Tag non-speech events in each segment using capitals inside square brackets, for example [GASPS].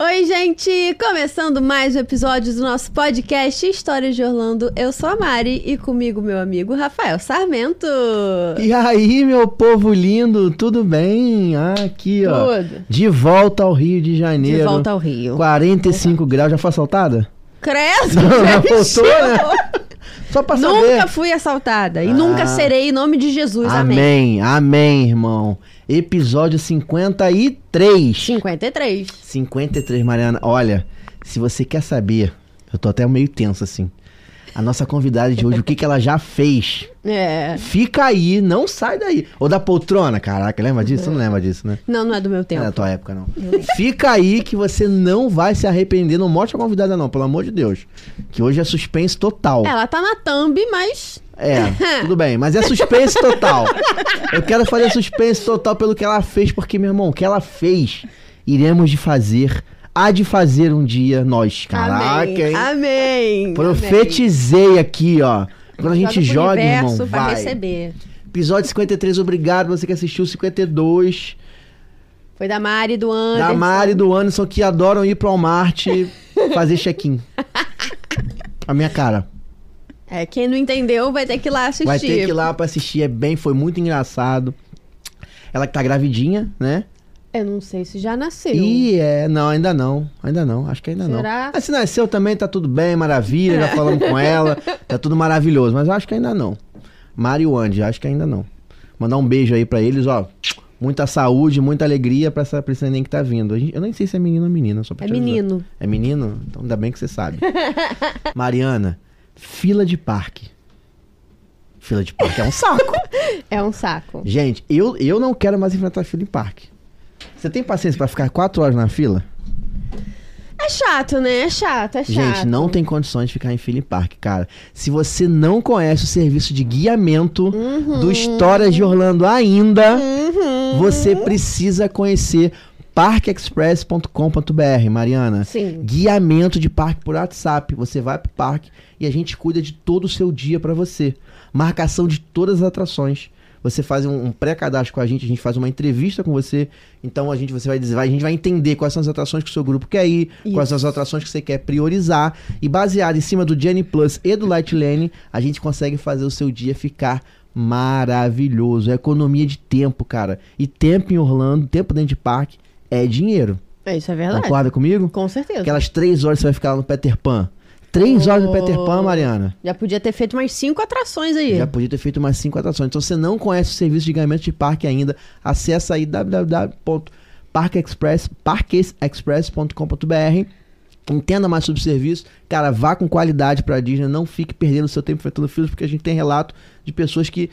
Oi, gente! Começando mais um episódio do nosso podcast Histórias de Orlando. Eu sou a Mari e comigo meu amigo Rafael Sarmento. E aí, meu povo lindo, tudo bem? Ah, aqui, ó. Tudo. De volta ao Rio de Janeiro. De volta ao Rio. 45 graus. Já foi assaltada? Credo! Não, já voltou, né? [LAUGHS] Só pra saber. Nunca fui assaltada e Ah. nunca serei em nome de Jesus. Amém. Amém, amém, irmão. Episódio 53. 53. 53, Mariana. Olha, se você quer saber, eu tô até meio tenso assim. A nossa convidada de hoje, o que, que ela já fez? É. Fica aí, não sai daí. Ou da poltrona, caraca, lembra disso? Você não lembra disso, né? Não, não é do meu Não é tempo. da tua época, não. Fica aí que você não vai se arrepender. Não mostre a convidada, não, pelo amor de Deus. Que hoje é suspense total. Ela tá na thumb, mas. É, tudo bem, mas é suspense total. Eu quero fazer suspense total pelo que ela fez, porque, meu irmão, o que ela fez, iremos de fazer, há de fazer um dia nós. Caraca, Amém. hein? Amém. Profetizei aqui, ó. Quando a gente Joga irmão, universo pra vai. receber. Episódio 53, obrigado você que assistiu o 52. Foi da Mari, do Anderson. Da Mari e do Anderson que adoram ir pro Walmart [LAUGHS] fazer check-in. A minha cara. É, quem não entendeu vai ter que ir lá assistir. Vai ter que ir lá pra assistir. É bem, foi muito engraçado. Ela que tá gravidinha, né? Eu não sei se já nasceu. E é, não, ainda não. Ainda não, acho que ainda Será? não. Mas se nasceu também, tá tudo bem, maravilha. Já falamos com ela, tá tudo maravilhoso. Mas eu acho que ainda não. Mari e o Andy, acho que ainda não. Mandar um beijo aí pra eles, ó. Muita saúde, muita alegria pra, essa, pra esse neném que tá vindo. Eu nem sei se é menino ou menina, só pra É menino. É menino? Então ainda bem que você sabe. [LAUGHS] Mariana, fila de parque. Fila de parque é um saco. [LAUGHS] É um saco. Gente, eu, eu não quero mais enfrentar fila em parque. Você tem paciência pra ficar quatro horas na fila? É chato, né? É chato, é chato. Gente, não tem condições de ficar em fila em parque, cara. Se você não conhece o serviço de guiamento Uhum. do Histórias de Orlando ainda, você precisa conhecer parqueexpress.com.br, Mariana. Sim. Guiamento de parque por WhatsApp. Você vai pro parque e a gente cuida de todo o seu dia pra você. Marcação de todas as atrações. Você faz um, um pré-cadastro com a gente, a gente faz uma entrevista com você. Então a gente, você vai dizer, vai- a gente vai entender quais são as atrações que o seu grupo quer ir, quais são as atrações que você quer priorizar. E baseado em cima do Jenny Plus e do Light Lane, a gente consegue fazer o seu dia ficar maravilhoso. É economia de tempo, cara. E tempo em Orlando, tempo dentro de parque, é dinheiro. É, isso é verdade. Concorda comigo? Com certeza. Aquelas três horas que você vai ficar lá no Peter Pan. Três horas no Peter Pan, Oh. Mariana. Já podia ter feito mais cinco atrações aí. Já podia ter feito umas cinco atrações. Então, se você não conhece o serviço de ganhamento de parque ainda, acessa aí www.parquexpress, parquesexpress.com.br. Entenda mais sobre o serviço. Cara, vá com qualidade pra Disney. Não fique perdendo seu tempo enfrentando filas, porque a gente tem relato de pessoas que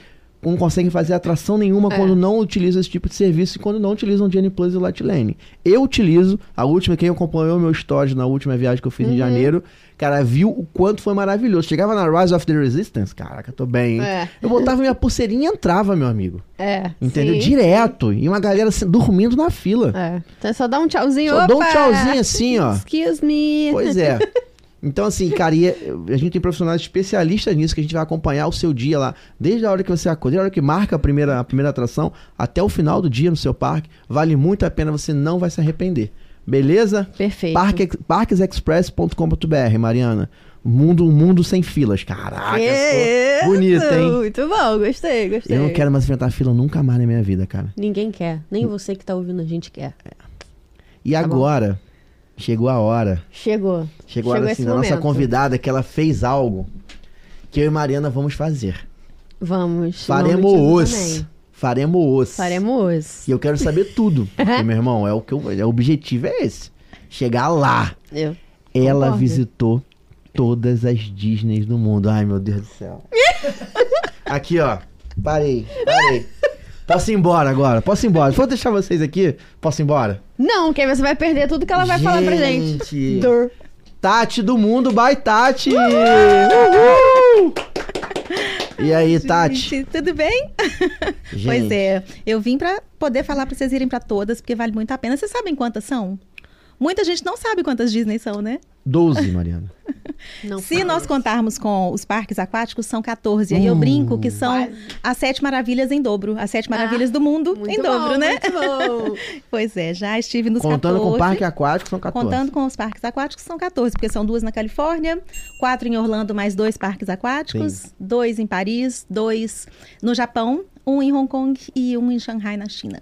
não conseguem fazer atração nenhuma É. quando não utilizam esse tipo de serviço e quando não utilizam o Genie Plus e o Light Lane. Eu utilizo, a última, quem acompanhou meu stories na última viagem que eu fiz em janeiro, cara, viu o quanto foi maravilhoso. Chegava na Rise of the Resistance, caraca, tô bem, hein? É. Eu botava minha pulseirinha e entrava, meu amigo. É. Entendeu? sim. E uma galera assim, dormindo na fila. É. Então só dá um tchauzinho. Só dou um Opa! tchauzinho assim, ó. Excuse me. Pois é. [LAUGHS] Então, assim, cara, é- a gente tem profissionais especialistas nisso que a gente vai acompanhar o seu dia lá, desde a hora que você acorda, desde a hora que marca a primeira, a primeira atração, até o final do dia no seu parque. Vale muito a pena, você não vai se arrepender. Beleza? Perfeito. Parque, parquesexpress.com.br, Mariana. Mundo, um mundo sem filas. Caraca, Que pô, bonito, hein? Muito bom, gostei, gostei. Eu não quero mais enfrentar fila nunca mais na minha vida, cara. Ninguém quer. Nem você que tá ouvindo a gente quer. E Tá bom. Chegou a hora. Chegou. Chegou a hora esse assim, da nossa convidada que ela fez algo que eu e Mariana vamos fazer. Vamos. Faremos os. Faremos os. Faremos. E eu quero saber tudo. Porque, meu irmão, é o que eu, é, o objetivo é esse. Chegar lá. Eu. Ela Concordo. visitou todas as Disneys do mundo. Ai, meu Deus do céu. [LAUGHS] aqui, ó. Parei, parei. Posso ir embora agora? Posso ir embora? Vou deixar vocês aqui? Posso ir embora? Não, que aí você vai perder tudo que ela vai falar pra gente. [LAUGHS] Dor. Tati do mundo, bye Tati! Uhul! E aí, Tati? Gente, tudo bem? Gente, Pois é, eu vim pra poder falar pra vocês irem pra todas, porque vale muito a pena. Vocês sabem quantas são? Muita gente não sabe quantas Disney são, né? 12, Mariana. [LAUGHS] Não Se nós contarmos com os parques aquáticos, são 14. E aí eu Uh, brinco que são quase. as sete maravilhas em dobro. As sete maravilhas Ah, do mundo em dobro, bom, né? Muito bom. [LAUGHS] Pois é, já estive nos Contando 14. com o parque aquático, são 14. Contando com os parques aquáticos, são 14, porque são duas na Califórnia, quatro em Orlando, mais dois parques aquáticos, Sim. dois em Paris, dois no Japão, um em Hong Kong e um em Xangai, na China.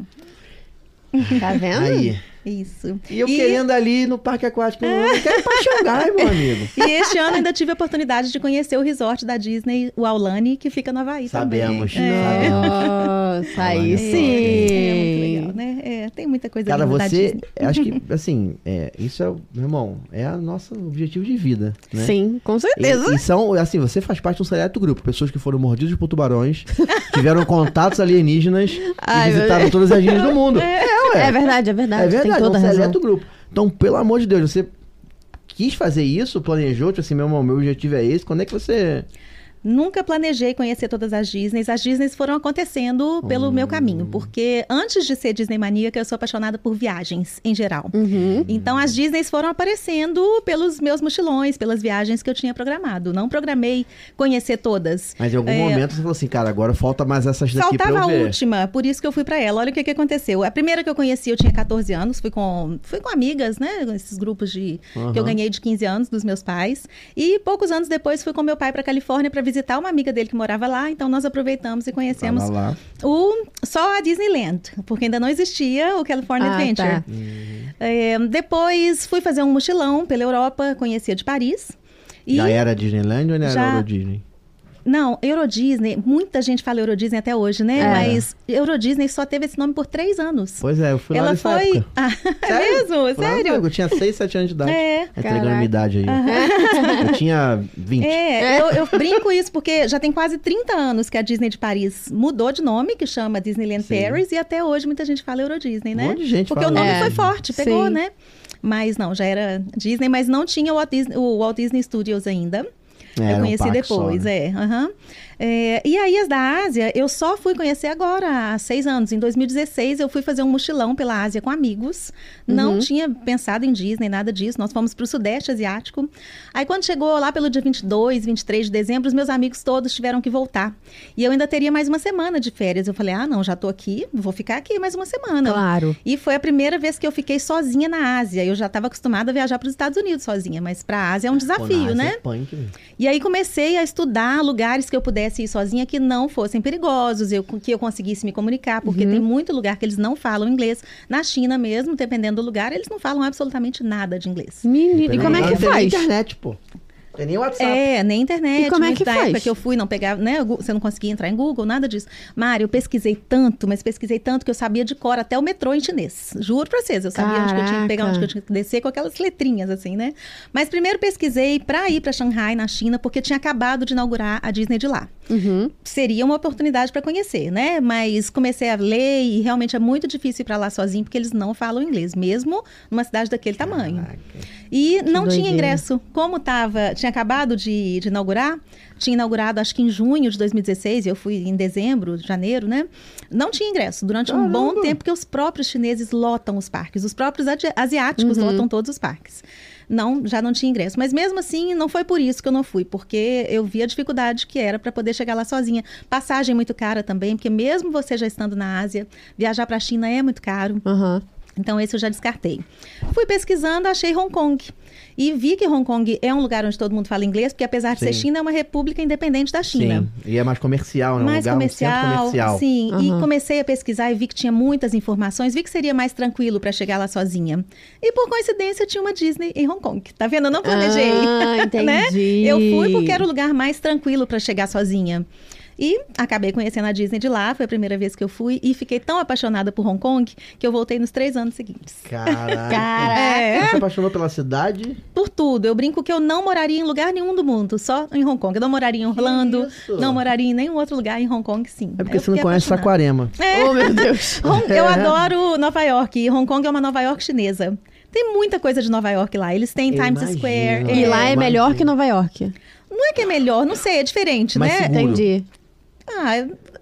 Tá vendo? Aí. Isso. E eu querendo ali no parque aquático, eu [LAUGHS] quero Xangai, meu amigo. E este ano ainda tive a oportunidade de conhecer o resort da Disney, o Aulani, que fica no Havaí Sabemos, também. É. sabemos. Nossa, aí É, sim. É muito legal, né? É, tem muita coisa Cara, você, Disney. acho que, [LAUGHS] assim, é, isso é, o- meu irmão, é o nosso objetivo de vida, né? Sim, com E, certeza. e são, assim, você faz parte de um seleto grupo, pessoas que foram mordidas por tubarões, tiveram contatos alienígenas [LAUGHS] Ai, e visitaram todas as ilhas do mundo. É, ué. É verdade, é verdade. É verdade, tem é um toda razão. seleto grupo. Então, pelo amor de Deus, você quis fazer isso, planejou, tipo assim, meu irmão, meu objetivo é esse, quando é que você... Nunca planejei conhecer todas as Disneys. As Disneys foram acontecendo pelo meu caminho, porque antes de ser Disney maníaca, eu sou apaixonada por viagens em geral. Uhum. Então as Disneys foram aparecendo pelos meus mochilões, pelas viagens que eu tinha programado. Não programei conhecer todas. Mas em algum É. momento você falou assim, cara, agora falta mais essas daqui Faltava pra a eu ver. última, por isso que eu fui pra ela. Olha o que, que aconteceu. A primeira que eu conheci, eu tinha 14 anos, fui com, fui com amigas, né? Esses grupos de que eu ganhei de 15 anos dos meus pais. E poucos anos depois fui com meu pai pra Califórnia pra visitar uma amiga dele que morava lá. Então nós aproveitamos e conhecemos Lá, lá, o só a Disneyland, porque ainda não existia o California Ah, Adventure. tá. É, depois fui fazer um mochilão pela Europa, conhecia de Paris. E Já era Disneyland ou ainda era Já- Euro Disney? Não, Euro Disney, muita gente fala Euro Disney até hoje, né? É. Mas Euro Disney só teve esse nome por três anos. Pois é, eu fui lá Ela nessa foi. época. Ah, [LAUGHS] é Sério? mesmo? Lá Sério? Eu tinha 6, 7 anos de idade. É. Entregando minha idade aí. Eu tinha 20. É, eu, eu brinco isso porque já tem quase 30 anos que a Disney de Paris mudou de nome, que chama Disneyland Sim. Paris, e até hoje muita gente fala Euro Disney, né? Um monte de gente Porque fala o nome É, foi forte, pegou, sim. né? Mas não, já era Disney, mas não tinha o Walt Disney, o Walt Disney Studios ainda. É, eu um conheci só, depois, né? é. aham. É, E aí, as da Ásia, eu só fui conhecer agora, há seis anos. Em 2016, eu fui fazer um mochilão pela Ásia com amigos. Uhum. Não tinha pensado em Disney, nada disso. Nós fomos para o Sudeste Asiático. Aí, quando chegou lá pelo dia 22, 23 de dezembro, os meus amigos todos tiveram que voltar. E eu ainda teria mais uma semana de férias. Eu falei, ah, não, já tô aqui, vou ficar aqui mais uma semana. Claro. E foi a primeira vez que eu fiquei sozinha na Ásia. Eu já estava acostumada a viajar para os Estados Unidos sozinha, mas para a Ásia é um Pô, desafio, na Ásia né? é punk. E aí comecei a estudar lugares que eu pudesse ir sozinha que não fossem perigosos, eu, que eu conseguisse me comunicar, porque tem muito lugar que eles não falam inglês. Na China mesmo, dependendo do lugar, eles não falam absolutamente nada de inglês. Menino, e como é que faz? internet, pô. Tem nem WhatsApp. É, nem internet. E como é que da faz? época que eu fui, não pegava, né? Você não conseguia entrar em Google, nada disso. Mário, eu pesquisei tanto, mas pesquisei tanto que eu sabia de cor até o metrô em chinês. Juro pra vocês, eu sabia onde que eu tinha que pegar, onde que eu tinha que descer, com aquelas letrinhas assim, né? Mas primeiro pesquisei pra ir pra Shanghai, na China, porque tinha acabado de inaugurar a Disney de lá. Uhum. Seria uma oportunidade pra conhecer, né? Mas comecei a ler e realmente é muito difícil ir pra lá sozinho, porque eles não falam inglês, mesmo numa cidade daquele tamanho. Caraca. E não tinha doideira. ingresso. Como tava, tinha acabado de, de inaugurar, tinha inaugurado acho que em junho de 2016, e eu fui em dezembro, janeiro, né? Não tinha ingresso durante um bom Caramba! tempo, porque os próprios chineses lotam os parques, os próprios asiáticos lotam todos os parques. Não, já não tinha ingresso. Mas mesmo assim, não foi por isso que eu não fui, porque eu vi a dificuldade que era para poder chegar lá sozinha. Passagem muito cara também, porque mesmo você já estando na Ásia, viajar para a China é muito caro. Aham. Então, esse eu já descartei. Fui pesquisando, achei Hong Kong. E vi que Hong Kong é um lugar onde todo mundo fala inglês, porque apesar de ser Sim. China, é uma república independente da China. Sim. E é mais comercial, né? Um Mais lugar, um centro comercial, comercial. sim. Aham. E comecei a pesquisar e vi que tinha muitas informações, vi que seria mais tranquilo para chegar lá sozinha. E por coincidência tinha uma Disney em Hong Kong. Tá vendo? Eu não planejei. Ah, entendi. [LAUGHS] né? Eu fui porque era o lugar mais tranquilo para chegar sozinha. E acabei conhecendo a Disney de lá, foi a primeira vez que eu fui e fiquei tão apaixonada por Hong Kong que eu voltei nos três anos seguintes. Caraca. Caraca. Você se apaixonou pela cidade? Por tudo. Eu brinco que eu não moraria em lugar nenhum do mundo, só em Hong Kong. Eu não moraria em Orlando, não moraria em nenhum outro lugar em Hong Kong, sim. É porque Eu você não conhece apaixonada. Saquarema. É. Oh, meu Deus. [LAUGHS] Eu É. adoro Nova York. E Hong Kong é uma Nova York chinesa. Tem muita coisa de Nova York lá. Eles têm Eu Times imagino. Square. E é. lá é Imagina. melhor que Nova York. Não é que é melhor, não sei, é diferente, Mais né? seguro. Entendi. Ah,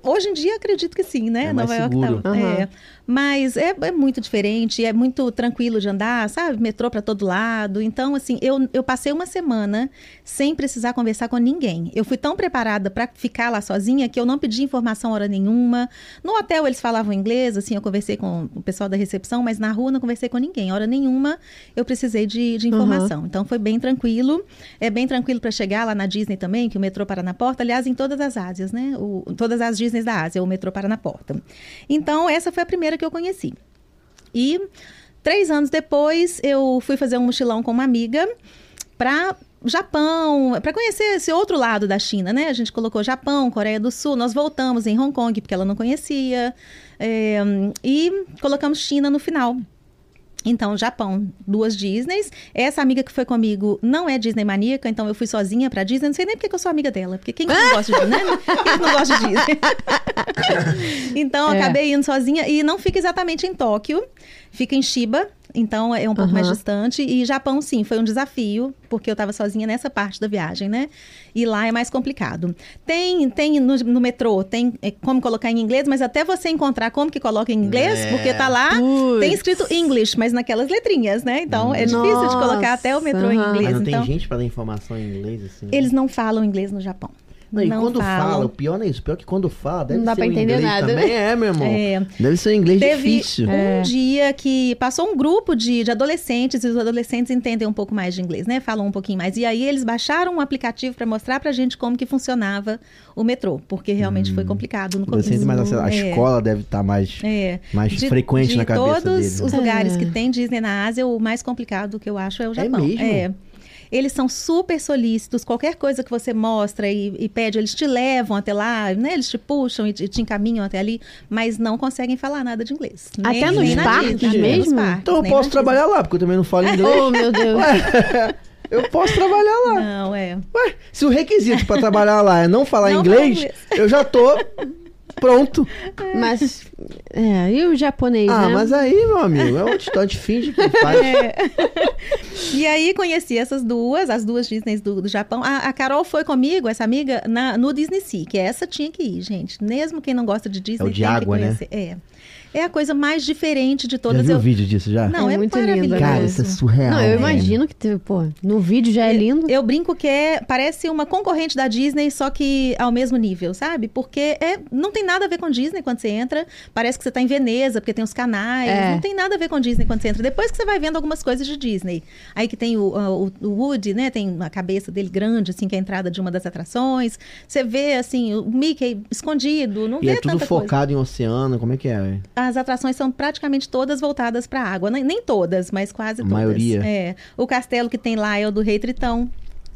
hoje em dia acredito que sim, né? É mais Nova York seguro. tá. Aham. É. Mas é, é muito diferente, é muito tranquilo de andar, sabe? Metrô para todo lado. Então, assim, eu, eu passei uma semana sem precisar conversar com ninguém. Eu fui tão preparada para ficar lá sozinha que eu não pedi informação hora nenhuma. No hotel eles falavam inglês, assim, eu conversei com o pessoal da recepção, mas na rua não conversei com ninguém. Hora nenhuma eu precisei de, de informação. Uhum. Então foi bem tranquilo. É bem tranquilo para chegar lá na Disney também, que o metrô para na porta. Aliás, em todas as Ásias, né? O, todas as Disneys da Ásia, o metrô para na porta. Então, essa foi a primeira que eu conheci. E três anos depois, eu fui fazer um mochilão com uma amiga para Japão, para conhecer esse outro lado da China, né? A gente colocou Japão, Coreia do Sul, nós voltamos em Hong Kong, porque ela não conhecia, é, e colocamos China no final. Então, Japão, duas Disneys. Essa amiga que foi comigo não é Disney maníaca, então eu fui sozinha pra Disney. Não sei nem porque eu sou amiga dela, porque quem que não gosta de Disney, né? Quem que não gosta de Disney? [LAUGHS] então, é. acabei indo sozinha e não fica exatamente em Tóquio, fica em Shiba, então é um pouco uhum. mais distante. E Japão, sim, foi um desafio, porque eu estava sozinha nessa parte da viagem, né? E lá é mais complicado. Tem, tem no, no metrô, tem é, como colocar em inglês, mas até você encontrar como que coloca em inglês, é. porque tá lá, Puts. tem escrito English, mas naquelas letrinhas, né? Então é difícil Nossa. de colocar até o metrô uhum. em inglês. Mas não então, tem gente para dar informação em inglês assim? Eles não falam inglês no Japão. Não, e não quando fala, o pior não é isso. O pior é que quando fala, deve não dá ser pra entender inglês nada. também. É, meu irmão. É. Deve ser um inglês Teve difícil. um é. dia que passou um grupo de, de adolescentes, e os adolescentes entendem um pouco mais de inglês, né? Falam um pouquinho mais. E aí eles baixaram um aplicativo para mostrar pra gente como que funcionava o metrô, porque realmente hum. foi complicado no começo. Mas a, a é. escola deve estar tá mais, é. mais de, frequente de na cabeça todos deles. os lugares que é. tem Disney na Ásia, o mais complicado que eu acho é o Japão. É mesmo? É. Eles são super solícitos, qualquer coisa que você mostra e, e pede, eles te levam até lá, né? Eles te puxam e te, te, encaminham até ali, mas não conseguem falar nada de inglês. Até nos parques mesmo? Parques, então eu posso trabalhar lá, porque eu também não falo inglês. oh, meu Deus. [LAUGHS] Eu posso trabalhar lá. Não, é. Ué, se o requisito para trabalhar lá é não falar não inglês, inglês, eu já tô Pronto. Mas, é, e o japonês, ah, né? mas aí, meu amigo, é a gente finge que faz. É. [LAUGHS] E aí conheci essas duas, as duas Disneys do, do Japão. A, a, Carol foi comigo, essa amiga, na, no Disney Sea, que essa tinha que ir, gente. Mesmo quem não gosta de Disney, é o de água, né? É. É a coisa mais diferente de todas. Já viu eu... o vídeo disso já? Não, é, é muito lindo. Cara, isso é surreal. Não, eu imagino que, pô, no vídeo já é lindo. Eu, eu, brinco que é, parece uma concorrente da Disney, só que ao mesmo nível, sabe? Porque é, não tem nada a ver com Disney quando você entra. Parece que você tá em Veneza, porque tem os canais. É. Não tem nada a ver com Disney quando você entra. Depois que você vai vendo algumas coisas de Disney. Aí que tem o, o, o Woody, né? Tem a cabeça dele grande, assim, que é a entrada de uma das atrações. Você vê, assim, o Mickey escondido. Não e vê é tudo focado coisa. em oceano. Como é que é? As atrações são praticamente todas voltadas para a água. Nem, nem, todas, mas quase todas. A maioria. É. O castelo que tem lá é o do Rei Tritão.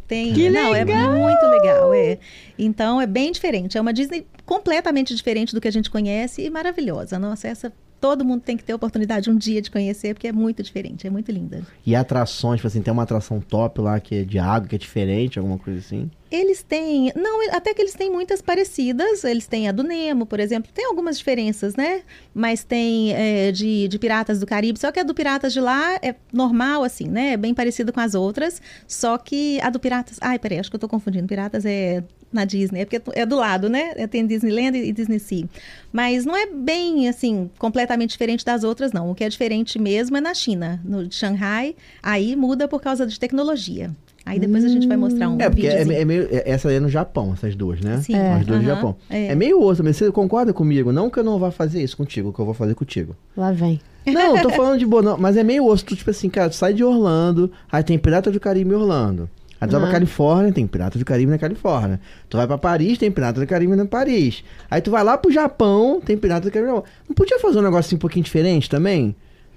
Tem, que não, legal. é muito legal, é. Então é bem diferente, é uma Disney completamente diferente do que a gente conhece e maravilhosa. Nossa, essa todo mundo tem que ter oportunidade um dia de conhecer, porque é muito diferente, é muito linda. E atrações, tipo assim, tem uma atração top lá que é de água, que é diferente, alguma coisa assim? Eles têm, não, até que eles têm muitas parecidas. Eles têm a do Nemo, por exemplo. Tem algumas diferenças, né? Mas tem é, de, de Piratas do Caribe. Só que a do Piratas de lá é normal, assim, né? É bem parecida com as outras. Só que a do Piratas. Ai, peraí, acho que eu tô confundindo. Piratas é na Disney, é porque é do lado, né? É, tem Disneyland e Disney Sea. Mas não é bem, assim, completamente diferente das outras, não. O que é diferente mesmo é na China, no Shanghai. Aí muda por causa de tecnologia. Aí depois hum. a gente vai mostrar um É, porque é, é, meio. É, essa é no Japão, essas duas, né? Sim. É. As duas no Japão. É. é meio osso, mas você concorda comigo? Não que eu não vá fazer isso contigo, que eu vou fazer contigo. Lá vem. Não, tô [LAUGHS] falando de boa, não, mas é meio osso. Tu, tipo assim, cara, tu sai de Orlando, aí tem Pirata do Caribe em Orlando. Aí tu vai pra Califórnia, tem Pirata do Caribe na Califórnia. Tu vai pra Paris, tem Pirata do Caribe na Paris. Aí tu vai lá pro Japão, tem Pirata do Caribe na Não podia fazer um negócio assim um pouquinho diferente também?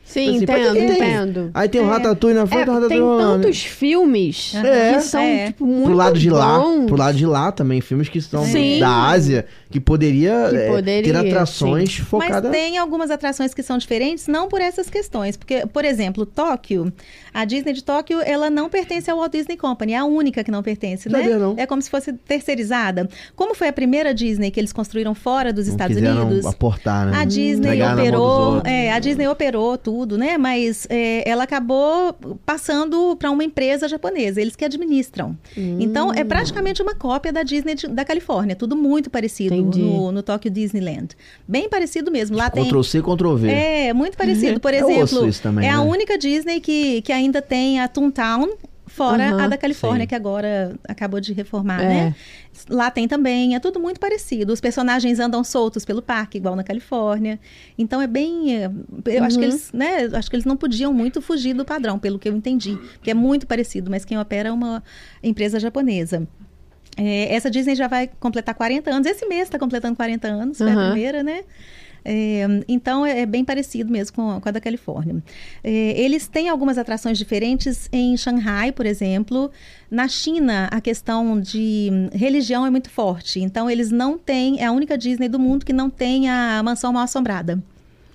Sim, assim, entendo, entendo. Aí tem o é. Ratatouille na frente, é, o Ratatouille Tem tantos filmes é. que são, é. tipo, muito pro lado de bons. lá, pro lado de lá também, filmes que são Sim. da Ásia, que poderia, Que é, poderia, ter atrações sim. focadas... Mas tem algumas atrações que são diferentes, não por essas questões. Porque, por exemplo, Tóquio, a Disney de Tóquio, ela não pertence ao Walt Disney Company, é a única que não pertence, né? Sabia, não. É como se fosse terceirizada. Como foi a primeira Disney que eles construíram fora dos Não Estados Unidos? aportar, né? A Disney Entregar operou, é, a Disney operou tudo tudo, né? Mas é, ela acabou passando para uma empresa japonesa, eles que administram. Então, é praticamente uma cópia da Disney de- da Califórnia, tudo muito parecido Entendi. no, no Tokyo Disneyland. Bem parecido mesmo. Lá tem Ctrl C, Ctrl V. é, muito parecido. Por Eu ouço exemplo, isso também, é a né? única Disney que, que ainda tem a Toontown, fora Aham. a da Califórnia, Sim. que agora acabou de reformar, É. né? Lá tem também, é tudo muito parecido. Os personagens andam soltos pelo parque, igual na Califórnia. Então é bem. é, Eu acho que Uhum. eles, né? Acho que eles não podiam muito fugir do padrão, pelo que eu entendi. Porque é muito parecido, mas quem opera é uma empresa japonesa. É, essa Disney já vai completar 40 anos. Esse mês está completando 40 anos, foi a primeira, né? É, então é, é bem parecido mesmo com a, com a da Califórnia. É, eles têm algumas atrações diferentes em Xangai, por exemplo. Na China, a questão de religião é muito forte. Então eles não têm, é a única Disney do mundo que não tem a mansão mal assombrada.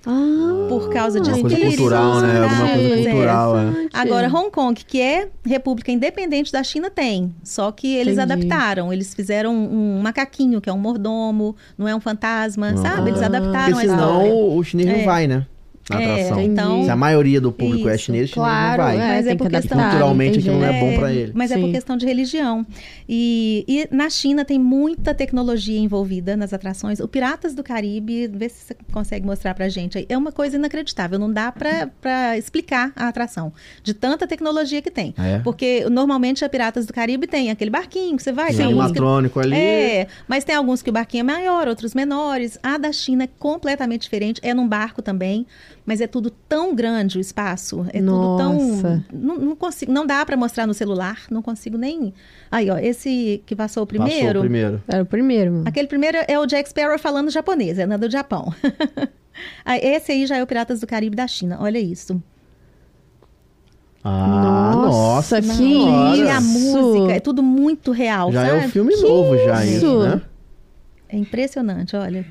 Ah, Por causa de espíritos, cultural, né? Alguma coisa é. cultural, é. Agora, Hong Kong, que é república independente da China, tem. Só que eles Entendi. adaptaram. Eles fizeram um macaquinho, que é um mordomo, não é um fantasma, Não. sabe? Eles Ah. adaptaram Porque a história. senão o chinês não É. vai, né? Na É, atração. então- Se a maioria do público é Isso. chinês, o chinês Claro, não vai. é, Mas é por que questão- Culturalmente aquilo não é bom pra ele. Mas é Sim. por questão de religião. E, e na China tem muita tecnologia envolvida nas atrações. O Piratas do Caribe, vê se você consegue mostrar pra gente aí. É uma coisa inacreditável. Não dá pra, pra explicar a atração. De tanta tecnologia que tem. É. Porque normalmente a Piratas do Caribe tem aquele barquinho que você vai. Tem tem alguns que- animatrônico ali. É, mas tem alguns que o barquinho é maior, outros menores. A da China é completamente diferente. É num barco também, mas é tudo tão grande o espaço. É tudo tão. Nossa. Não, não consigo, não dá pra mostrar no celular, não consigo nem. Aí, ó, esse que passou o primeiro. Passou o primeiro. Era o primeiro, mano. Aquele primeiro é o Jack Sparrow falando japonês, é na do Japão. [LAUGHS] Esse aí já é o Piratas do Caribe da China. Olha isso. Ah, nossa, que senhora. E a isso. música, é tudo muito real, Já sabe? é um filme Que novo, já isso? isso, né? É impressionante, olha.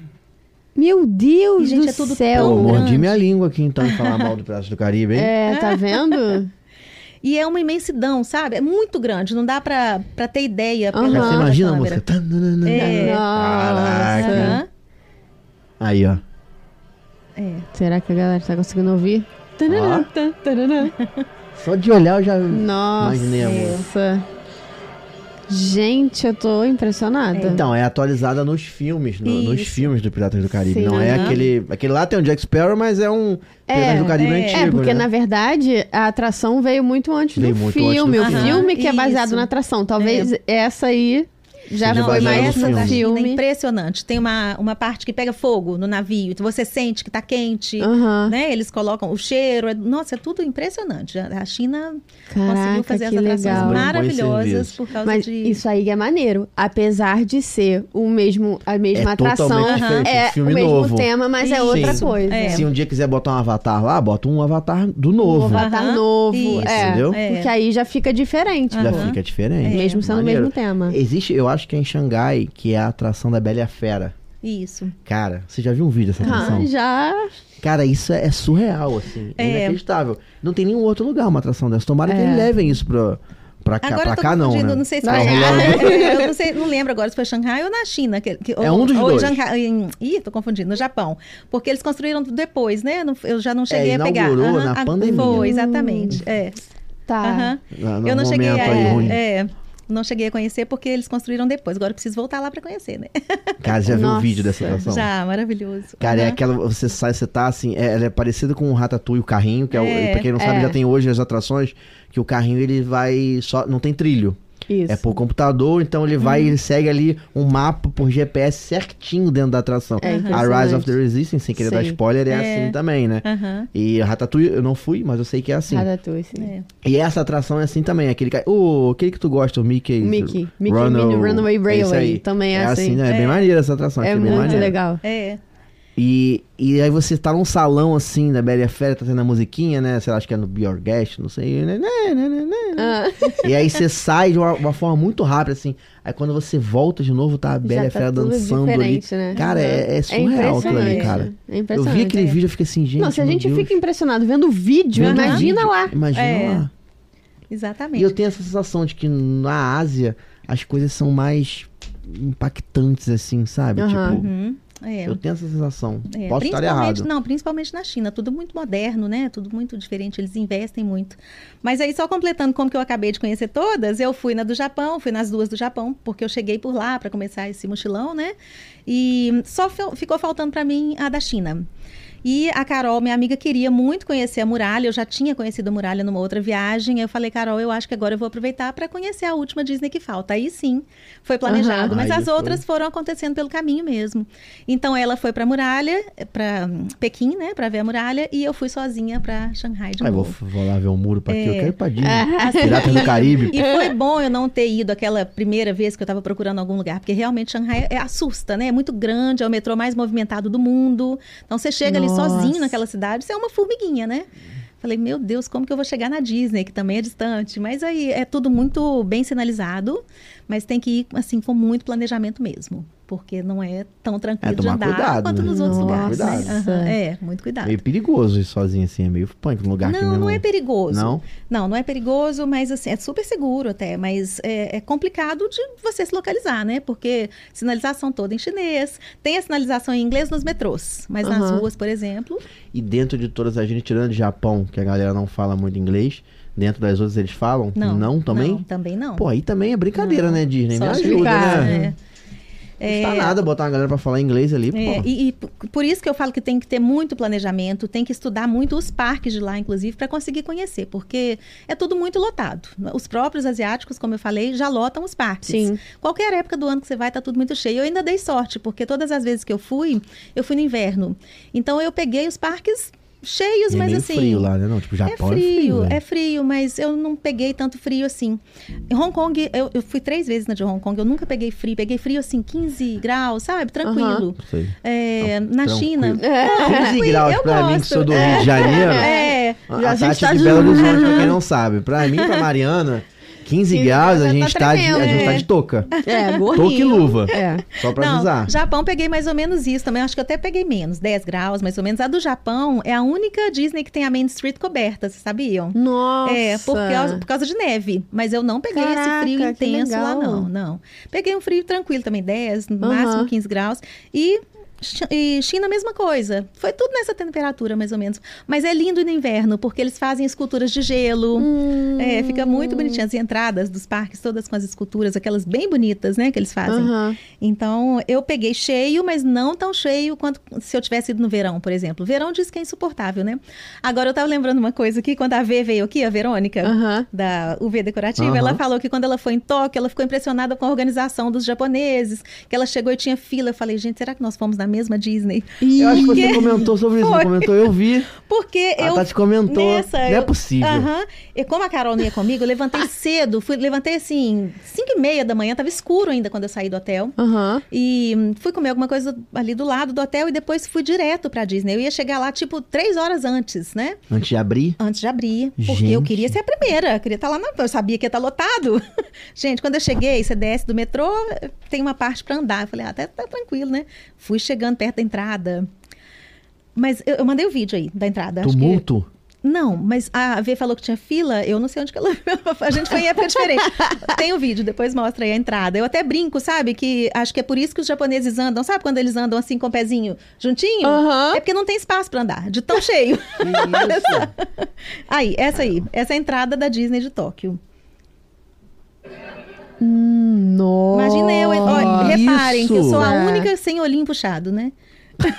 Meu Deus E, gente, do é tudo céu. Eu tão mordi minha língua aqui, então, em falar mal do Piratas do Caribe, hein? É, tá vendo? [LAUGHS] E é uma imensidão, sabe? É muito grande, não dá pra, pra ter ideia. Aí você imagina a música. Tananana. É. Caraca. Aí, ó. É. Será que a galera tá conseguindo ouvir? Tananã, tan, tananã. Só de olhar eu já Nossa. imaginei a música. Gente, eu tô impressionada. Então, é atualizada nos filmes, no- nos filmes do Piratas do Caribe. Sim. Não é Aham. aquele. Aquele lá tem o Jack Sparrow, mas é um Piratas do Caribe é. antigo. É, porque né? na verdade a atração veio muito antes Veio do muito antes do filme. o filme. filme que é baseado isso. na atração. Talvez essa aí já Seja foi mais essa da filme. China é impressionante. Tem uma, uma parte que pega fogo no navio, então você sente que tá quente. Aham. Né? Eles colocam o cheiro. é- nossa, é tudo impressionante. A China conseguiu Caraca, fazer que as atrações legal. Maravilhosas por causa Mas de. isso aí é maneiro. Apesar de ser o mesmo, a mesma É atração, totalmente diferente, é um filme o mesmo novo. tema, mas é Isso. outra Sim. coisa. É. Se um dia quiser botar um avatar lá, bota um avatar do Um novo. avatar Aham. novo. Isso. é, Entendeu? É. Porque aí já fica diferente. Já pô. fica diferente. Mesmo sendo Maneiro. o mesmo tema. Existe, eu acho que é em Xangai, que é a atração da Bela e a Fera. Isso. Cara, você já viu um vídeo dessa atração? Ah, já. Cara, isso é, é surreal, assim. É É. inacreditável. Não tem nenhum outro lugar uma atração dessa. Tomara que É. eles levem isso pra, pra cá. Agora pra eu tô cá não, né? não sei se Não, foi é. Xangai. [LAUGHS] eu não, sei, não lembro agora se foi Xangai ou na China. Que, que- É ou- um dos ou dois. Xangai- em- ih, tô confundindo, no Japão. Porque eles construíram depois, né? Eu já não cheguei a pegar. inaugurou Aham, na a- pandemia. Foi, exatamente. É. Tá. Ah, no Eu não cheguei a. aí ruim. É, não cheguei a conhecer porque eles construíram depois. Agora eu preciso voltar lá pra conhecer, né? [LAUGHS] Cara, já viu o vídeo dessa atração? Já, maravilhoso. Cara, é Aham. aquela. Você sai, você tá assim. é- ela é parecida com o Ratatouille, o carrinho, que é, o. É, Pra quem não sabe, é. já tem hoje as atrações, que o carrinho ele vai. só Não tem trilho. Isso. É por computador, então ele vai e segue ali um mapa por GPS certinho dentro da atração. É a. Rise of the Resistance, sem querer dar spoiler, é, É. assim também, né? E a Ratatouille eu não fui, mas eu sei que é assim. Ratatouille, sim. É. E essa atração é assim também, aquele ca- o aquele que tu gosta, o Mickey. Mickey. Mickey Runaway é Railway. Também é, assim. né? É, bem É. maneira essa atração, É muito legal. É. E, e aí você tá num salão assim da Bela e a Fera, tá tendo a musiquinha, né? Sei lá, acho que é no Be Your Guest, não sei. né, né, né, né, né. Ah, E aí você sai de uma, uma forma muito rápida, assim. Aí quando você volta de novo, tá a Bela tá Fera tudo dançando ali. né? Cara, é, é surreal aquilo ali, cara. É Eu vi aquele é. vídeo e fiquei assim, gente. Não, se a gente Deus. fica impressionado vendo o vídeo, Vendo imagina vídeo, lá. Imagina É. lá. Exatamente. E eu tenho essa sensação de que na Ásia as coisas são mais impactantes, assim, sabe? Aham. Tipo, Uhum. É. Eu tenho essa sensação. É, Posso estar errado. Não, principalmente na China. Tudo muito moderno, né? Tudo muito diferente. Eles investem muito. Mas aí, só completando como que eu acabei de conhecer todas, eu fui na do Japão, fui nas duas do Japão, porque eu cheguei por lá para começar esse mochilão, né? E só fi- ficou faltando para mim a da China. E a Carol, minha amiga, queria muito conhecer a muralha. Eu já tinha conhecido a muralha numa outra viagem. Eu falei, Carol, eu acho que agora eu vou aproveitar para conhecer a última Disney que falta. Aí sim, foi planejado. Aham. Mas Aí as foi. outras foram acontecendo pelo caminho mesmo. Então ela foi para a muralha, para Pequim, né, para ver a muralha, e eu fui sozinha para Xangai de vou, novo. vou lá ver o muro pra quê? Eu É. quero ir pra Disney. Assim, Piratas do [LAUGHS] Caribe. E foi bom eu não ter ido aquela primeira vez que eu estava procurando algum lugar, porque realmente Xangai é, assusta, né? É muito grande, é o metrô mais movimentado do mundo. Então você chega ali Nossa. Sozinho naquela cidade, você é uma formiguinha, né? Falei, meu Deus, como que eu vou chegar na Disney, que também é distante? Mas aí é tudo muito bem sinalizado, mas tem que ir assim com muito planejamento mesmo, porque não é tão tranquilo de tomar andar cuidado, quanto né? nos outros Nossa. lugares. né? Cuidado. Aham, É, muito cuidado. Meio perigoso ir sozinho assim, é meio punk num lugar que Não, mesmo... não é perigoso. Não? Não, não é perigoso, mas assim, é super seguro até, mas é, é complicado de você se localizar, né? Porque sinalização toda em chinês, tem a sinalização em inglês nos metrôs, mas nas Aham. ruas, por exemplo, E dentro de todas as gente, tirando de Japão, que a galera não fala muito inglês, dentro das outras eles falam? não. também? Não, também não. Pô, aí também é brincadeira, Não. né, Disney? Só Me ajuda, explicar, né? É. Não custa nada botar uma galera pra falar inglês ali. É, e, e por isso que eu falo que tem que ter muito planejamento, tem que estudar muito os parques de lá, inclusive, para conseguir conhecer, porque é tudo muito lotado. Os próprios asiáticos, como eu falei, já lotam os parques. Sim. Qualquer época do ano que você vai, tá tudo muito cheio. Eu ainda dei sorte, porque todas as vezes que eu fui, eu fui no inverno. Então eu peguei os parques cheios, E é mas meio assim. frio lá, né? Não, tipo, Japão é frio, né? é frio, mas eu não peguei tanto frio assim. Em Hong Kong, eu, eu fui três vezes na de Hong Kong, eu nunca peguei frio. Peguei frio assim, 15 graus, sabe? Tranquilo. É, Não, na tranquilo. China. 15 graus eu pra mim, que sou do Rio de Janeiro. É. A Já a gente Tati tá de- Belo Horizonte, pra quem não sabe. Pra mim, pra Mariana, [LAUGHS] 15 15 graus, a gente tá tá, de, a tremendo, gente tá é. de touca. É, gorrinho. Touca e luva. É. Só pra Não, avisar. Japão peguei mais ou menos isso também. Acho que eu até peguei menos, 10 graus mais ou menos. A do Japão é a única Disney que tem a Main Street coberta, vocês sabiam? Nossa. É, por causa, por causa de neve. Mas eu não peguei esse Caraca, frio que intenso lá, não, não. Peguei um frio tranquilo também, 10, no Aham. máximo 15 graus. E, e China, a mesma coisa. Foi tudo nessa temperatura, mais ou menos. Mas é lindo no inverno, porque eles fazem esculturas de gelo. Hum. É, fica muito bonitinho. As entradas dos parques, todas com as esculturas, aquelas bem bonitas, né, que eles fazem. Aham. Então, eu peguei cheio, mas não tão cheio quanto se eu tivesse ido no verão, por exemplo. Verão diz que é insuportável, né? Agora, eu tava lembrando uma coisa aqui, quando a V veio aqui, a Verônica, Aham. da UV Decorativa, Aham. ela falou que quando ela foi em Tóquio, ela ficou impressionada com a organização dos japoneses, que ela chegou e tinha fila. Eu falei, gente, será que nós fomos na mesma Disney? Eu acho que você comentou sobre isso, Foi. comentou? Eu vi. Porque A eu... Tati comentou. Nessa, não é eu- possível. Aham. E como a Carol não ia comigo, eu levantei cedo. Fui, levantei assim, 5 e meia da manhã, tava escuro ainda quando eu saí do hotel. Aham. E hum, fui comer alguma coisa ali do lado do hotel e depois fui direto pra Disney. Eu ia chegar lá, tipo, três horas antes, né? Antes de abrir. Antes de abrir. Porque eu Gente. queria ser a primeira. Eu queria estar lá na. Eu sabia que ia estar lotado. [LAUGHS] Gente, quando eu cheguei, você desce do metrô, tem uma parte pra andar. Eu falei, ah, até tá tranquilo, né? Fui chegando perto da entrada. Mas eu, eu mandei o vídeo aí da entrada. acho que- Tumulto. Não, mas a V falou que tinha fila, eu não sei onde que ela. [LAUGHS] A gente foi em época diferente. [LAUGHS] Tem o vídeo, depois mostra aí a entrada. Eu até brinco, sabe? Que acho que é por isso que os japoneses andam, sabe quando eles andam assim com o pezinho juntinho? Aham. É porque não tem espaço pra andar, de tão cheio. Que isso? [LAUGHS] Aí, essa aí, essa é a entrada da Disney de Tóquio. Hum, Nossa. Imagina eu, ó, reparem que eu sou a Isso. única sem olhinho puxado, né?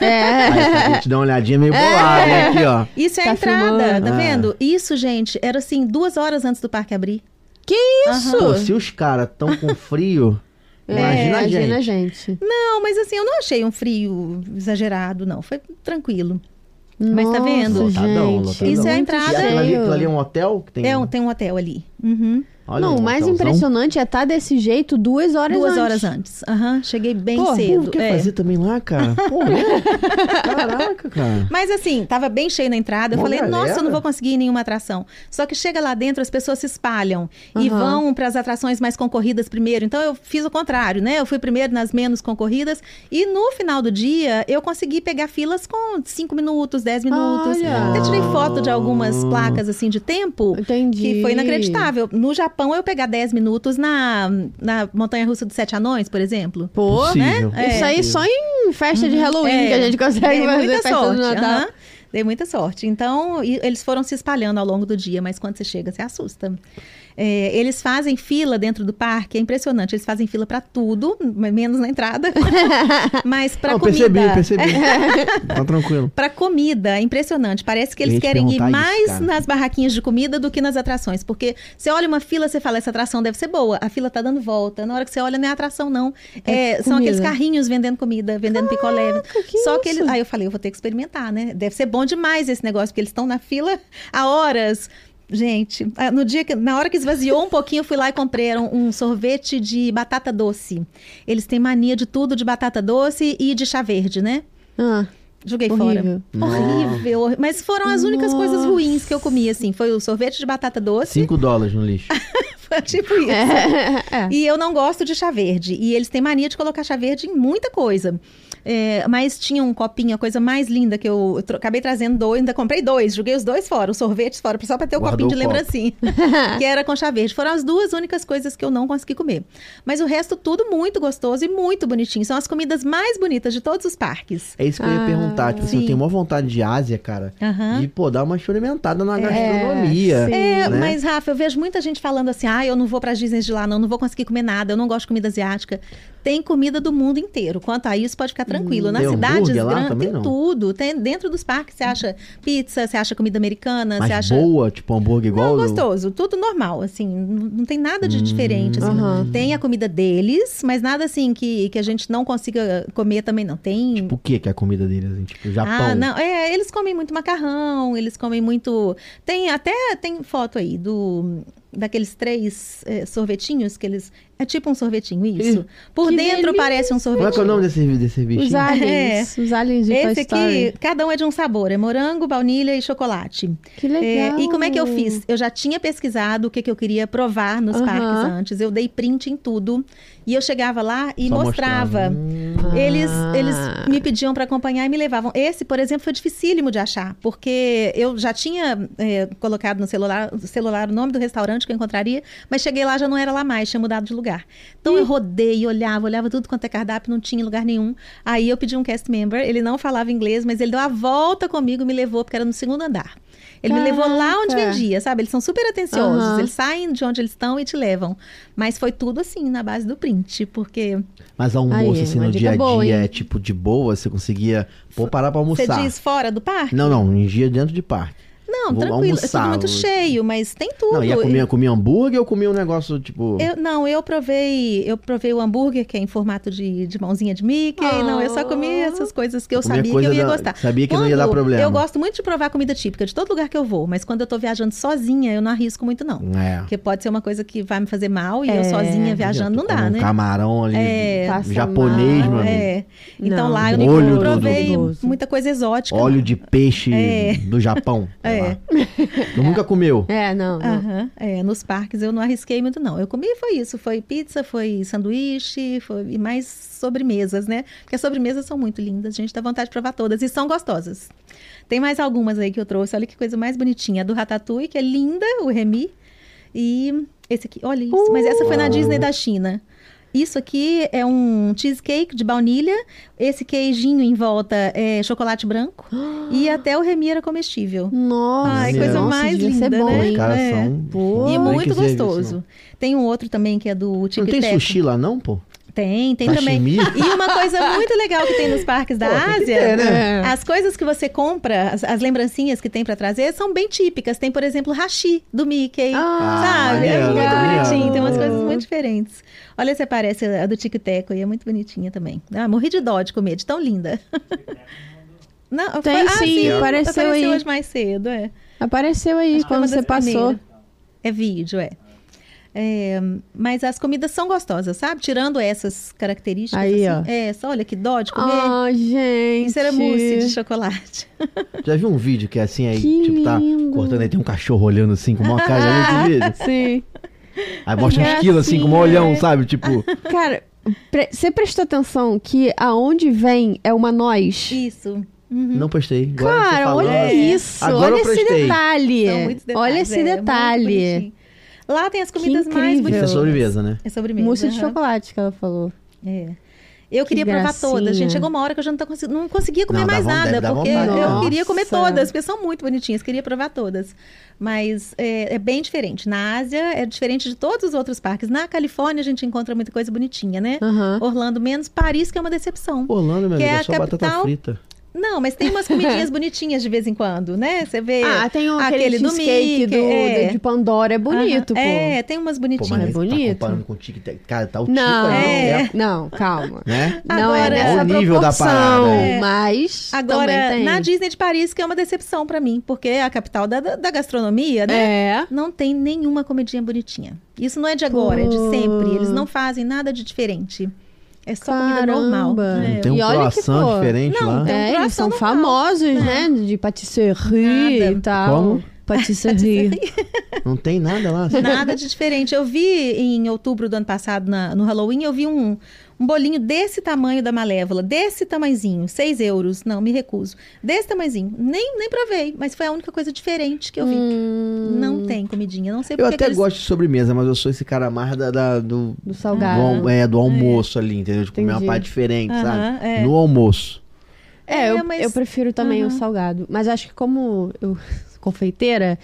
É. [LAUGHS] Aí, a gente dá uma olhadinha meio bolada, né? Aqui, ó. Isso é a Tá entrada, filmando. tá vendo? Isso, gente, era assim, duas horas antes do parque abrir. Que isso? Pô, se os caras tão com frio, [LAUGHS] É, imagina a imagina a gente. gente. Não, mas assim, eu não achei um frio exagerado, não. Foi tranquilo. Mas tá vendo? Nossa, Lotadão, gente, lotadão. Isso é a entrada. E aquilo ali, é um hotel? Que tem... É tem um hotel ali. Uhum. Olha, Não, o mais hotelzão. impressionante é estar desse jeito duas horas Duas antes. horas antes. Aham, cheguei bem Pô, cedo. Pô, quer é. fazer também lá, cara? Pô, né? [LAUGHS] Caraca, cara. Mas assim, tava bem cheio na entrada. Eu falei, galera. nossa, eu não vou conseguir nenhuma atração. Só que chega lá dentro, as pessoas se espalham e Aham. vão para as atrações mais concorridas primeiro. Então eu fiz o contrário, né? Eu fui primeiro nas menos concorridas e no final do dia eu consegui pegar filas com 5 minutos, 10 minutos. Olha. Até tirei foto de algumas placas assim de tempo. Entendi. Que foi inacreditável. No Japão, eu pegar 10 minutos na, na Montanha Russa dos Sete Anões, por exemplo. Pô, Possível. né? isso aí só em festa de Halloween É, que a gente consegue Dei fazer muita festa sorte. do Natal. aham. Dei muita sorte. Então, e- eles foram se espalhando ao longo do dia, mas quando você chega, você assusta. É, eles fazem fila dentro do parque, é impressionante. Eles fazem fila pra tudo, menos na entrada. [LAUGHS] mas pra Não, comida. percebi, percebi. [LAUGHS] tá tranquilo. Pra comida, é impressionante. Parece que eles querem ir mais isso, nas barraquinhas de comida do que nas atrações. Porque você olha uma fila, você fala, essa atração deve ser boa. A fila tá dando volta. Na hora que você olha, não é atração, não. É É, são aqueles carrinhos vendendo comida, vendendo picolé. que Só que eles. Aí eu falei, eu vou ter que experimentar, né? Deve ser bom demais esse negócio, porque eles estão na fila há horas. Gente, ah, no dia que, na hora que esvaziou um pouquinho, eu fui lá e comprei um, um sorvete de batata doce. Eles têm mania de tudo de batata doce e de chá verde, né? Ah, Joguei Horrível. fora. Horrível. horri- Mas foram as únicas coisas Nossa. ruins que eu comi, assim. Foi o sorvete de batata doce. 5 dólares no lixo. [LAUGHS] Foi tipo isso. é, é. E eu não gosto de chá verde. E eles têm mania de colocar chá verde em muita coisa. É, mas tinha um copinho, a coisa mais linda que eu, eu tro- acabei trazendo dois, ainda comprei dois, joguei os dois fora, os sorvetes fora, só pra ter o Guardou copinho de lembrancinha, [LAUGHS] que era com chá verde. Foram as duas únicas coisas que eu não consegui comer. Mas o resto, tudo muito gostoso e muito bonitinho. São as comidas mais bonitas de todos os parques. É isso que eu ia Ah, perguntar. Tipo assim, eu sim. tenho uma vontade de Ásia, cara. Aham. De, pô, dar uma experimentada na gastronomia. sim. É, né? mas Rafa, eu vejo muita gente falando assim: ah, eu não vou pra Disney de lá, não, não vou conseguir comer nada, eu não gosto de comida asiática. Tem comida do mundo inteiro. Quanto a isso, pode ficar tranquilo. Nas Tem cidades grandes, tem não? tudo. Tem, dentro dos parques, você acha pizza, você acha comida americana, Mas você acha. boa, tipo hambúrguer igual. Não, gostoso, tudo normal, assim, não tem nada de diferente, assim. Aham. Tem a comida deles, mas nada assim que, que a gente não consiga comer também não. Tem Tipo o que é a comida deles? Assim? Tipo, Japão. ah, não, é, eles comem muito macarrão, eles comem muito. Tem até tem foto aí do daqueles três eh, sorvetinhos que eles é tipo um sorvetinho isso. Ih, Por que dentro delícia. parece um Como é que é o sorvetinho. nome desse, desse bichinho? Os aliens. Os aliens de Esse aqui, cada um é de um sabor, é morango, baunilha e chocolate. Que legal. É, e como é que eu fiz? Eu já tinha pesquisado o que, que eu queria provar nos parques antes. Eu dei print em tudo. E eu chegava lá e Só mostrava. Hum, Eles, eles me pediam para acompanhar e me levavam. Esse, por exemplo, foi dificílimo de achar, porque eu já tinha é, colocado no celular, celular o nome do restaurante que eu encontraria, mas cheguei lá já não era lá mais, tinha mudado de lugar. Então eu rodei, olhava, olhava tudo quanto é cardápio, não tinha em lugar nenhum. Aí eu pedi um cast member, ele não falava inglês, mas ele deu a volta comigo, me levou, porque era no segundo andar. Ele me levou lá onde Caraca. vendia, sabe? Eles são super atenciosos. Aham. Eles saem de onde eles estão e te levam. Mas foi tudo assim, na base do print, porque Mas almoço, Aí, assim, no dia a dia, boa, é tipo de boa, você conseguia pô, parar pra você almoçar. diz fora do parque. Não, não, em dia dentro de parque. Não, Vou tranquilo. é almoçar, tudo muito vou- cheio, mas tem tudo. Não, ia comer, comer hambúrguer ou comer um negócio, tipo... Eu, não, eu provei, eu provei o hambúrguer, que é em formato de, de mãozinha de Mickey. Oh. Não, eu só comi essas coisas que eu sabia que eu ia da- gostar. sabia que não ia dar Quando- problema. Eu gosto muito de provar comida típica de todo lugar que eu vou, mas quando eu tô viajando sozinha, eu não arrisco muito, não. É. Porque pode ser uma coisa que vai me fazer mal e eu É. sozinha viajando não Comer dá, um né? camarão ali, É. Japonês, mal, meu amigo. É. Então Não, lá eu não do- provei do- muita coisa exótica. Óleo de peixe É. do Japão. sei [LAUGHS] É. nunca comeu? É, não, não. É, nos parques eu não arrisquei muito, não. Eu comi foi isso, foi pizza, foi sanduíche, foi e mais sobremesas, né? Porque as sobremesas são muito lindas, a gente dá vontade de provar todas e são gostosas. Tem mais algumas aí que eu trouxe, olha que coisa mais bonitinha. A do Ratatouille, que é linda, o Remy. E esse aqui, olha isso, mas essa foi na Disney da China. Isso aqui é um cheesecake de baunilha. Esse queijinho em volta é chocolate branco. e [GASPS] até o Remy era comestível. Nossa, Ai, coisa nossa, mais linda, bom, né? É. são... Pô. E Tem muito gostoso. Tem um outro também que é do Não Tic tem Teco. sushi lá não, pô? Tem, tem também. Sashimi? E uma coisa muito legal que tem nos parques da Pô, Ásia, ter, né? É. as coisas que você compra, as, as lembrancinhas que tem pra trazer, são bem típicas. Tem, por exemplo, hashi do Mickey, Ah, sabe? É maneiro, muito maneiro. bonitinho, tem umas coisas muito diferentes. Olha, essa parece a do Tic Teco e é muito bonitinha também. Ah, morri de dó de comer, de tão linda. [LAUGHS] Não, Tem foi- ah, sim, apareceu aí. hoje mais cedo, é. Apareceu aí quando você passou. primeiras. É vídeo, é. É, mas as comidas são gostosas, sabe? Tirando essas características. Aí, assim. ó. É, só olha que dó de comer. Ah, gente. Isso era mousse de chocolate. [LAUGHS] Já viu um vídeo que é assim aí, Que tipo, tá lindo. cortando aí, tem um cachorro olhando assim com uma cara, esse vídeo? [LAUGHS] Sim. Aí mostra uns quilos assim com um Gracinha. olhão, sabe? Tipo, Cara, pre- você prestou atenção que aonde vem é uma nós? Isso. Uhum. não prestei. Agora Cara, olha isso. Agora olha esse detalhe. São muitos detalhes. olha esse é, muito detalhe. bonitinho. Lá tem as comidas mais incrível. bonitas. Isso é sobremesa, né? É sobremesa. Mousse de chocolate que ela falou. É. Eu queria provar gracinha. todas. Gente, chegou uma hora que eu já não, tô consegui- não conseguia comer Não, mais von- nada, porque vontade. eu queria comer Nossa. todas, porque são muito bonitinhas, queria provar todas. Mas é, é bem diferente. Na Ásia é diferente de todos os outros parques. Na Califórnia a gente encontra muita coisa bonitinha, né? Orlando menos, Paris que é uma decepção. Orlando, meu Que amigo, é é a só batata capital- frita. Não, mas tem umas comidinhas [LAUGHS] bonitinhas de vez em quando, né? Você vê Ah, tem um, aquele aquele do Mickey, do, é. de Pandora, é bonito, Aham. pô. É, tem umas Pô, bonitinhas. mas é bonito. Tá comparando com o tic Cara, tá o tico Não, ali, É. né? não, calma. né? Não é Agora- nessa Olha o nível da parada. É. mas Agora, na Disney de Paris, que é uma decepção pra mim, porque é a capital da, da gastronomia, né? É. Não tem nenhuma comidinha bonitinha. Isso não é de agora, é de sempre. Pô. Eles não fazem nada de diferente. É só Caramba. comida normal. É. tem um E olha que, croissant pô, diferente não, lá. tem- um É, eles são normal. famosos, né? De patisserie Nada. e tal. Como? Patisserie. [LAUGHS] Não tem nada lá. assim. Nada de diferente. Eu vi em outubro do ano passado, na- no Halloween, eu vi um, um bolinho desse tamanho da Malévola, desse tamanzinho, 6 euros. Não, me recuso. Desse tamanzinho. Nem, nem provei, mas foi a única coisa diferente que eu vi. Hum, Não tem comidinha. Não sei Eu porque até que eles... gosto de sobremesa, mas eu sou esse cara mais da, da- do, Do do, salgado. al- é, do almoço ali, entendeu? De comer uma Entendi. parte diferente, Aham, sabe? é. No almoço. É, É, eu, mas- eu prefiro também o Aham. salgado. Mas acho que como eu confeiteira,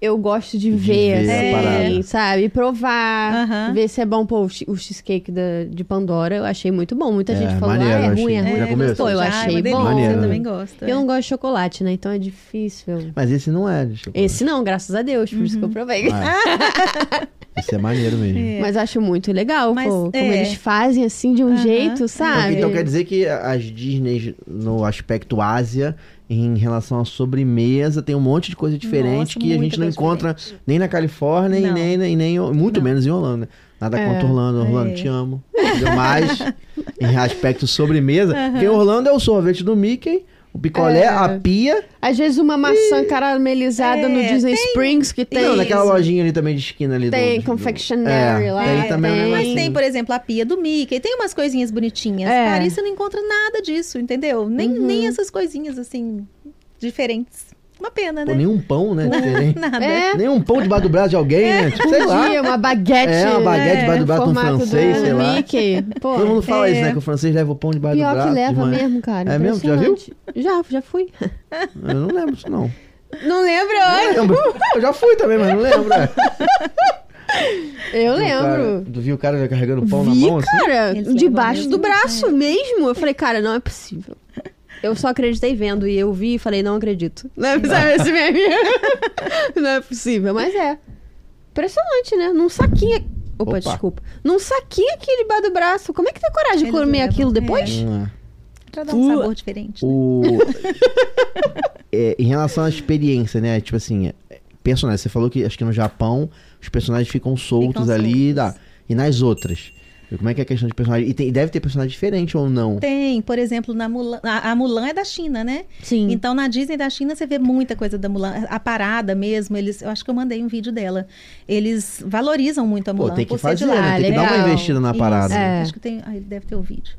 eu gosto de, De ver, ver assim, parada. sabe? Provar, Aham. ver se é bom. Pô, o che- o cheesecake da, de Pandora eu achei muito bom. Muita É, gente falou, maneiro, ah, é ruim, é ruim. Já comeu Pô, eu já, achei é bom. Maneiro, Eu né? também gosto. Eu não gosto de chocolate, né? Então é difícil. Mas esse não é de chocolate. Esse não, graças a Deus, por isso que eu provei. Ah, [LAUGHS] esse é maneiro mesmo. É. Mas acho muito legal, Mas, pô. Como é. eles fazem assim de um Aham. jeito, Então, sabe? então quer dizer que as Disney, no aspecto Ásia, em relação à sobremesa, tem um monte de coisa diferente Nossa, que a gente não encontra diferente. nem na Califórnia e Não. nem, nem, nem muito Não. menos em Orlando. Nada É. contra Orlando. Orlando, É. te amo. Mas, em [LAUGHS] aspecto sobremesa, porque Orlando é o sorvete do Mickey, o picolé, É. a pia. Às vezes uma maçã caramelizada no É, Disney tem- Springs que E tem. não, naquela lojinha ali também de esquina ali. Tem do- confectionery é, lá. Tem também tem. Mas tem, por exemplo, a pia do Mickey, tem umas coisinhas bonitinhas. É. Paris você não encontra nada disso, entendeu? Nem, Uhum. nem essas coisinhas assim diferentes. Uma pena, Pô, né? nenhum pão, né? [LAUGHS] Diferente. Nada. É. Nenhum pão debaixo do braço de alguém, né? Tipo, sei lá. Uma baguete. É, uma baguete debaixo do braço de um francês, do sei lá. Mickey. Pô, Todo mundo fala É. isso, né? Que o francês leva o pão debaixo do pior braço. que leva mesmo, cara. É mesmo? Já viu? Já, já fui. [LAUGHS] Eu não lembro disso, não. Não lembro, Não lembro. Eu já fui também, mas não lembro. é. Eu lembro. Tu viu o cara carregando o pão Vi, na mão assim? cara, levam debaixo do braço mesmo. Eu falei, cara, não é possível. Eu só acreditei vendo e eu vi e falei, não acredito. Não é, sabe esse meme? [LAUGHS] não é possível, mas é. Impressionante, né? Num saquinho. Opa, Opa. desculpa. Num saquinho aqui debaixo do braço. Como é que tem coragem de comer aquilo é. depois? É. Pra dar um Uh. sabor diferente. O... [LAUGHS] É, em relação à experiência, né? Tipo assim, é, personagens. Você falou que acho que no Japão os personagens ficam soltos Ficam ali. soltos. Da... E nas outras? Como é que é a questão de personagem? E, tem- deve ter personagem diferente ou não? Tem, por exemplo, na Mulan, a, a Mulan é da China, né? Sim. Então, na Disney da China, você vê muita coisa da Mulan. A parada mesmo, eles, eu acho que eu mandei um vídeo dela. Eles valorizam muito a Pô, Mulan. tem que por ser de fazer, lá. né? Ah, Tem que dar uma investida na Isso, parada. É. Acho que tem. Ah, ele deve ter o vídeo.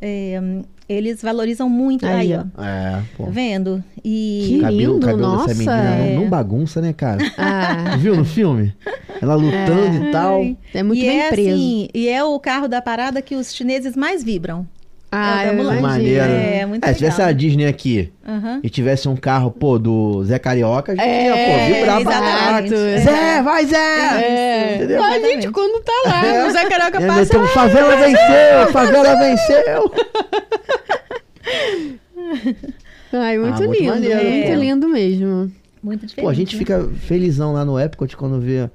É, eles valorizam muito. Aí, Aí, ó. É, pô. Tá vendo? E. Que O cabelo, lindo, cabelo nossa. dessa menina não, É. não bagunça, né, cara? Ah, Viu no filme? Ela lutando e tal. É muito e bem é preso. assim, e é o carro da parada que os chineses mais vibram. Ah, é o da eu imagino. Maneiro. É, muito se tivesse a Disney aqui Aham. e tivesse um carro, pô, do Zé Carioca, a gente É, ia, pô, vibrar caralho. É. Zé, vai, Zé! É. Entendeu? Exatamente. gente, quando tá lá, É. o Zé Carioca passa. um, favela venceu, favela venceu. [LAUGHS] Ai, muito Ah, muito lindo. muito pô. lindo mesmo. Muito diferente. Pô, a gente né? fica felizão lá no Epcot quando vê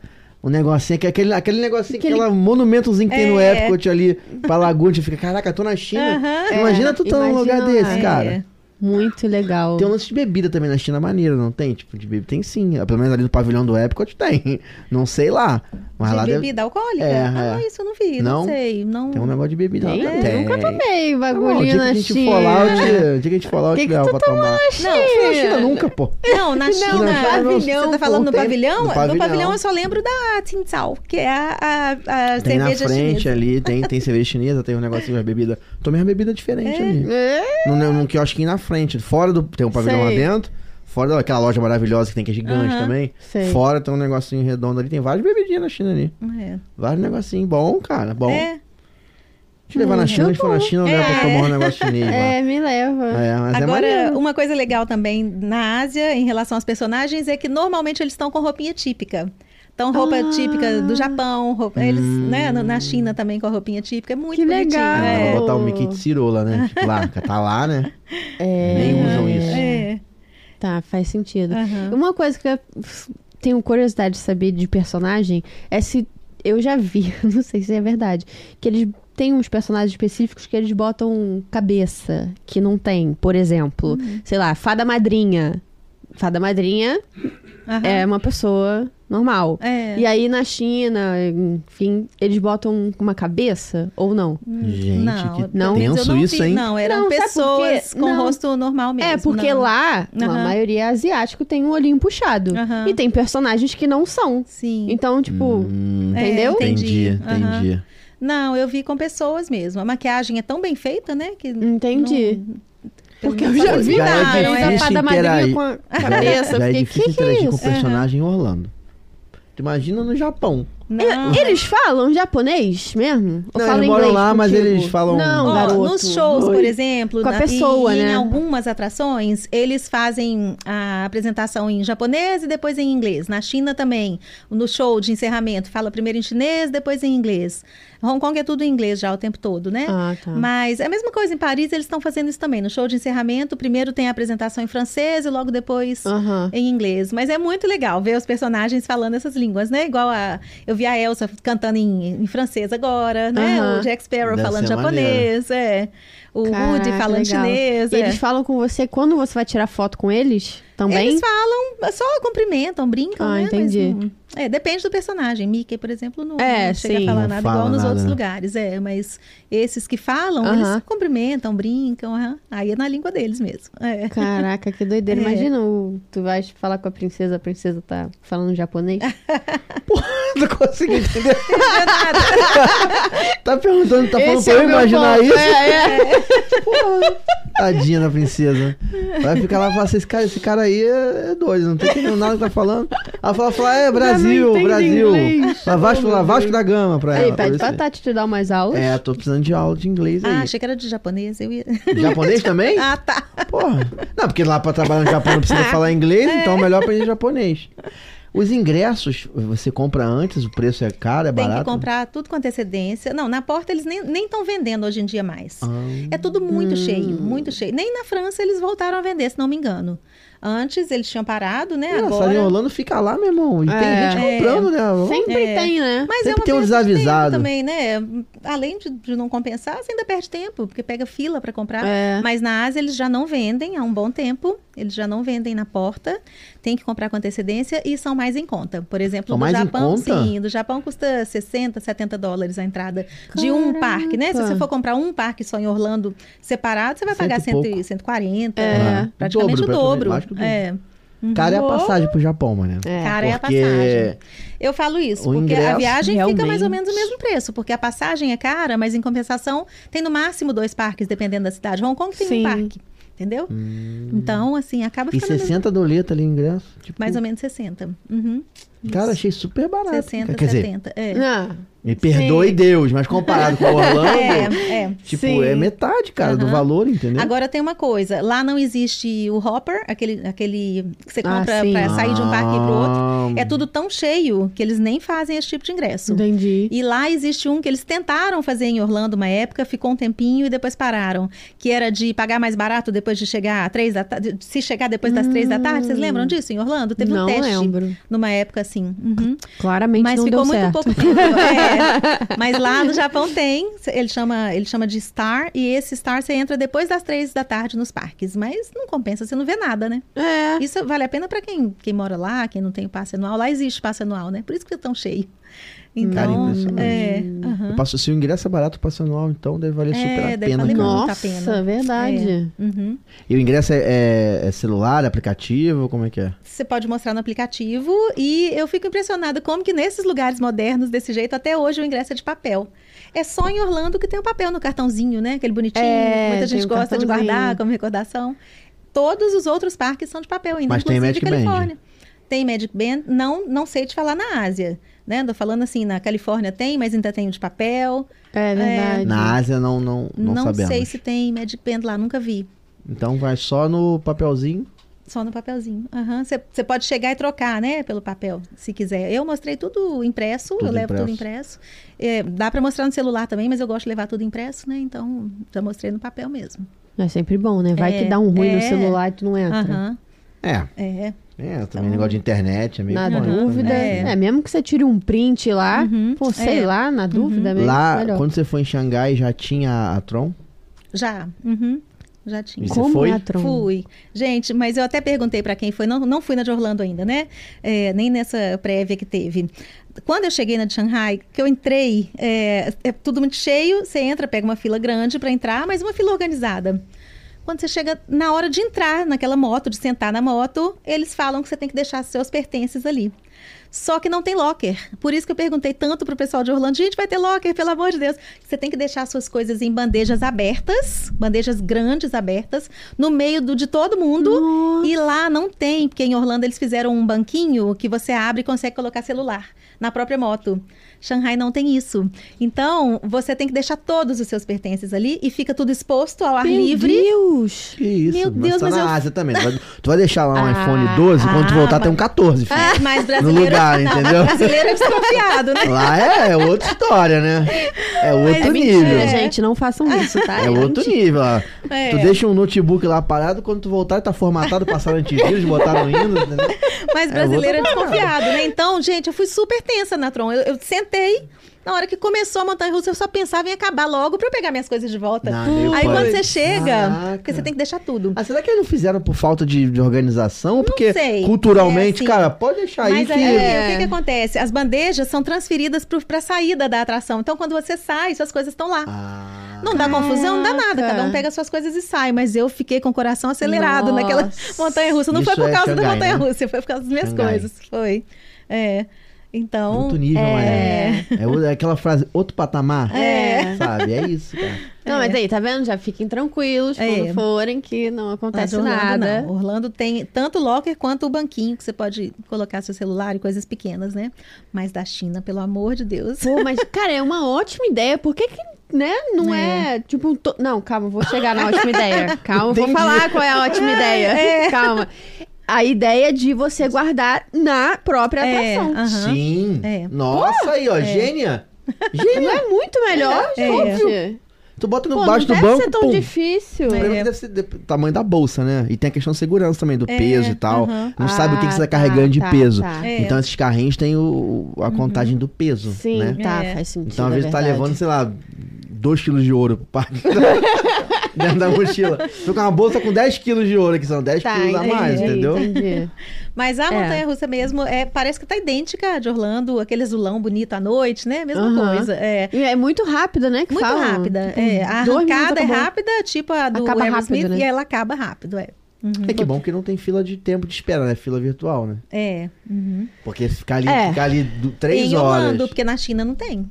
um negocinho, que é aquele, aquele negocinho, Aquele- aquele monumentozinho que tem no É. Epcot ali, pra gente fica, caraca, tô na China. Aham. Imagina É, tu tá num imagina lugar lá. desse, É. cara. Muito legal. Tem um lance de bebida também na China maneiro, não tem? Tipo, de bebida tem sim. Pelo menos ali no pavilhão do Epcot tem. Não sei lá. Mas de lá deve... bebida alcoólica? É, ah, é. isso eu não vi, não, Não? sei. Não... tem um negócio de bebida. Tem? lá. Eu nunca tomei Tá bom, o bagulhinho dia que na a gente China. for lá, o dia que a gente for lá, eu Que te que levo tu pra tomar. Não, Fui na China nunca, pô. Não, na Não, China. no pavilhão, Você tá falando pô, no tem- pavilhão? no No pavilhão. pavilhão eu só lembro da Tinsal, que é a, a, a Tem na cerveja frente chinesa. ali, tem, tem cerveja chinesa, tem um negocinho de bebida. Tomei uma bebida diferente ali. É? Num, num quiosquinho na frente. Fora do. Tem um pavilhão Sei. lá dentro. Fora daquela loja maravilhosa que tem, que é gigante Aham. também. Sei. Fora tem um negocinho redondo ali. Tem várias bebidinhas na China ali. É. Vários negocinhos. Bom, cara. Bom. É. Te levar na China, a gente for na China, dá pra É. tomar um negócio chinês lá. [LAUGHS] É, me leva. É, mas é Agora, maneiro. uma coisa legal também na Ásia, em relação aos personagens, é que normalmente eles estão com roupinha típica. Então, roupa Ah. típica do Japão, roupa- eles, Hum. né, na China também com a roupinha típica, é muito Que bonitinho. legal. Ah, É. Vou botar o Mickey de cirola, né? Tipo, lá, tá lá, né? Nem usam isso. É. Tá, faz sentido. Aham. Uma coisa que eu tenho curiosidade de saber de personagem é se eu já vi, [LAUGHS] não sei se é verdade, que eles têm uns personagens específicos que eles botam cabeça, que não tem. Por exemplo, sei lá, fada madrinha. Fada madrinha Aham. é uma pessoa normal. É. E aí na China, enfim, eles botam uma cabeça ou não? Gente, não, que não. tenso não isso, vi. hein? Não, eram Não, pessoas com Não. rosto normal mesmo. é, porque não. lá, a Aham. maioria asiático tem um olhinho puxado. E tem personagens que não são. Sim. Então, tipo, Hum, É, entendeu? entendi, entendi. Entendi. Não, eu vi com pessoas mesmo. A maquiagem é tão bem feita, né? Que Entendi. não- Porque eu já vi Já é na não, difícil da fada madrinha interagir. com a Já, cabeça. já é eu fiquei, difícil que que é interagir com o personagem em Orlando. Tu imagina no Japão. Não. Eles falam japonês mesmo? Ou Não, falam eles moram inglês lá, mas contigo? eles falam- Não, Ó, garoto. nos shows, por exemplo, Com a na- pessoa, e, né? em algumas atrações, eles fazem a apresentação em japonês e depois em inglês. Na China também, no show de encerramento, fala primeiro em chinês, depois em inglês. Hong Kong é tudo em inglês já o tempo todo, né? Ah, tá. Mas é a mesma coisa em Paris, eles estão fazendo isso também. No show de encerramento, primeiro tem a apresentação em francês e logo depois Aham. em inglês. Mas é muito legal ver os personagens falando essas línguas, né? Igual a. Eu vi a Elsa cantando em, em francês agora, né? O Jack Sparrow Deve falando japonês, é. O Woody falando legal. chinês. E é. eles falam com você quando você vai tirar foto com eles? Também? Eles falam, só cumprimentam, brincam, Ah, né? entendi. Mas não- é, depende do personagem. Mickey, por exemplo, não, É, não chega sim. a falar Não nada fala igual nos nada, outros né? lugares. É, mas esses que falam, Aham. eles cumprimentam, brincam. aham. Aí é na língua deles mesmo. É. Caraca, que doideira. [LAUGHS] É. Imagina, tu vai falar com a princesa, a princesa tá falando japonês. [LAUGHS] Não consegui entender. [LAUGHS] tá perguntando, tá falando Esse pra é eu imaginar ponto. isso? É, é. Porra. Tadinha da princesa. Vai ficar lá e falar assim, esse cara, esse cara aí é, é doido, não entendendo nada que tá falando. Ela fala, fala é Brasil, Brasil. inglês. Lá Vasco, lá, Vasco da Gama pra Aí, ela. pra pede pra Tati te dar umas aulas. É, tô precisando de aula de inglês Ah, aí. achei que era de japonês. Eu ia... [LAUGHS] Japonês também? ah, tá. Porra. Não, porque lá pra trabalhar no Japão não precisa [LAUGHS] falar inglês, então é melhor aprender japonês. Os ingressos, você compra antes, o preço é caro, é Tem barato? que comprar tudo com antecedência. Não, na porta eles nem estão vendendo hoje em dia mais. Ah. É tudo muito cheio, muito cheio. Nem na França eles voltaram a vender, se não me engano. Antes eles tinham parado, né? Engraçado, Agora. em Orlando fica lá, meu irmão. E tem É. gente É. comprando, né? Sempre É. tem, né? Mas Sempre é uma tem um perda de tempo desavisado. também, né? Além de, de não compensar, você ainda perde tempo, porque pega fila para comprar. É. Mas na Ásia eles já não vendem há um bom tempo. Eles já não vendem na porta. Tem que comprar com antecedência e são mais em conta. Por exemplo, do em Japão, sim, do Japão custa 60, 70 dólares a entrada de um parque, né? Se você for comprar um parque só em Orlando separado, você vai Cento pagar. 100, 140, É. praticamente Dobro, o dobro. É. Cara, é a passagem pro Japão, mano. É. Cara, é a Porque passagem. Eu falo isso, o porque a viagem fica mais ou realmente. menos o mesmo preço, porque a passagem é cara, mas em compensação tem no máximo dois parques, dependendo da cidade. Hong Kong tem Sim. um parque, entendeu? Então, assim, acaba Hum. E ficando 60 doleta ali o ingresso. Tipo, mais ou menos 60. Uhum. Cara, achei super barato. 60, Quer dizer, 70. É. Ah, me perdoe Deus, mas comparado com [LAUGHS] Orlando, É, é. tipo, Sim. é metade, cara, do Aham. valor, entendeu? Agora tem uma coisa, lá não existe o hopper, aquele, aquele que você Ah, compra sim. pra sair de um parque pro outro. Ah, É tudo tão cheio que eles nem fazem esse tipo de ingresso. entendi. E lá existe um que eles tentaram fazer em Orlando uma época, ficou um tempinho e depois pararam. Que era de pagar mais barato depois de chegar às três da tarde. Se chegar depois das três da tarde. Vocês lembram disso em Orlando? Teve não um teste lembro. numa época assim. Uhum. Claramente Mas não ficou deu muito certo. pouco tempo. [LAUGHS] É. [LAUGHS] Mas lá no Japão tem, ele chama, ele chama de Star, e esse Star você entra depois das três da tarde nos parques. Mas não compensa, você não vê nada, né? É. Isso vale a pena para quem, quem mora lá, quem não tem passe anual. Lá existe passe anual, né? Por isso que é tão cheio. Então, é. aham. eu passo, se o ingresso é barato, passo anual, então deve valer É, super a deve pena, valer Nossa, pena. verdade. Uhum. E o ingresso é, é- é celular, é aplicativo, como é que é? Você pode mostrar no aplicativo e eu fico impressionada como que nesses lugares modernos desse jeito até hoje o ingresso é de papel. É só em Orlando que tem o papel no cartãozinho, né? Aquele bonitinho. É, Muita tem gente o gosta de guardar como recordação. Todos os outros parques são de papel ainda, Mas tem inclusive Magic Band? Califórnia. Tem Magic Band, não, não sei te falar na Ásia. Né? Tô falando assim, na Califórnia tem, mas ainda tem o de papel. É verdade. Na Ásia não, não, não, Não, sabemos. sei se tem Magic Pen lá, nunca vi. Então vai só no papelzinho. Só no papelzinho. Você pode chegar e trocar, né? Pelo papel, se quiser. Eu mostrei tudo impresso, Tudo eu levo tudo impresso. impresso. É, dá para mostrar no celular também, mas eu gosto de levar tudo impresso, né? Então, já mostrei no papel mesmo. É sempre bom, né? Vai É, que dá um ruim no é. celular e tu não entra. Aham. É, É. é, também negócio de internet é meio Na bom, dúvida. também. É. mesmo que você tire um print lá, Uhum, pô, sei é. lá, na dúvida é mesmo. Lá, melhor. quando você foi em Xangai, já tinha a Tron? Já. Uhum. Já tinha. E você Como foi? é a Tron? Fui. Gente, mas eu até perguntei para quem foi. Não, não fui na de Orlando ainda, né? É, nem nessa prévia que teve. Quando eu cheguei na de Shanghai, que eu entrei, é, é tudo muito cheio. Você entra, pega uma fila grande para entrar, mas uma fila organizada. Quando você chega na hora de entrar naquela moto, de sentar na moto, eles falam que você tem que deixar seus pertences ali. Só que não tem locker. Por isso que eu perguntei tanto pro pessoal de Orlando, gente, vai ter locker, pelo amor de Deus. Você tem que deixar suas coisas em bandejas abertas, bandejas grandes abertas, no meio do, de todo mundo. E lá não tem, porque em Orlando eles fizeram um banquinho que você abre e consegue colocar celular na própria moto. Shanghai não tem isso. Então, você tem que deixar todos os seus pertences ali e fica tudo exposto ao ar Meu livre. Deus! Que isso, Meu mas Deus, tá mas na eu- Ásia também. Tu vai, deixar lá um [LAUGHS] Ah, iPhone 12, quando tu ah, voltar tem um mas- 14, filho. Mas No brasileiro, lugar, não, entendeu? brasileiro é desconfiado, né? Lá é, é outra história, né? É outro É nível. mentira, É. gente. Não façam isso, tá? É outro nível. ó. É. Tu deixa um notebook lá parado, quando tu voltar, tá formatado, passaram antivírus, botaram Windows, entendeu? Mas É brasileiro é, parada. desconfiado, né? Então, gente, eu fui super tensa na Tron. Eu, eu sentei, na hora que começou a montanha russa, eu só pensava em acabar logo pra eu pegar minhas coisas de volta. Não, Aí quando você chega, Caraca. porque você tem que deixar tudo. Ah, será que eles não fizeram por falta de, de organização? Porque sei. culturalmente, É, cara, pode deixar aí Mas que. aí, É. o que, que acontece? As bandejas são transferidas pro, pra saída da atração. Então, quando você sai, suas coisas estão lá. Ah, Não dá confusão, não dá nada. Cada um pega suas coisas e sai. Mas eu fiquei com o coração acelerado Nossa. naquela montanha russa. Não Isso foi por é causa da Xangai, montanha né? russa, foi por causa das minhas Xangai. coisas. Foi. É. Então. Outro nível, é... né? É é aquela frase, outro patamar. É. Sabe? É isso, cara. Não, mas aí, tá vendo? Já fiquem tranquilos É. quando forem que não acontece Orlando, nada. não. Orlando tem tanto o locker quanto o banquinho que você pode colocar seu celular e coisas pequenas, né? Mas da China, pelo amor de Deus. Pô, mas, cara, é uma ótima ideia. Por que que, né, não é, tipo... to- Não, calma, vou chegar na ótima ideia. [LAUGHS] Calma, vou Entendi. falar qual é a ótima ideia. Calma. A ideia de você guardar na própria É, atração. aham. Sim. É. Nossa, aí, ó, [LAUGHS] gênia. Não é muito melhor, É. gente? Tu bota no Pô, não baixo do deve banco, ser tão pum. difícil. O problema é É. que deve ser de- tamanho da bolsa, né? E tem a questão de segurança também, do É, peso e tal. aham. Não sabe o que, que você tá Ah, carregando de tá, peso. tá. É. Então esses carrinhos têm o, a contagem do peso, Sim, né? tá, É. faz sentido. Então às é vezes tá verdade. levando, sei lá, 2 quilos de ouro pro parque. [LAUGHS] Dentro da mochila. Tô com uma bolsa com 10 quilos de ouro, que são 10 Tá, quilos a mais, entendi, entendeu? Entendi. Mas a É. montanha russa mesmo é, parece que tá idêntica à de Orlando, aquele azulão bonito à noite, né? Mesma coisa. É. E é muito rápida, né? Que Muito falam. rápida. Tipo, é. A arrancada é acabou. rápida, tipo a do Acaba Aerosmith, rápido, né? e ela acaba rápido, é. Uhum. É que bom que não tem fila de tempo de espera, né? Fila virtual, né? É. Uhum. Porque ficar ali, É. ficar ali do, 3 em horas. Orlando, porque na China não tem.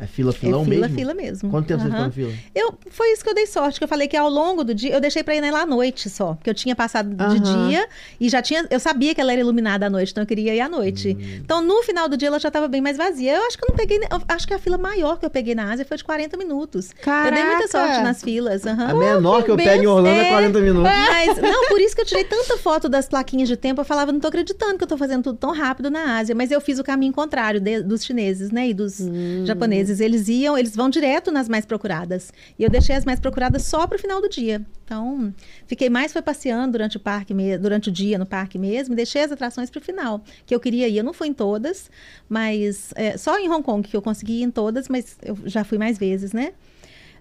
É fila, filão é fila, mesmo? fila mesmo. Quanto tempo você ficou na fila? Eu, foi isso que eu dei sorte, que eu falei que ao longo do dia, eu deixei pra ir nela à noite só, porque eu tinha passado de Aham. dia e já tinha, eu sabia que ela era iluminada à noite, então eu queria ir à noite. Hum. Então no final do dia ela já tava bem mais vazia. Eu acho que eu não peguei, eu acho que a fila maior que eu peguei na Ásia foi de 40 minutos. Eu dei muita Caraca! sorte nas filas. aham. A menor que eu pego em Orlando é é. 40 minutos. [LAUGHS] Mas, não, por isso que eu tirei tanta foto das plaquinhas de tempo. Eu falava, não tô acreditando que eu tô fazendo tudo tão rápido na Ásia. Mas eu fiz o caminho contrário de- dos chineses, né? E dos Hum. japoneses. Eles iam, eles vão direto nas mais procuradas. E eu deixei as mais procuradas só pro final do dia. Então, fiquei mais foi passeando durante o parque, durante o dia no parque mesmo. Deixei as atrações pro final, que eu queria ir. Eu não fui em todas, mas é, só em Hong Kong que eu consegui ir em todas, mas eu já fui mais vezes, né?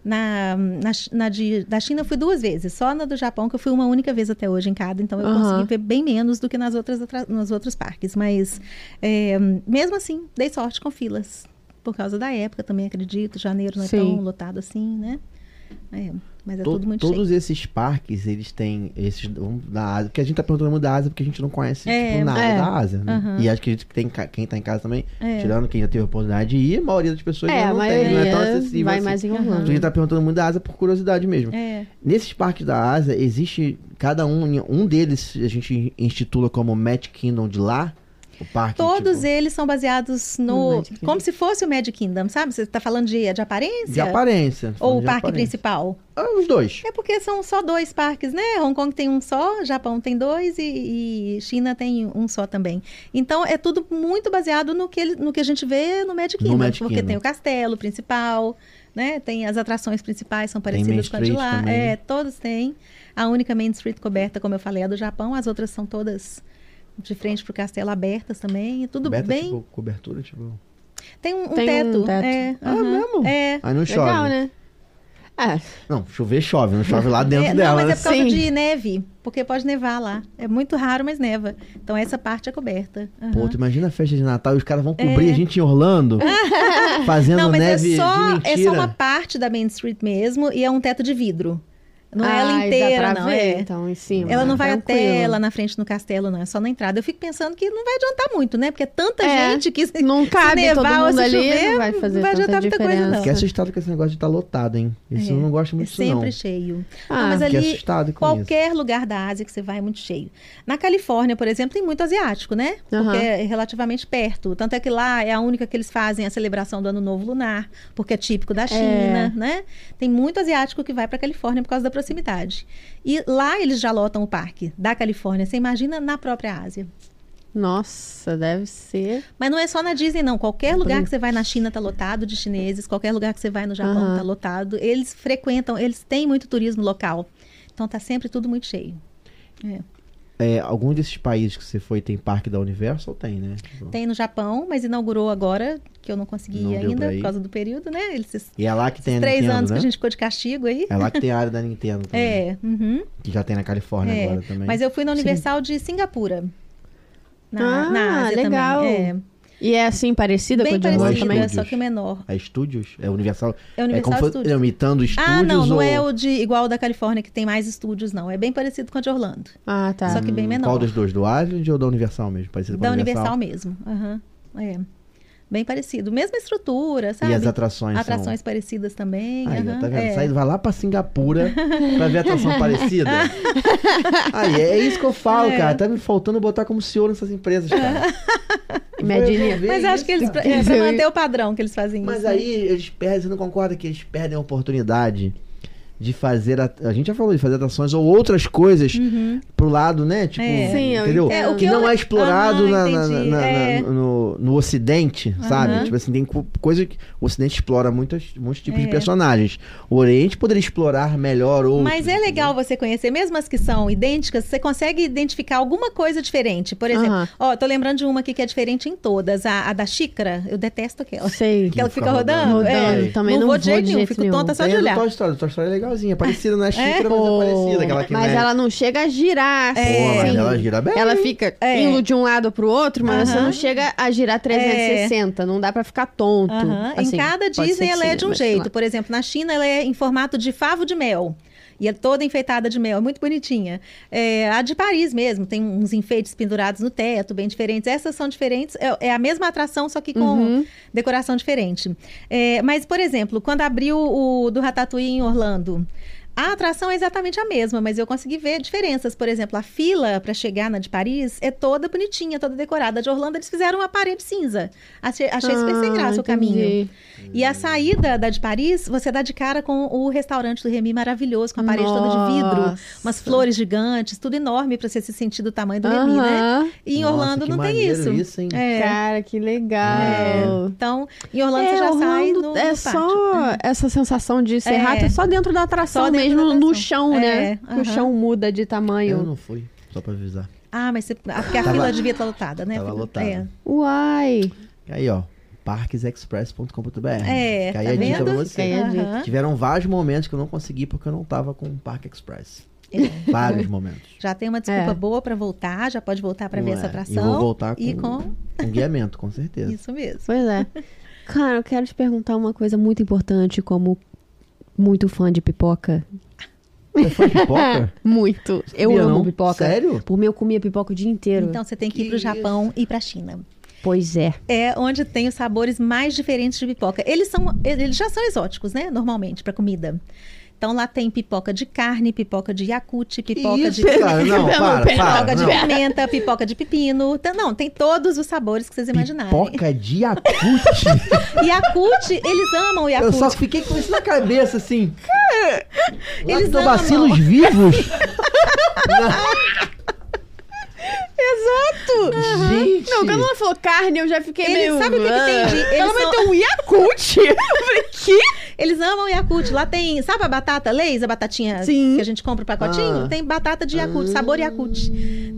Na, na, na de, da China eu fui duas vezes, só na do Japão que eu fui uma única vez até hoje em cada, então eu Aham. consegui ver bem menos do que nas outras nos outros parques, mas é, mesmo assim dei sorte com filas por causa da época também acredito, janeiro não é Sim. tão lotado assim, né? É, mas é To- tudo muito todos cheio. esses parques, eles têm esses da Ásia, porque a gente tá perguntando muito da Ásia porque a gente não conhece É, tipo, nada é. da Ásia, né? Aham. E acho que tem quem tá em casa também, É. tirando quem já teve a oportunidade de ir, a maioria das pessoas É, não tem, maioria não é tão acessível vai assim. mais em. Então a gente tá perguntando muito da Ásia por curiosidade mesmo. É, Nesses parques da Ásia, existe cada um, um deles a gente intitula como Magic Kingdom de lá, parque, Todos tipo, eles são baseados No no. Como se fosse o Magic Kingdom, sabe? Você tá falando de, de aparência? de aparência. Ou o parque aparência. principal? Ah, os dois. É porque são só dois parques, né? Hong Kong tem um só, Japão tem dois e, e China tem um só também. Então é tudo muito baseado no que, ele- no que a gente vê no Magic No Kingdom. Magic porque Kingdom. tem o castelo principal, né? Tem as atrações principais, são parecidas com a de lá. também. É, todos têm. A única Main Street coberta, como eu falei, é do Japão. As outras são todas de frente pro castelo abertas também. É tudo Aberta, bem. tipo, cobertura, tipo... Tem um, um Tem um teto. teto. É, Ah, mesmo? É. Aí não chove. Legal, né? É, Não, chover chove, não chove lá dentro É, dela. não, mas né? é por causa Sim. de neve, porque pode nevar lá. É muito raro, mas neva. Então essa parte é coberta. Aham. Pô, tu imagina a festa de Natal e os caras vão cobrir a gente em Orlando, [LAUGHS] fazendo É. Não, mas neve é só, de é só uma parte da Main Street mesmo e é um teto de vidro. Não é ela inteira, não. ver, é. então, em cima. Ela não vai Tranquilo. até lá na frente no castelo, não. É só na entrada. Eu fico pensando que não vai adiantar muito, né? Porque é tanta É, gente que se, Não cabe se nevar todo ou mundo se ali, chover, não vai fazer não vai tanta adiantar muita coisa, diferença. não. Fiquei assustado com esse negócio de estar lotado, hein? Isso É, eu não gosto É muito disso, não. sempre cheio. Ah, não, mas Fiquei ali, assustado com qualquer lugar da Ásia que você vai é muito cheio. Na Califórnia, por exemplo, tem muito asiático, né? Porque Aham. é relativamente perto. Tanto é que lá é a única que eles fazem a celebração do Ano Novo Lunar, porque é típico da China, né? Tem muito asiático que vai para Califórnia por causa da proximidade. E lá eles já lotam o parque da Califórnia. Você imagina na própria Ásia. Nossa, deve ser. Mas não é só na Disney, não. Qualquer lugar que você vai na China tá lotado de chineses, qualquer lugar que você vai no Japão Aham. tá lotado. Eles frequentam, eles têm muito turismo local. Então tá sempre tudo muito cheio. É, algum desses países que você foi tem parque da Universal? Tem, né? Tipo, Tem no Japão, mas inaugurou agora, que eu não consegui Não ainda por causa do período, né? Eles, esses E é lá que tem a três Nintendo, anos né? que a gente ficou de castigo aí. É lá que tem [LAUGHS] a área da Nintendo também. É, uhum, Que já tem na Califórnia é. agora também. Mas eu fui na Sim. Universal de Singapura. Na, Ah, na Ásia legal. também. É. E é assim, parecida com Bem a de Orlando parecida, também? é só que menor. É estúdios? É Universal? É Universal é como Studios. é imitando estúdios Ah, não, não ou... é o de igual o da Califórnia, que tem mais estúdios, não. É bem parecido com a de Orlando. Ah, tá. Só que bem Hum, menor. Qual dos dois? Do Island ou da Universal mesmo? Parecido com Da a Universal, mesmo. Aham. É. Bem parecido. Mesma estrutura, sabe? E as atrações Atrações são... parecidas também. Aí, aham, tá vendo? é. Sai, vai lá pra Singapura pra ver atração [LAUGHS] parecida. Aí, é isso que eu falo, É. cara. Tá me faltando botar como CEO nessas empresas, cara. [LAUGHS] Ver Mas acho isso, que eles, cara. é, pra manter o padrão que eles fazem Mas isso. né? aí eles perdem, você não concorda que eles perdem a oportunidade de fazer, a, a gente já falou de fazer atrações ou outras coisas pro lado, né? Tipo, É. Sim, eu entendeu? É, o que que não eu- é explorado na- na- na- na- É. no, no Ocidente, sabe? Aham. Tipo assim, tem co- coisa que o Ocidente explora muitas, muitos tipos de É. personagens. O Oriente poderia explorar melhor outros. Mas é legal você conhecer, mesmo as que são idênticas, você consegue identificar alguma coisa diferente. Por exemplo, ó, tô lembrando de uma aqui que é diferente em todas. A, a da xícara, eu detesto aquela. Sei. Aquela que fica fica rodando. rodando. é. Rodando, também não vou de jeito de nenhum, fico nenhum. tonta só Tem de a olhar. Toy Story. Toy Story é legalzinha. Parecida na xícara, mas é parecida. Aquela que mas é... ela não chega a girar É. assim. Pô, mas ela gira bem. Ela fica É. indo de um lado pro outro, mas você não chega a girar 360. Não dá pra ficar tonto. Aham. Assim, em cada pode ser Disney que ela é sim, de um mas sei jeito. lá. Por exemplo, na China ela é em formato de favo de mel. E é toda enfeitada de mel, é muito bonitinha. É, a de Paris mesmo, tem uns enfeites pendurados no teto, bem diferentes. Essas são diferentes, é, é a mesma atração, só que com Uhum. decoração diferente. É, mas, por exemplo, quando abriu o do Ratatouille em Orlando, a atração é exatamente a mesma, mas eu consegui ver diferenças. Por exemplo, a fila para chegar na de Paris é toda bonitinha, toda decorada. A de Orlando eles fizeram uma parede cinza. Achei, achei super sem Ah, graça o caminho. entendi. E a saída da de Paris, você dá de cara com o restaurante do Remy maravilhoso, com a parede toda de vidro, Nossa. umas flores gigantes, tudo enorme para você se sentir do tamanho do Remy, né? E em Nossa, Orlando que não tem isso. hein? É. Cara, que legal. É. Então, em Orlando É, você já sai Orlando no, no é pátio. só essa sensação de ser É. rato é só dentro da atração Só dentro mesmo, no chão, É, né? Que aham. o chão muda de Eu tamanho. não fui, só pra avisar. Ah, mas você, ah, porque a Tava- fila devia estar lotada, né? tava lotada. É. Uai! Aí, ó, parquesexpress.com.br. É, Fica aí tá a dica pra você. Aham. Tiveram vários momentos que eu não consegui porque eu não tava com o Parque Express. É. Vários momentos. Já tem uma desculpa É. boa para voltar, já pode voltar para ver Não essa é. atração. E vou voltar com, E com com [LAUGHS] guiamento, com certeza. isso mesmo. Pois é. Cara, eu quero te perguntar uma coisa muito importante, como muito fã de pipoca. Você foi pipoca? [LAUGHS] Muito. Eu Sabia amo não? pipoca. Sério? Por mim, eu comia pipoca o dia inteiro. Então você tem que ir Que para o Japão e para a China. Pois é. É onde tem os sabores mais diferentes de pipoca. Eles são, eles já são exóticos, né? Normalmente para comida. Então lá tem pipoca de carne, pipoca de yakult, pipoca Isso, de cara, não, [LAUGHS] para, pipoca para. de não. pimenta, pipoca de pepino. Então, não, tem todos os sabores que vocês imaginarem. Pipoca de Yakult. [LAUGHS] Yakult, eles amam o Eu só fiquei com isso na cabeça, assim. Eles Lactobacilos amam. vivos? [LAUGHS] Exato! Gente. Não, quando ela falou carne, eu já fiquei Eles- meio... sabe o que que tem de- eles Ela são- meteu um Yakult. [LAUGHS] eu falei, que? Eles amam o Yakult. Lá tem, sabe a batata Leis, a batatinha Sim. que a gente compra o pacotinho? Ah. Tem batata de Yakult, sabor Yakult.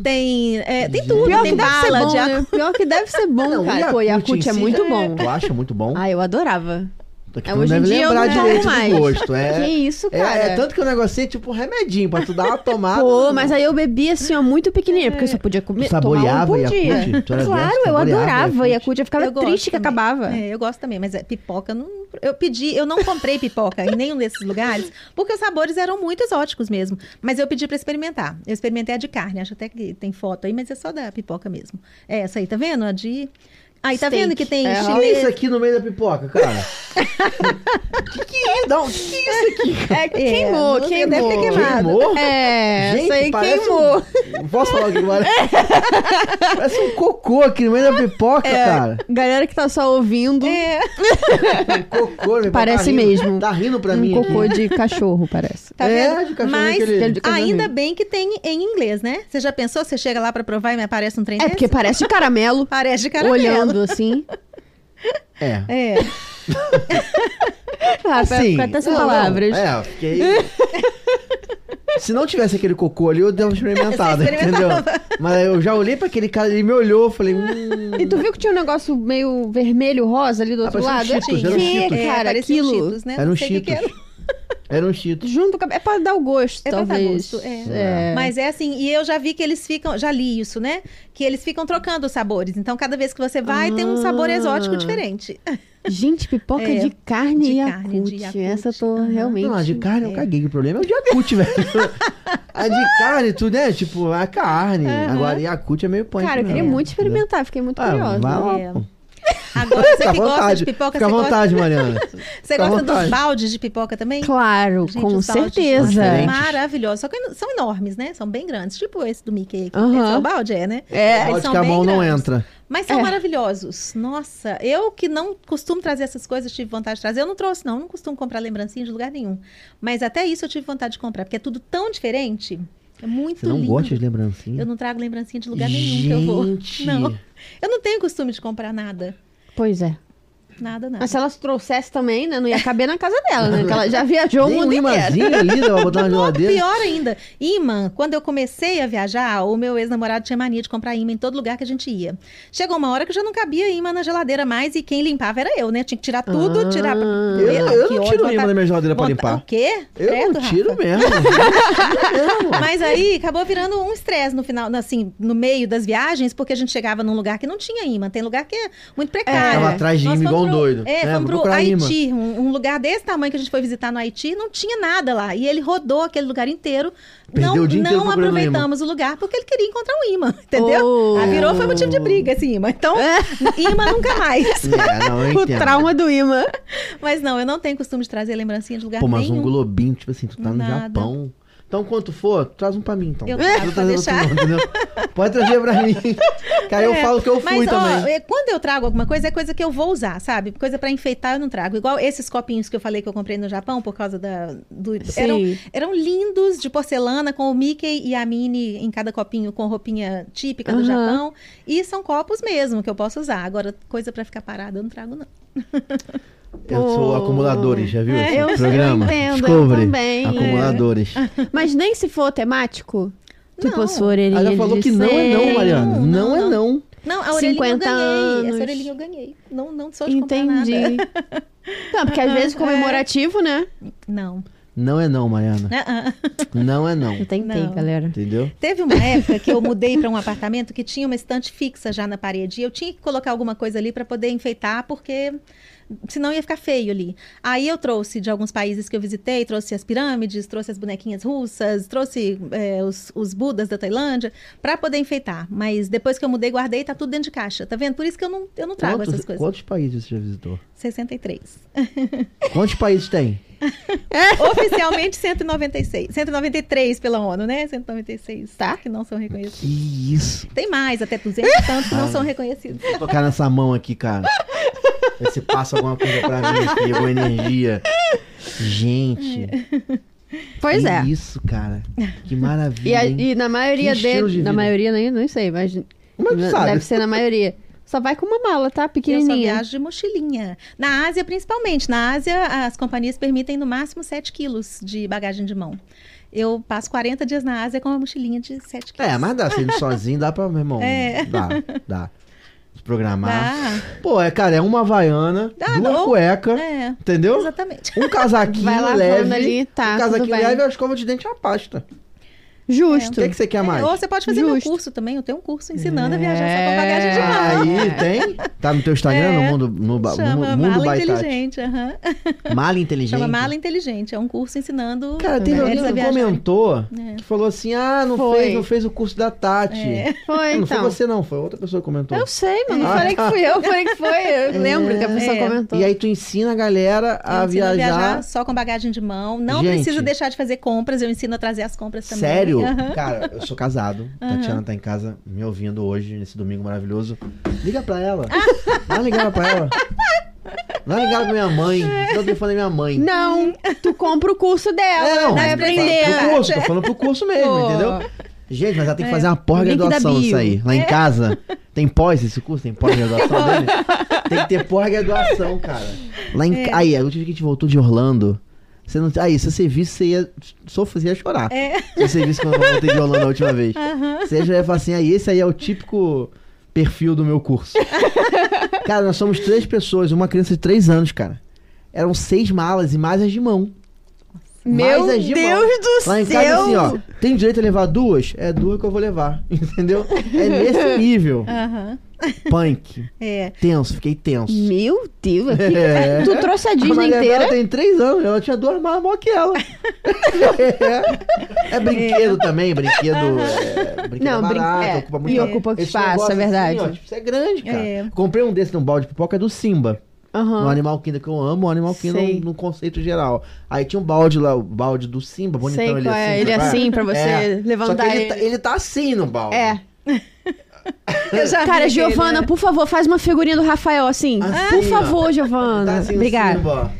Tem, é, tem tudo, Pior tem que deve ser bala bom, de Yakult. né? Pior que deve ser bom, [LAUGHS] Não, o cara. Pô, Yakult Yakult em é muito já- bom. Tu acha muito bom? Ah, eu adorava. Tô aqui, É, não hoje em deve lembrar não direito mais. do gosto. É, [LAUGHS] Que isso, é, cara. é tanto que o negócio é tipo um remedinho pra tu dar uma [LAUGHS] tomada. Pô, mas aí eu bebia assim, ó, muito pequenininha, porque eu só podia comer, Tu saboreava tomar um por dia. Yakult? Claro, dessa? eu adorava Yakult? Yakult. Eu ficava Eu gosto triste que também. acabava. É, eu gosto também, mas é, pipoca não. Eu pedi, eu não comprei pipoca em nenhum desses lugares, porque os sabores eram muito exóticos mesmo. Mas eu pedi pra experimentar. Eu experimentei a de carne, acho até que tem foto aí, mas é só da pipoca mesmo. É essa aí, tá vendo? A de. Aí, tá Steak. vendo que tem É, Olha chinês? isso aqui no meio da pipoca, cara. [LAUGHS] que que é? Não, que que é isso aqui? É, queimou, não- queimou. deve ter queimado. Queimou? É, Gente, isso aí parece queimou. Um... Posso falar o que parece? parece um cocô aqui no meio da pipoca, É, cara. galera que tá só ouvindo, É, [LAUGHS] Um cocô. meu, Parece tá rindo- mesmo. Tá rindo pra um mim cocô aqui. de cachorro, parece. tá É, vendo? de cachorro Mas aquele- de casamento. ainda bem que tem em inglês, né? Você já pensou? Você chega lá pra provar e me aparece um trem É, desse? porque parece de caramelo, Parece de caramelo. olhando assim. É. É. [LAUGHS] Ah, Assim, até sem não, não, palavras. É, fiquei. Se não tivesse aquele cocô ali, eu dei uma experimentada, [LAUGHS] Você entendeu? Mas eu já olhei pra aquele cara, ele me olhou, falei, hum. E tu viu que tinha um negócio meio vermelho, rosa ali do outro parecia um lado? Cheetos, é era um Cheetos. É, cara, parecia um aquilo. Cheetos, né? Era um o que que Cheetos. era. Era um cheetos. Junto com a... É pra dar o gosto, É pra dar talvez. gosto, é. Mas é assim, e eu já vi que eles ficam, já li isso, né? Que eles ficam trocando os sabores. Então, cada vez que você vai, tem um sabor Ah. exótico diferente. Gente, pipoca [LAUGHS] É, de carne de e carne. Yakult. Essa eu tô realmente... Não, a de carne eu É. caguei. O problema é o de Yakult, [LAUGHS] velho. A de carne, tu, né? Tipo, a carne. Aham. Agora, Yakult é meio punk. Cara, eu queria mesmo, muito experimentar, fiquei muito Ah, curiosa. vai lá, É. pô. Agora, você Fica à que gosta vontade. de pipoca, Fica à você gosta, vontade, Mariana. [LAUGHS] você Fica à gosta dos baldes de pipoca também? Claro, Gente, com certeza. diferentes. Maravilhosos. Só que são enormes, né? São bem grandes. Tipo esse do Mickey aqui. Esse é o balde, é, né? É, Eles Pode são que a bem mão não grandes. entra. Mas são É. maravilhosos. Nossa, eu que não costumo trazer essas coisas, tive vontade de trazer. Eu não trouxe, não. Eu não costumo comprar lembrancinha de lugar nenhum. Mas até isso eu tive vontade de comprar, porque é tudo tão diferente. É muito Você não lindo. gosta de lembrancinha? Eu não trago lembrancinha de lugar nenhum que eu vou. Gente. [LAUGHS] Não. Eu não tenho costume de comprar nada. Pois é. Nada, nada. Mas se elas trouxesse também, né? Não ia caber na casa dela, né? Que ela já viajou o Nem um mundo inteiro. imãzinho ali, pra botar na geladeira. pior ainda, imã. Quando eu comecei a viajar, o meu ex-namorado tinha mania de comprar imã em todo lugar que a gente ia. Chegou uma hora que já não cabia imã na geladeira mais e quem limpava era eu, né? Tinha que tirar tudo, Ah. tirar. Eu, Ah, eu que não tiro imã da minha geladeira pra limpar. O quê? Eu Credo, não tiro Rafa. mesmo. Eu. Mas aí acabou virando um estresse no final, assim, no meio das viagens, porque a gente chegava num lugar que não tinha imã. Tem lugar que é muito precário. Tava atrás de imã igual um pro- doido. É, É, fomos pro. Haiti, um, um lugar desse tamanho que a gente foi visitar no Haiti, não tinha nada lá. E ele rodou aquele lugar inteiro. Perdeu não inteiro não aproveitamos o lugar porque ele queria encontrar um imã, [LAUGHS] entendeu? Oh. Ah, virou, foi motivo de briga esse imã. Então, imã nunca mais. [LAUGHS] É, não, [LAUGHS] O trauma do imã. Mas não, eu não tenho costume de trazer lembrancinha de lugar Pô, mas nenhum. um globinho, tipo assim, tu tá no Nada. Japão. Então, quanto for, traz um pra mim, então. Eu trago, vou pode trazer outro deixar. entendeu? Pode trazer pra mim. Que aí eu É, falo que eu fui Mas, ó, também. é, quando eu trago alguma coisa, é coisa que eu vou usar, sabe? Coisa pra enfeitar, eu não trago. Igual esses copinhos que eu falei que eu comprei no Japão por causa da. Do, Sim. eram, eram lindos de porcelana, com o Mickey e a Minnie em cada copinho com roupinha típica do. Japão. E são copos mesmo que eu posso usar. Agora, coisa pra ficar parada, eu não trago, não. [LAUGHS] Eu sou Pô. acumuladores, já viu É, esse eu- eu programa? entendo, eu também, é. Acumuladores. [LAUGHS] Mas nem se for temático. Tipo, Não. a sua orelhinha Ela falou de que não é não. Mariana. Não, Não, não, é não. não. Não, a orelhinha eu 50 ganhei. anos. Essa orelhinha eu ganhei. Não, não sou de comprar Entendi. nada. [LAUGHS] Não, porque às vezes É. comemorativo, né? Não. Não é não, Mariana. Ah. [LAUGHS] Não é não. Eu tentei, Não. galera. Entendeu? Teve uma época que eu mudei para um apartamento que tinha uma estante fixa já na parede. E eu tinha que colocar alguma coisa ali para poder enfeitar, porque senão ia ficar feio ali. Aí eu trouxe de alguns países que eu visitei, trouxe as pirâmides, trouxe as bonequinhas russas, trouxe é, os, os budas da Tailândia para poder enfeitar. Mas depois que eu mudei, guardei, tá tudo dentro de caixa. Tá vendo? Por isso que eu não, eu não trago Quantos, essas coisas. quantos países você já visitou? 63. [LAUGHS] Quantos países tem? [LAUGHS] Oficialmente 196. 193 pela ONU, né? 196. Tá. Que não são reconhecidos. Que isso. Tem mais, até 200 e tantos que não são reconhecidos. Vou tocar nessa mão aqui, cara. [LAUGHS] Ver se passa alguma coisa pra mim aqui, [LAUGHS] alguma energia. Gente. Pois que é. isso, cara. Que [LAUGHS] E, maravilha. a- hein? e na maioria Que estilo de dele. Na maioria, nem, não sei, mas. Mas tu na- sabe. Deve ser na maioria. Só vai com uma mala, tá? Eu só Pequenininha. viajo de mochilinha. Na Ásia, principalmente. Na Ásia, as companhias permitem no máximo 7 quilos de bagagem de mão. Eu passo 40 dias na Ásia com uma mochilinha de 7 quilos. É, mas dá, sendo [LAUGHS] sozinho, dá pra, meu irmão. É. Dá, dá. Programar. Dá. Pô, é, cara, é uma havaiana, Dá, duas ou- cuecas, É, entendeu? exatamente. Um casaquinho [LAUGHS] leve. ali, tá, um casaquinho leve e a escova de dente e a pasta. Justo. O que, que você quer mais? É, ou você pode fazer meu Justo. curso também. Eu tenho um curso ensinando a viajar só com bagagem de mão. Aí, tem? Tá no teu Instagram, É. no mundo, no, ba- Chama no mundo Mala. Inteligente. aham. Mala [LAUGHS] inteligente. Chama Mala Inteligente. É um curso ensinando Cara, teve alguém a que comentou É. que falou assim: ah, não Foi. fez, não fez o curso da Tati. É. Foi, [LAUGHS] não então. foi você, não, foi outra pessoa que comentou. Eu sei, mano. Não Ah, falei que fui eu, falei que foi. Eu [LAUGHS] lembro que a pessoa É. comentou. E aí tu ensina a galera a Eu ensino viajar. só com bagagem de mão. Não Gente. precisa deixar de fazer compras. Eu ensino a trazer as compras também. Sério? Aham. Cara, eu sou casado. Tatiana tá em casa me ouvindo hoje, nesse domingo maravilhoso. Liga pra ela. Uma ligada pra ela. Dá uma ligada pra minha mãe. Dá o telefone da minha mãe. Não, tu compra o curso dela. É, não, vai mas aprender. pro curso, tô falando pro curso mesmo, Pô. entendeu? Gente, mas ela tem que fazer uma pós-graduação Link da isso aí. Lá em casa, tem pós esse curso? Tem pós-graduação [LAUGHS] dele? Tem que ter pós-graduação, cara. Lá em... ca- Aí, a última vez que a gente voltou de Orlando, você não... Aí, se você visse, você ia sofrer, você ia chorar. É. Se você visse quando eu voltei de Orlando a última vez. Você já ia falar assim, aí, esse aí é o típico perfil do meu curso. cara, nós somos três pessoas, uma criança de três anos, cara. Eram seis malas e mais as de mão. Meu mão. Deus do Lá em céu. casa, assim, ó, tem direito a levar duas? É duas que eu vou levar, [LAUGHS] entendeu? É nesse [LAUGHS] nível. Aham. Punk. É. Tenso, fiquei tenso. Meu Deus. que- É. Tu trouxe a A Disney Maria inteira? Bela tem três anos, ela tinha duas malas maior que ela. [LAUGHS] é. É brinquedo também, brinquedo. É, brinquedo Não, brin- barato, é, ocupa muito e ocupa espaço, é verdade. Assim, ó, tipo, isso é grande, cara. É. Comprei um desse num balde de pipoca, é do Simba. Aham. No Animal Kingdom, que eu amo o Animal Kingdom Sei. no, conceito geral. Aí tinha um balde lá, o balde do Simba, bonitão Sei ele qual assim. é, ele sabe? assim, pra você levantar Só que ele, ele. tá, ele tá assim no balde. É. [LAUGHS] Cara, Giovana, né? por favor, faz uma figurinha do Rafael assim. Assim, por favor, Giovana. Tá assim Obrigada.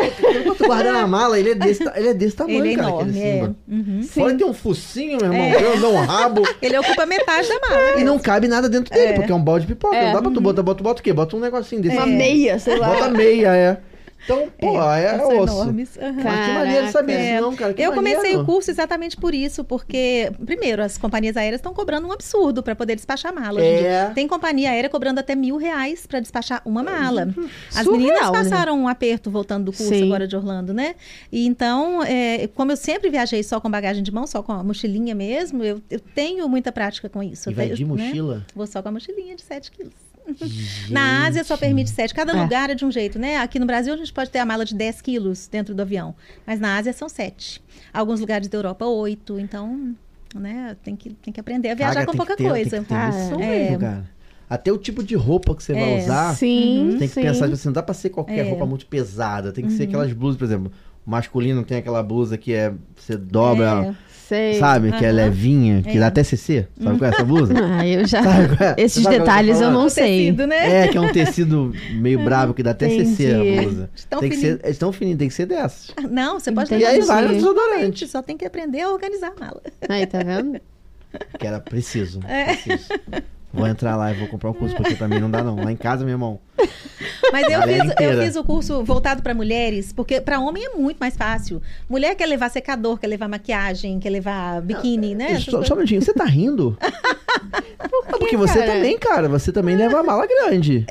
O Simba, ó. Eu tô guardando a mala, ele é desse, ele é desse tamanho, Ele é cara, enorme, aquele é. Simba. Uhum. Fora tem um focinho, meu irmão, grandão, um rabo. [LAUGHS] Ele ocupa metade da mala. E não cabe nada dentro dele, É. porque é um balde de pipoca. É. Não dá pra tu botar, bota, bota o quê? Bota um negocinho desse. Uma meia, sei lá. Bota meia, é. Então, pô, é, são osso. enormes. Aham. Mas que maneiro saber É. não, cara. que eu comecei maneiro. o curso exatamente por isso, porque, primeiro, as companhias aéreas estão cobrando um absurdo para poder despachar mala. É. Tem companhia aérea cobrando até mil reais para despachar uma mala. As Surreal, meninas né? passaram um aperto voltando do curso Sim. agora de Orlando, né? E então, é, como eu sempre viajei só com bagagem de mão, só com a mochilinha mesmo, eu, eu tenho muita prática com isso. E Eu vai tenho- de né? mochila? Vou só com a mochilinha de 7 quilos. [LAUGHS] Na Ásia só permite 7. Cada É. lugar é de um jeito, né? Aqui no Brasil a gente pode ter a mala de 10 quilos dentro do avião. Mas na Ásia são 7. Alguns lugares da Europa, 8. Então, né, tem que, tem que aprender a viajar Cara, com pouca ter, coisa. Tem noção é. mesmo, cara. Até o tipo de roupa que você vai É. usar, Sim, você tem que sim. pensar, tipo assim, não dá pra ser qualquer É. roupa muito pesada. Tem que ser aquelas blusas, por exemplo. O masculino tem aquela blusa que é. Você dobra, Sei. sabe? Que é levinha, que É. dá até CC. Sabe qual é essa blusa? [LAUGHS] Ah, eu já. Sabe qual é? Esses eu tô detalhes eu falando? não O sei. tecido, né? É, que é um tecido meio brabo, que dá até CC Entendi. a blusa. Tão tem que fininho. ser, é tão fininho, tem que ser dessas. Não, você pode Entendi. E aí no Sim. desodorante. Só tem que aprender a organizar a mala. Aí, tá vendo? Que era preciso. É. preciso. Vou entrar lá e vou comprar um curso, porque pra mim não dá, não. Lá em casa, meu irmão. Mas eu fiz, eu fiz o curso voltado para mulheres, porque para homem é muito mais fácil. Mulher quer levar secador, quer levar maquiagem, quer levar biquíni, né? Só, só um minutinho, você tá rindo? Por [LAUGHS] porque você cara? também, cara, você também leva mala grande.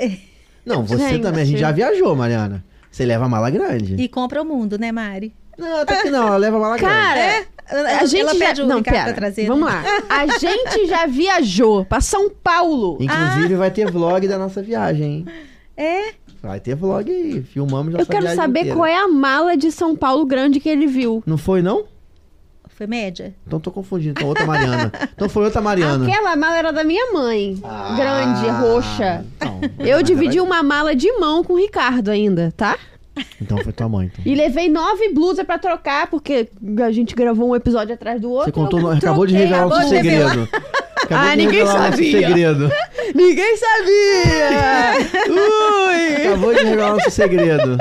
Não, você Gente. também, a gente já viajou, Mariana. Você leva mala grande. E compra o mundo, né, Mari? Não, até que não, ela leva mala Cara, grande. Ela, a gente ela já... pede o Não, Ricardo pera. trazer. Vamos né? lá. A [LAUGHS] gente já viajou pra São Paulo. Inclusive, vai ter vlog da nossa viagem, hein? É, Vai ter vlog aí, filmamos nossa Eu quero saber inteira. qual é a mala de São Paulo grande que ele viu. Não foi, não? foi média. Então tô confundindo, então outra Mariana. Então foi outra Mariana. Aquela mala era da minha mãe. Ah, Grande, roxa. então, Eu dividi ela- uma mala de mão com o Ricardo ainda, tá? Então foi tua mãe. Então. E levei nove blusas pra trocar, porque a gente gravou um episódio atrás do outro. Você contou, acabou de troquei. revelar de revelar. segredo. [LAUGHS] Acabou Ah, [LAUGHS] ninguém sabia. segredo. Ninguém [LAUGHS] sabia! Ui! Acabou de revelar nosso segredo.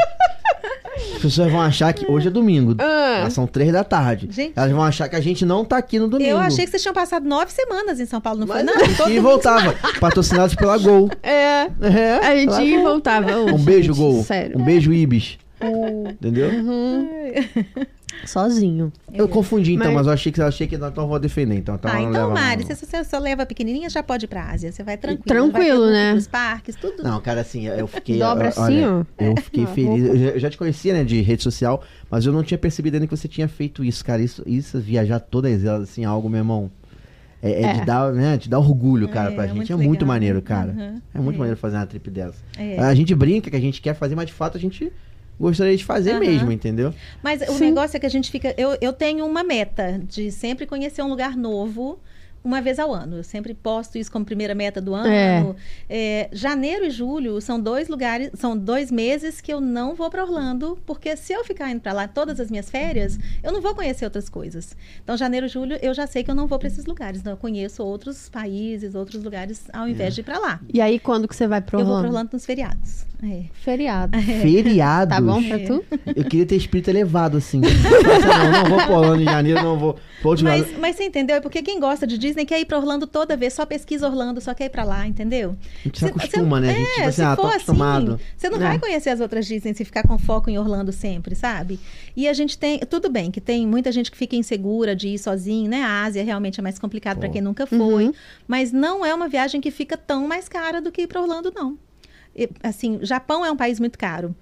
As pessoas vão achar que hoje é domingo. Ah. São três da tarde. Gente. Elas vão achar que a gente não tá aqui no domingo. Eu achei que vocês tinham passado nove semanas em São Paulo, não foi? Mas Não, todo e voltava. [LAUGHS] Patrocinados pela Gol. É, É, a gente ia e voltava. Ô, Um beijo, gente, Gol. Sério. Um beijo, Ibis. [LAUGHS] Entendeu? [LAUGHS] Sozinho. Eu confundi então, Mas- mas eu achei que eu achei que então eu vou defender. Então, então Ah, então, leva, Mari, não. se você só leva pequenininha, já pode ir pra Ásia. Você vai tranquilo. Tranquilo, vai né? Os parques, tudo. Não, cara, assim, eu fiquei. Dobra olha, assim, ó. Eu fiquei Ah, feliz. Eu já, eu já te conhecia, né, de rede social, mas eu não tinha percebido ainda que você tinha feito isso, cara. Isso, isso viajar todas elas, assim, algo, meu irmão. É, é É. de dar, né, de dar orgulho, cara, É, pra é gente. muito é muito legal, maneiro, cara. Uhum. É muito É. maneiro fazer uma trip dessa. É. A gente brinca que a gente quer fazer, mas de fato a gente gostaria de fazer Aham. mesmo, entendeu? Mas o Sim. negócio é que a gente fica. Eu, eu tenho uma meta de sempre conhecer um lugar novo uma vez ao ano. Eu sempre posto isso como primeira meta do ano. É, janeiro e julho são dois lugares, são dois meses que eu não vou para Orlando, porque se eu ficar indo para lá todas as minhas férias, eu não vou conhecer outras coisas. Então, janeiro e julho eu já sei que eu não vou para esses lugares. Então, eu conheço outros países, outros lugares, ao invés de ir para lá. E aí, quando que você vai pro Eu vou Orlando? para Orlando nos feriados. É. Feriado. Feriados. Tá bom pra É. tu? Eu queria ter espírito elevado, assim. não, não vou pra Orlando em janeiro, não vou. Mas, mas você entendeu? É porque quem gosta de Disney quer ir pra Orlando toda vez, só pesquisa Orlando, só quer ir pra lá, entendeu? A gente se acostuma, se- né? A gente, é, tipo assim, se ah, tô acostumado. Assim, você não É. vai conhecer as outras Disney se ficar com foco em Orlando sempre, sabe? E a gente tem, tudo bem, que tem muita gente que fica insegura de ir sozinho, né? A Ásia realmente é mais complicado pra Pô. quem nunca foi, Uhum. mas não é uma viagem que fica tão mais cara do que ir pra Orlando, não. E, assim, Japão é um país muito caro.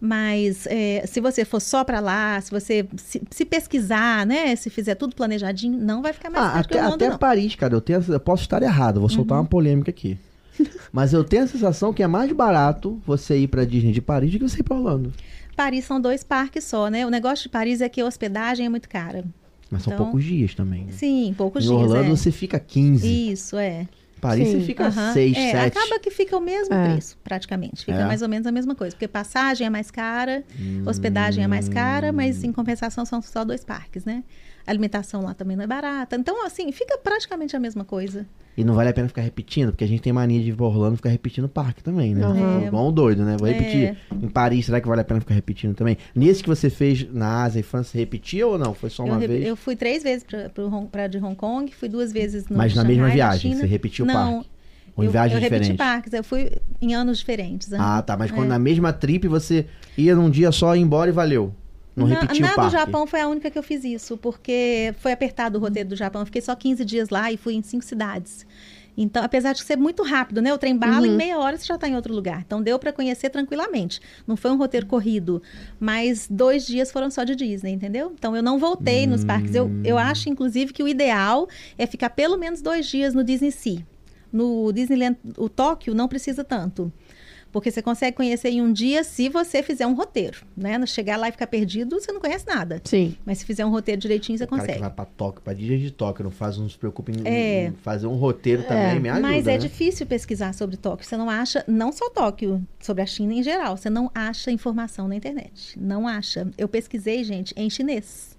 Mas é, se você for só pra lá, se você se, se pesquisar, né? Se fizer tudo planejadinho, não vai ficar mais Ah, até, Orlando, até não. Paris, cara, eu, tenho, eu posso estar errado, vou soltar Uhum. uma polêmica aqui. [LAUGHS] Mas eu tenho a sensação que é mais barato você ir pra Disney de Paris do que você ir pra Orlando. Paris são dois parques só, né? O negócio de Paris é que a hospedagem é muito cara. Mas são Então- poucos dias também. Né? Sim, poucos em dias. Orlando é. você fica 15. Isso, é. Paris Sim. você fica Aham. 6, É, 7. Acaba que fica o mesmo É. preço, praticamente. Fica É. mais ou menos a mesma coisa. Porque passagem é mais cara, hospedagem é mais cara, mas em compensação são só dois parques, né? A alimentação lá também não é barata. Então, assim, fica praticamente a mesma coisa. E não vale a pena ficar repetindo, porque a gente tem mania de ir pra Orlando e ficar repetindo o parque também, né? Aham. Igual um doido, né? Vou É. repetir. Em Paris, será que vale a pena ficar repetindo também? Nesse que você fez na Ásia e França, você repetia ou não? Foi só Eu, uma re- vez? eu fui três vezes para de Hong Kong, fui duas vezes no Mas na mesma viagem, você repetiu o Não, parque? Ou em eu, viagens eu repeti diferentes? parques, eu fui em anos diferentes. né? Ah, tá. Mas quando É. na mesma trip você ia num dia só, ia embora e valeu. Não Na- repetiu na o parque. do Japão foi a única que eu fiz isso, porque foi apertado o roteiro do Japão. Eu fiquei só 15 dias lá e fui em cinco cidades. Então, apesar de ser muito rápido, né? O trem bala, em meia hora você já está em outro lugar. Então, deu para conhecer tranquilamente. Não foi um roteiro corrido, mas dois dias foram só de Disney, entendeu? Então, eu não voltei nos parques. Eu, eu acho, inclusive, que o ideal é ficar pelo menos dois dias no Disney Sea. No Disneyland, o Tóquio não precisa tanto. Porque você consegue conhecer em um dia se você fizer um roteiro, né? Chegar lá e ficar perdido, você não conhece nada. Sim. Mas se fizer um roteiro direitinho, você O cara que consegue. vai pra Tóquio, pra de Tóquio, não faz, não se preocupa em, É. em fazer um roteiro também, me ajuda, Mas é né? difícil pesquisar sobre Tóquio. Você não acha, não só Tóquio, sobre a China em geral. Você não acha informação na internet. Não acha. Eu pesquisei, gente, em chinês.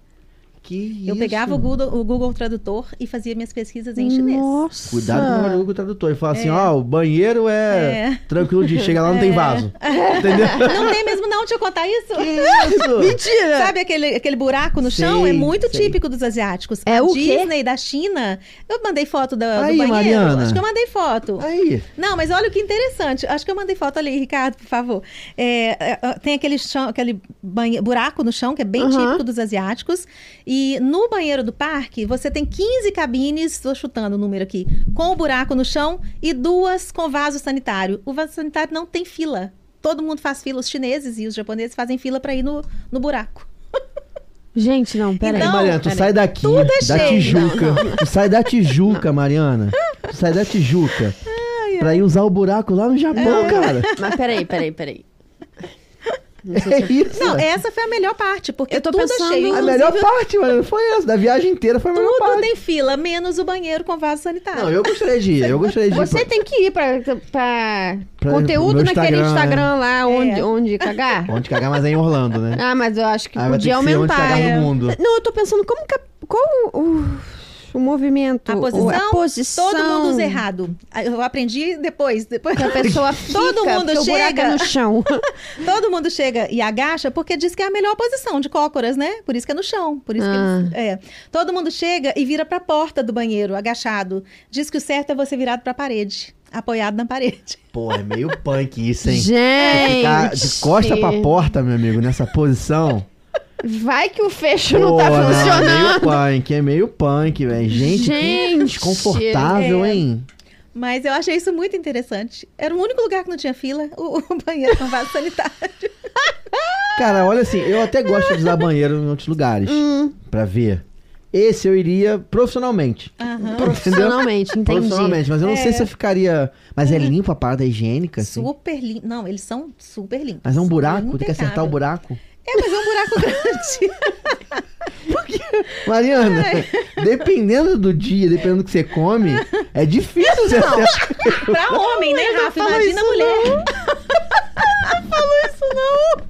Que Eu isso? pegava o Google, o Google Tradutor e fazia minhas pesquisas em chinês. Nossa. Cuidado com o Google Tradutor. Ele fala assim, ó, o banheiro é, É. tranquilo de chega lá, não tem vaso. [LAUGHS] Entendeu? Não tem mesmo não, deixa eu contar isso. que isso? [LAUGHS] Mentira! Sabe aquele, aquele buraco no chão? É muito sei. típico dos asiáticos. É o quê? Disney da China. Eu mandei foto da, Aí, do banheiro. Mariana. Acho que eu mandei foto. Aí, Não, mas olha o que interessante. Acho que eu mandei foto ali, Ricardo, por favor. É, é, é, tem aquele chão, aquele banhe- buraco no chão, que é bem típico dos asiáticos. E no banheiro do parque, você tem 15 cabines, estou chutando o número aqui, com o buraco no chão e duas com vaso sanitário. O vaso sanitário não tem fila. Todo mundo faz fila, os chineses e os japoneses fazem fila para ir no, no buraco. [LAUGHS] Gente, não, peraí. Então- Mariana, tu peraí. sai daqui, Tudo é da cheio. Tijuca. Tu sai da Tijuca, Mariana. Tu sai da Tijuca. Pra ir usar o buraco lá no Japão, É. cara. Mas peraí, peraí, peraí. Não sei se É isso. Não, essa foi a melhor parte, porque Eu tô tudo pensando- é cheio. A melhor parte, mano, foi essa. Da viagem inteira foi a melhor Tudo parte. tem fila, menos o banheiro com vaso sanitário. Não, eu gostaria de ir. Eu gostaria de ir. Você tem que ir pra, pra, Pra- conteúdo naquele Instagram, Instagram lá onde, É. onde cagar. Onde cagar, mas é em Orlando, né? Ah, mas eu acho que Ah, podia que ser onde aumentar. cagar é. no mundo. Não, eu tô pensando como que. Qual o, o movimento? A o- posição, a posição. todo mundo usa errado. Eu aprendi depois. depois Que a [LAUGHS] pessoa Todo fica, mundo porque o buraco chega. no chão. [LAUGHS] Todo mundo chega e agacha porque diz que é a melhor posição de cócoras, né? Por isso que é no chão. Por isso que Ah. eles- é. Todo mundo chega e vira pra porta do banheiro, agachado. Diz que o certo é você virado pra parede, apoiado na parede. [LAUGHS] Pô, é meio punk isso, hein? Gente. Ficar de costa pra porta, meu amigo, nessa posição. Vai que o fecho não Pô, tá É meio funcionando. punk, é meio punk, velho. Gente, que Gente. desconfortável, É. hein? Mas eu achei isso muito interessante. Era o único lugar que não tinha fila, o, [LAUGHS] o banheiro com vaso sanitário. Cara, olha assim, eu até gosto de usar banheiro em outros lugares Hum, pra ver. Esse eu iria profissionalmente. Aham. profissionalmente, entendi. Profissionalmente, mas eu não sei se eu ficaria. Mas é limpo a parada é higiênica, assim. Super limpo. Não, eles são super limpos. Mas é um buraco, tem que acertar o buraco. É, mas é um buraco [LAUGHS] grande. Mariana, dependendo do dia, dependendo do que você come, é difícil você acertar. pra homem, né, Rafa? Imagina a isso mulher. [LAUGHS]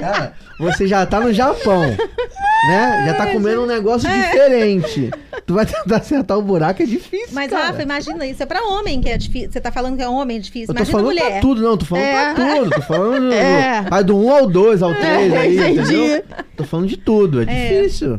Cara, você já tá no Japão, né? Já tá comendo um negócio diferente. Tu vai tentar acertar o buraco, é difícil, Mas, cara. Rafa, imagina, isso é pra homem que é difícil. Você tá falando que é homem difícil. Eu tô Imagina falando mulher. pra tudo, não. Tô falando É. pra tudo. Tô falando [LAUGHS] É. do, do 1 ao 2, ao 3 É, aí, entendi. entendeu? Tô falando de tudo, é, difícil.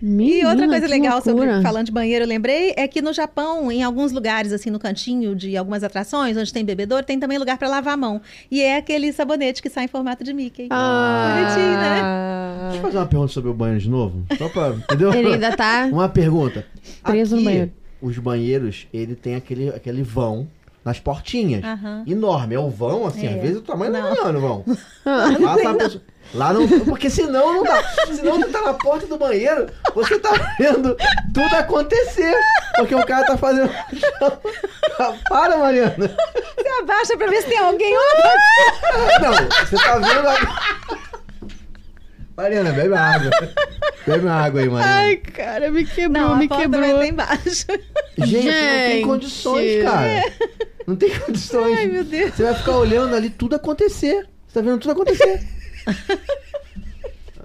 E Menina, outra coisa legal sobre loucura. falando de banheiro, eu lembrei, é que no Japão, em alguns lugares, assim, no cantinho de algumas atrações, onde tem bebedouro, tem também lugar pra lavar a mão. E é aquele sabonete que sai em formato de Mickey. Ah, Bonitinho, né? Deixa eu fazer uma pergunta sobre o banheiro de novo. Só pra. Entendeu? Ele ainda tá. [LAUGHS] Uma pergunta. Preso no Aqui, banheiro. Os banheiros, ele tem aquele, aquele vão nas portinhas. Aham. Enorme. É um vão, assim, É. às vezes o tamanho Não. Mariana, o vão. Ah, Lá, tá a pessoa- lá não. Porque senão não dá. Senão você tá na porta do banheiro, você tá vendo tudo acontecer. Porque o cara tá fazendo. [LAUGHS] Para, Mariana. Você abaixa pra ver se tem alguém. Não, você tá vendo a... Mariana, bebe água. Bebe água aí, Mariana. Ai, cara, me quebrou, Não, me quebrou. vai estar embaixo. Gente, não tem Gente. condições, cara. Não tem condições. Ai, meu Deus. Você vai ficar olhando ali tudo acontecer. Você tá vendo tudo acontecer.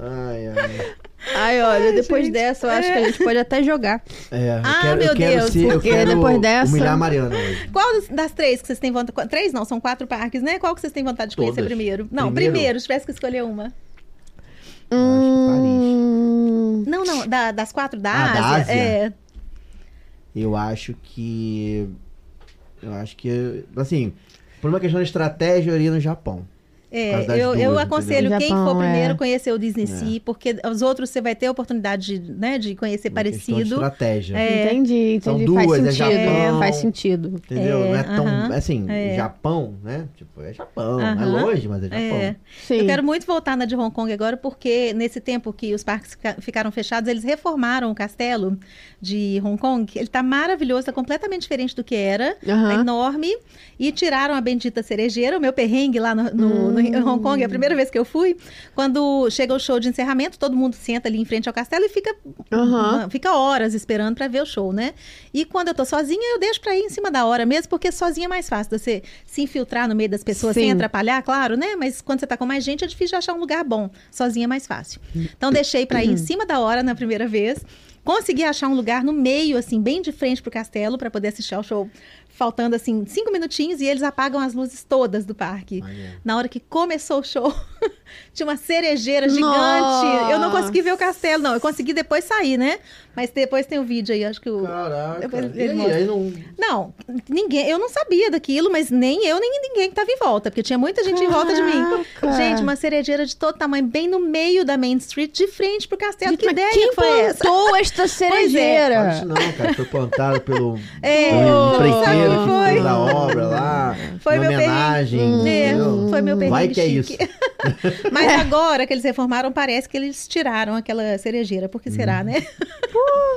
Ai, ai. Ai, olha, depois gente. dessa, eu acho que a gente pode até jogar. É, eu Ah, quero, meu eu quero Deus, ser, eu porque quero depois dessa- humilhar a Mariana hoje. Qual das- três que vocês têm vontade... Três não, são quatro parques, né? Qual que vocês têm vontade de conhecer Todas. primeiro? Não, Primeiro? primeiro, se tivesse que escolher uma. Hum, Não, não, da- das quatro da Ah, Ásia. da Ásia? É. Eu acho que. Eu acho que. Assim, por uma questão de estratégia, eu iria no Japão. É, eu, eu duas, aconselho entendeu? quem Japão, for primeiro é. conhecer o Disney Sea, porque os outros você vai ter a oportunidade de, né, de conhecer Uma questão de parecido. estratégia. É. Entendi, São entendi. faz duas, é sentido. Japão. faz sentido. Entendeu? É, não é tão. aham, assim, é. Japão, né? Tipo, é Japão. É Aham. longe, mas é Japão. É. Sim. Eu quero muito voltar na de Hong Kong agora, porque nesse tempo que os parques fica- ficaram fechados, eles reformaram o castelo de Hong Kong. Ele tá maravilhoso, tá completamente diferente do que era. Tá Aham. enorme. E tiraram a bendita cerejeira, o meu perrengue lá no, no- no em Hong Kong, é a primeira vez que eu fui. Quando chega o show de encerramento, todo mundo senta ali em frente ao castelo e fica, Aham. fica horas esperando pra ver o show, né? E quando eu tô sozinha, eu deixo pra ir em cima da hora mesmo, porque sozinha é mais fácil você se infiltrar no meio das pessoas sem Sim. atrapalhar, claro, né? Mas quando você tá com mais gente, é difícil achar um lugar bom. Sozinha é mais fácil. Então deixei pra ir em cima da hora na primeira vez. Consegui achar um lugar no meio, assim, bem de frente pro castelo, pra poder assistir ao show. Faltando, assim, cinco minutinhos e eles apagam as luzes todas do parque. Maneiro. Na hora que começou o show, [LAUGHS] tinha uma cerejeira gigante. Nossa. Eu não consegui ver o castelo, não. Eu consegui depois sair, né? Mas depois tem o vídeo aí, acho que o. Caraca. Depois E aí, aí não. Não, ninguém, eu não sabia daquilo, mas nem eu, nem ninguém que tava em volta, porque tinha muita gente em volta de mim. Caraca. Gente, uma cerejeira de todo tamanho, bem no meio da Main Street, de frente pro castelo. Gente, que ideia quem que foi essa? plantou esta [LAUGHS] Fala cerejeira? isso não, cara. Foi plantado pelo [LAUGHS] É, um sabe empreiteiro o que foi? fez a obra lá. Foi meu homenagem. É, entendeu? foi meu perrengue Vai que é isso. [LAUGHS] Mas agora que eles reformaram, parece que eles tiraram aquela cerejeira. Por que Uhum. será, né?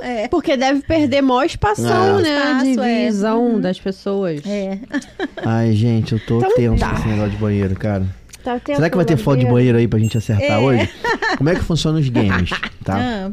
é. Porque deve perder maior espação, É. né? de Espaço, é. visão das pessoas. É. Ai, gente, eu tô Então tenso tá. com esse negócio de banheiro, cara. Tá Será que vai ter foto de banheiro? banheiro aí pra gente acertar É. hoje? Como é que funciona os games, [LAUGHS] tá? Ah,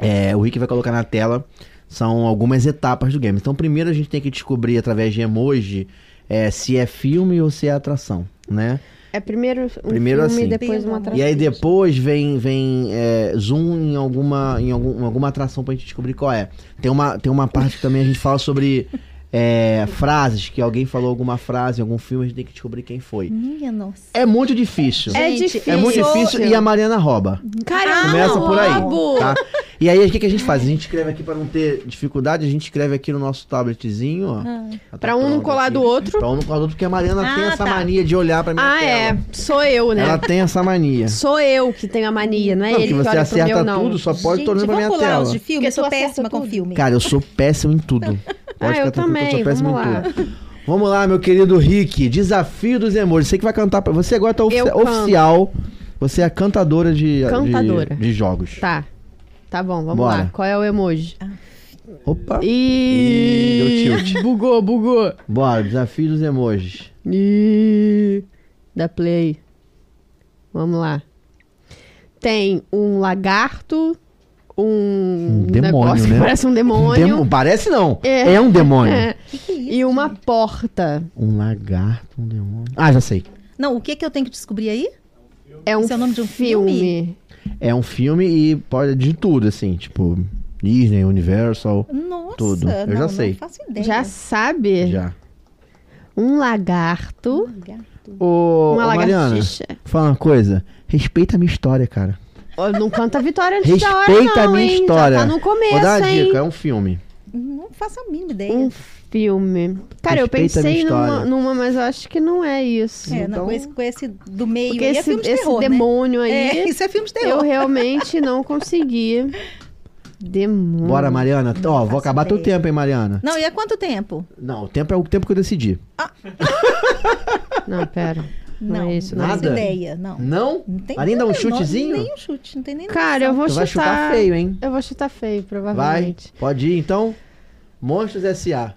É, o Rick vai colocar na tela. São algumas etapas do game. Então, primeiro a gente tem que descobrir através de emoji é, se é filme ou se é atração, né? É primeiro um Primeiro filme, assim. depois uma atração. E aí depois vem, vem é, zoom em alguma, em algum- em alguma atração pra gente descobrir qual é. Tem uma, tem uma parte que também a gente fala sobre é, frases, que alguém falou alguma frase em algum filme, a gente tem que descobrir quem foi. minha nossa. É muito difícil. É Gente, difícil. É muito difícil e a Mariana rouba. Cara, Começa não, por aí, tá? E aí, o que, que a gente faz? A gente escreve aqui pra não ter dificuldade, a gente escreve aqui no nosso tabletzinho, ó. Ah. Tá Pra um não colar aqui. do outro. Pra um não colar do outro, porque a Mariana Ah, tem essa tá. mania de olhar pra minha Ah, tela. é. Sou eu, né? Ela tem essa mania. Sou eu que tenho a mania, não é Não, ele que você acerta meu, não. tudo, só pode Gente, olhando pra minha tela. de filme? Porque Eu sou péssima com filme. Cara, eu sou péssimo em tudo. [LAUGHS] Pode Ah, ficar eu tranquilo que eu sou também, péssimo vamos lá. [LAUGHS] Vamos lá, meu querido Rick. Desafio dos emojis. Você que vai cantar pra você agora tá ofici- Eu canto. oficial. Você é a cantadora de, de- Cantadora. de, jogos. Tá. Tá bom, vamos Bora. lá. Qual é o emoji? Opa. Ih, deu tilt. bugou, bugou. Bora, desafio dos emojis. Ih, dá play. Vamos lá. Tem um lagarto, um, Um demônio, negócio que né? parece um demônio. Demo- Parece não. É. É, um demônio. É, Que que é isso? e uma porta. Um lagarto, um demônio. Ah, já sei. Não, o que que eu tenho que descobrir aí? É um, Esse é o nome de um filme. É um filme e pode de tudo, assim, tipo Disney, Universal. Nossa, Tudo. Eu já não, sei. Não faço ideia. Já sabe? Já. Um lagarto, Gato. Ô, uma ô, Mariana, lagartixa. fala uma coisa. Respeita a minha história, cara. Não canta a vitória antes da hora, Respeita a não, minha hein? história. Já tá no começo, Vou dar a hein? dica, é um filme. Não faço a mínima ideia. Um filme. Cara, eu Respeita minha pensei numa, numa, mas eu acho que não é isso. É, não, então- com, esse, com esse do meio Porque aí é esse, filme de esse terror, né? demônio aí, É, [LAUGHS] isso é filme de terror. eu realmente não consegui. [LAUGHS] Demônio. Bora, Mariana. Não Ó, vou acabar teu tempo, hein, Mariana. Não, e há quanto tempo? Não, o tempo é o tempo que eu decidi. Não, pera. [LAUGHS] Não, é isso, não. Nada? ideia, não. Não? Não tem um nada, não, chutezinho? Nem um chute, não tem nem Cara, eu vou Tu vai chutar. chutar feio, hein? Eu vou chutar feio, Vai. provavelmente. Pode ir, então. Monstros S.A.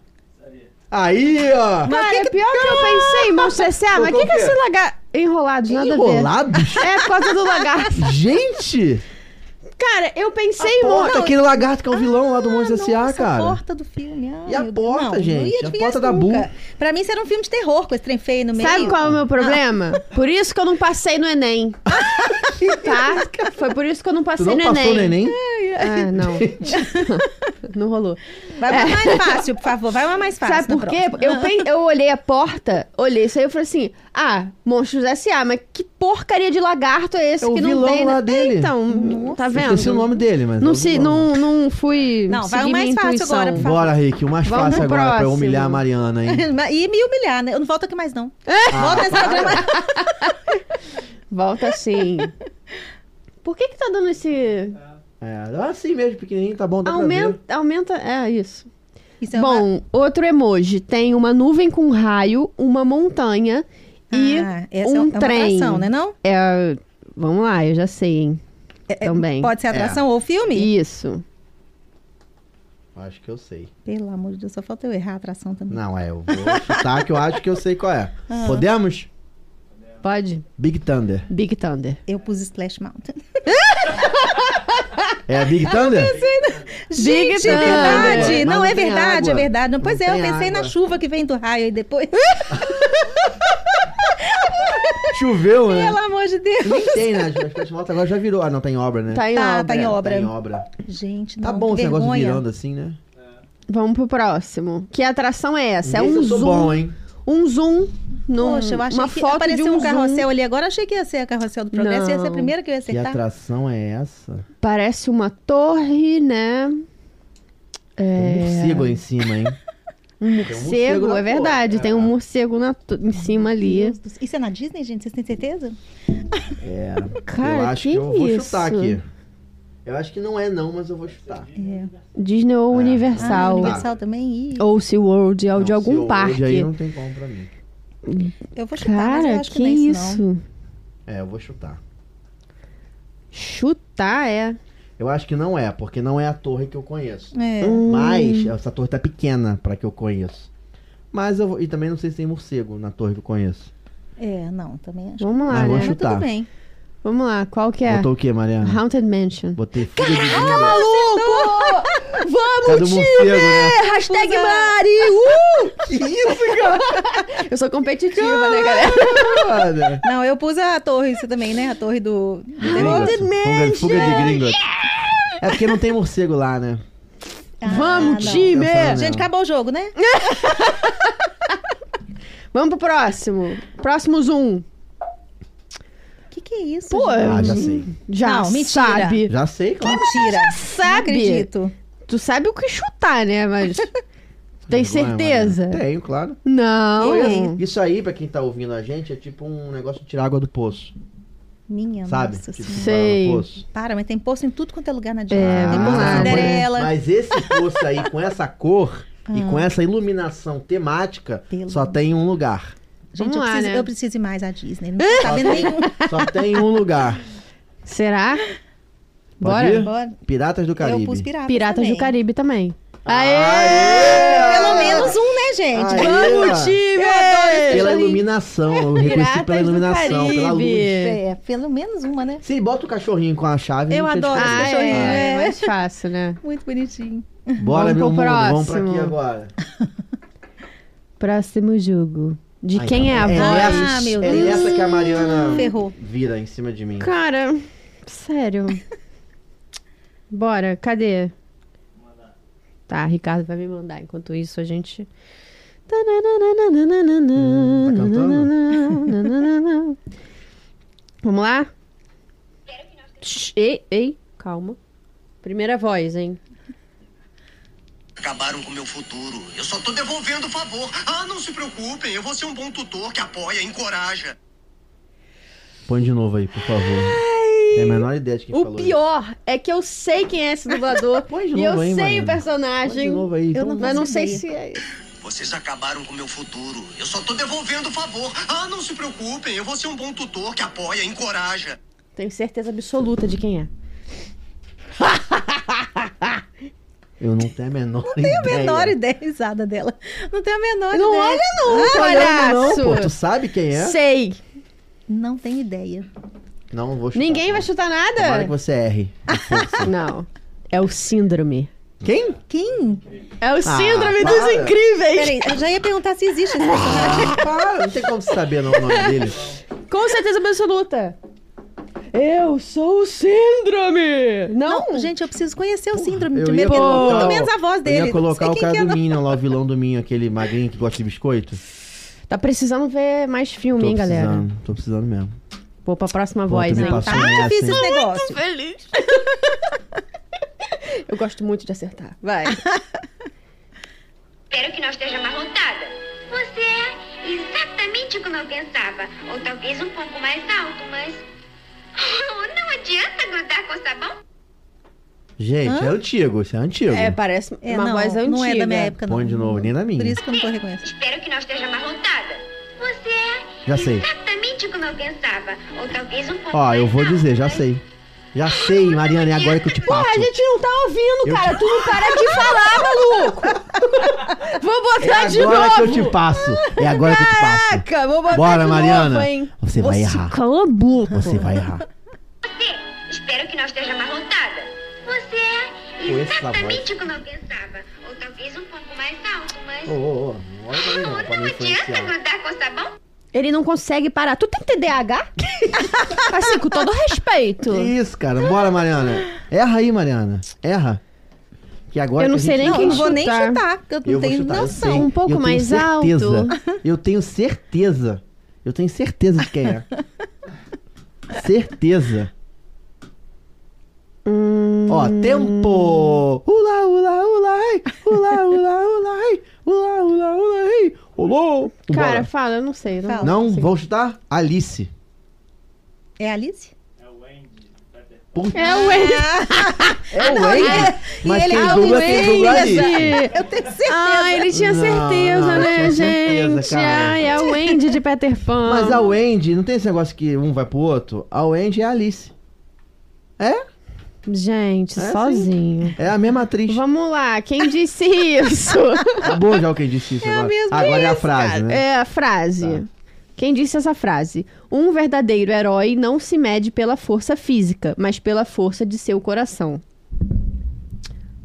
Aí, ó. Cara, é pior que eu pensei, [LAUGHS] Monstro S.A., mas o que, que é esse lagarto? Enrolados, nada a ver. Enrolados? É por causa do lagarto. Gente! Cara, eu pensei em Porta, monstro. aquele lagarto que é o vilão lá do Monstros S.A., Nossa, cara. a porta do filme. Ai, E a porta, Não, não gente? ia A porta da. Bull. Pra mim, isso era um filme de terror com esse trem feio no meio. Sabe qual é o meu problema? [LAUGHS] Por isso que eu não passei no Enem. [LAUGHS] tá? Foi por isso que eu não Tu passei não no passou Enem. no Enem? Ah, não. [LAUGHS] não rolou. Vai uma mais fácil, por favor. Vai uma mais fácil. Sabe por quê? Eu, eu olhei a porta, olhei isso aí e falei assim: ah, Monstros S.A., mas que porcaria de lagarto é esse É o que não vilão tem? lá né? dele. Então, Nossa. tá Eu vendo? esqueci o nome dele, mas. é Não, se, não, não fui. Não, vai o mais fácil agora, por favor. Bora, Rick, o mais Vamos fácil agora pra eu próximo. humilhar a Mariana, hein? [LAUGHS] E me humilhar, né? Eu não volto aqui mais, não. É. [LAUGHS] Volta nesse programa. Volta assim. Por que que tá dando esse. É, assim mesmo, pequenininho, tá bom, dá pra ver. Aumenta, aumenta. É isso. Isso é uma- Bom, outro emoji. Tem uma nuvem com raio, uma montanha e Ah, essa é um uma trem. atração, né? Não? É, vamos lá, eu já sei, hein? É- é- Também. Pode ser atração ou filme? Isso. Acho que eu sei. Pelo amor de Deus, só falta eu errar a atração também. Não, é, eu vou chutar que eu acho que eu sei qual é. Ah. Podemos? Pode? Big Thunder. Big Thunder. Eu pus Splash Mountain. [LAUGHS] É a Big Thunder? Gente, é Thunder. verdade. Mas Não, não é verdade, água. é verdade. Não, pois Não é, eu pensei água. na chuva que vem do raio aí depois. [LAUGHS] Choveu, né? Pelo amor de Deus. Nem tem, né? As agora já virou. Ah, não, tá em obra, né? Tá em Tá, obra. tá em obra. Tá em obra. Gente, não, Tá bom esse negócio vergonha. virando assim, né? Vamos pro próximo. Que atração é essa? É um eu sou zoom. bom, hein? Um zoom. Num, Poxa, eu achei uma que foto apareceu de um, um carrossel zoom. ali agora. Achei que ia ser a carrossel do progresso. Ia ser a Não. primeira que eu ia Que acertar. atração é essa? Parece uma torre, né? Tem um morcego em cima, hein? Um morcego na é verdade. Tem é. um morcego na to- em cima ali. Isso é na Disney, gente? Vocês têm certeza? É. Cara, eu acho que, que eu vou isso? chutar aqui. Eu acho que não é não, mas eu vou chutar. É. Disney ou Ah, Ah, Universal. Universal também? Ih, Ou SeaWorld, ou de Não, algum se eu- parque. hoje aí não tem como pra mim. Eu vou chutar, mas eu Cara, acho que, que não é isso, não. isso? É, eu vou chutar. Chutar é. Eu acho que não é, porque não é a torre que eu conheço. É. Hum. Mas essa torre tá pequena pra que eu conheço. Mas eu vou- e também não sei se tem morcego na torre que eu conheço. É, não, também acho. Vamos lá, Mas vou né? Mas chutar. tudo bem. Vamos lá, qual que é? Botou o quê, Mariana? Haunted Mansion. Botei fuga de Tá gringa. maluco? Vamos, o time! né? Hashtag Usa- Mari! Uh! [LAUGHS] Que isso, cara? Eu sou competitiva, né, galera? Não, eu pus a torre, isso também, né? A torre do. Gringotts. Demônio. Fuga, fuga de Gringotts. É porque não tem morcego lá, né? Vamos, não. time! Pensando Gente, acabou o jogo, né? [LAUGHS] Vamos pro próximo. Próximo Zoom. Que, que é isso? Pô? Ah, já sei. Já Não, mentira. sabe. Já sei, claro. Mentira. Não sabe. acredito. Tu sabe o que chutar, né? Mas. [LAUGHS] Tem Vergonha, certeza? Tenho, claro. Não. Isso aí, pra quem tá ouvindo a gente, é tipo um negócio de tirar água do poço. Minha Sabe? nossa Tipo. Sei. Para, mas tem poço em tudo quanto é lugar na Disney. É, tem poço vamos Cinderela. Mas esse poço aí, com essa cor e com essa iluminação temática, Pelo só tem um lugar. Gente, Vamos eu, lá, preciso, né? eu preciso ir mais à Disney. Não [LAUGHS] tô sabendo nenhum. Só tem um lugar. Será? Pode Bora? ir? Bora. Piratas do Caribe. Eu pus piratas Piratas também. do Caribe também. Aê! Pelo menos um, né, gente? Aê! Vamos, time! Pela iluminação, eu reconheci Piratas pela do iluminação, pela luz. É, pelo menos uma, né? Se bota o cachorrinho com a chave. Eu adoro esse diferença. Ah, cachorrinho, é, é. mais fácil, né? Muito bonitinho. Bora, Vamos meu pro mundo, vamos pra próximo. aqui agora. [LAUGHS] Próximo jogo. De Ai, quem é a é voz? Ah, nessa, meu é Deus. nessa que a Mariana Ferrou. vira em cima de mim. Cara, sério. Bora, cadê? Tá, Ricardo vai me mandar. Enquanto isso, a gente. Hum, tá Vamos lá? Ei, ei, calma. Primeira voz, hein? Acabaram com meu futuro. Eu só tô devolvendo o favor. Ah, não se preocupem. Eu vou ser um bom tutor que apoia, encoraja. Põe de novo aí, por favor. Tem a menor ideia de quem O falou pior é que eu sei quem é esse dublador. [LAUGHS] Põe de e eu novo aí, sei Mariana. o personagem. Põe de novo aí. Eu não Mas não sei se é. Vocês acabaram com meu futuro. Eu só tô devolvendo o favor. Ah, não se preocupem. Eu vou ser um bom tutor que apoia, encoraja. Tenho certeza absoluta de quem é. [LAUGHS] Eu não tenho a menor Tenho a ideia. menor ideia risada dela. Não tenho a menor Não ideia. olha não, olhando não, palhaço. pô. Tu sabe quem é? Sei. Não tenho ideia. Não, vou chutar. Ninguém vai chutar Tomara nada? que você erre. [LAUGHS] Não. É o síndrome. Quem? Quem? É o síndrome para. dos incríveis. Peraí, eu já ia perguntar se existe esse personagem. Ah, para, não tem como saber não, o nome dele. Com certeza absoluta. Eu sou o síndrome. Não, Não, gente, eu preciso conhecer o síndrome. Eu Primeiro, porque eu- colocar muito o- menos a voz dele. Eu ia colocar o cara do. Minion lá, o vilão do Minion, aquele magrinho que gosta de biscoito. Tá precisando ver mais filme, hein, galera? precisando, tô precisando mesmo. Pô, pra próxima Pô, voz, tu me hein? Tá muito difícil hein? esse negócio. feliz. [LAUGHS] Eu gosto muito de acertar. Vai. Espero que não esteja amarrotada. Você é exatamente como eu pensava. Ou talvez um pouco mais alto, mas. [LAUGHS] Não adianta grudar com sabão? Gente, é antigo, isso é antigo. É, parece É, uma não, voz antiga. não é da minha época, não. Põe de novo, nem da minha. Por isso que eu não tô reconhecendo. Espero que não esteja amarrotada. Você é Já sei. exatamente como eu pensava. Ou talvez um pouco Ó, eu vou dizer, já mas- sei. Já sei, Mariana, é agora que eu te passo. Porra, a gente não tá ouvindo, Eu cara. te- Tu não para de falar, maluco. [LAUGHS] Vou É botar de agora novo. que eu te passo. É agora que eu te passo. Caraca, vou botar Bora, de Mariana. novo, hein? Você vai errar. Cala a boca. Você vai errar. Você, espero que não esteja amarrotada. Você é exatamente como eu pensava. Ou talvez um pouco mais alto, mas. Ô, ô, ô, não Oh, não, não adianta grudar com sabão? Ele não consegue parar. Tu tem TDAH? [LAUGHS] assim, com todo respeito. Que isso, cara. Bora, Mariana. Erra aí, Mariana. Erra. Que agora Eu não sei gente- nem Não, quem não vou nem chutar. eu não Eu tenho chutar, eu noção. Um pouco mais certeza. alto. Eu tenho certeza. Eu tenho certeza de quem é. certeza. Hum, Ó, tempo! Ula, ula, ula, ai. Ula, ula, ula, ai. Ula, ula, ula, Olô! Cara, Vambora. fala, eu não sei. Não, Fala. Não, chutar? Alice. É a Alice? Puta, É o Wendy. é o [LAUGHS] não, Wendy. e- Mas e ele- quem ah, dubla, o quem dubla é Alice. Eu tenho certeza. Ah, ele tinha Não, certeza, não, né, tinha certeza, gente? cara. Ai, é o Wendy de Peter [LAUGHS] Pan. Mas a Wendy, não tem esse negócio que um vai pro outro? A Wendy é a Alice. É? Gente, É, sim. sozinho. É a mesma atriz. Vamos lá, quem disse isso? [LAUGHS] Acabou já o que disse isso agora. mesmo agora é a Cara, frase, né? É a frase. Tá. Quem disse essa frase? Um verdadeiro herói não se mede pela força física, mas pela força de seu coração.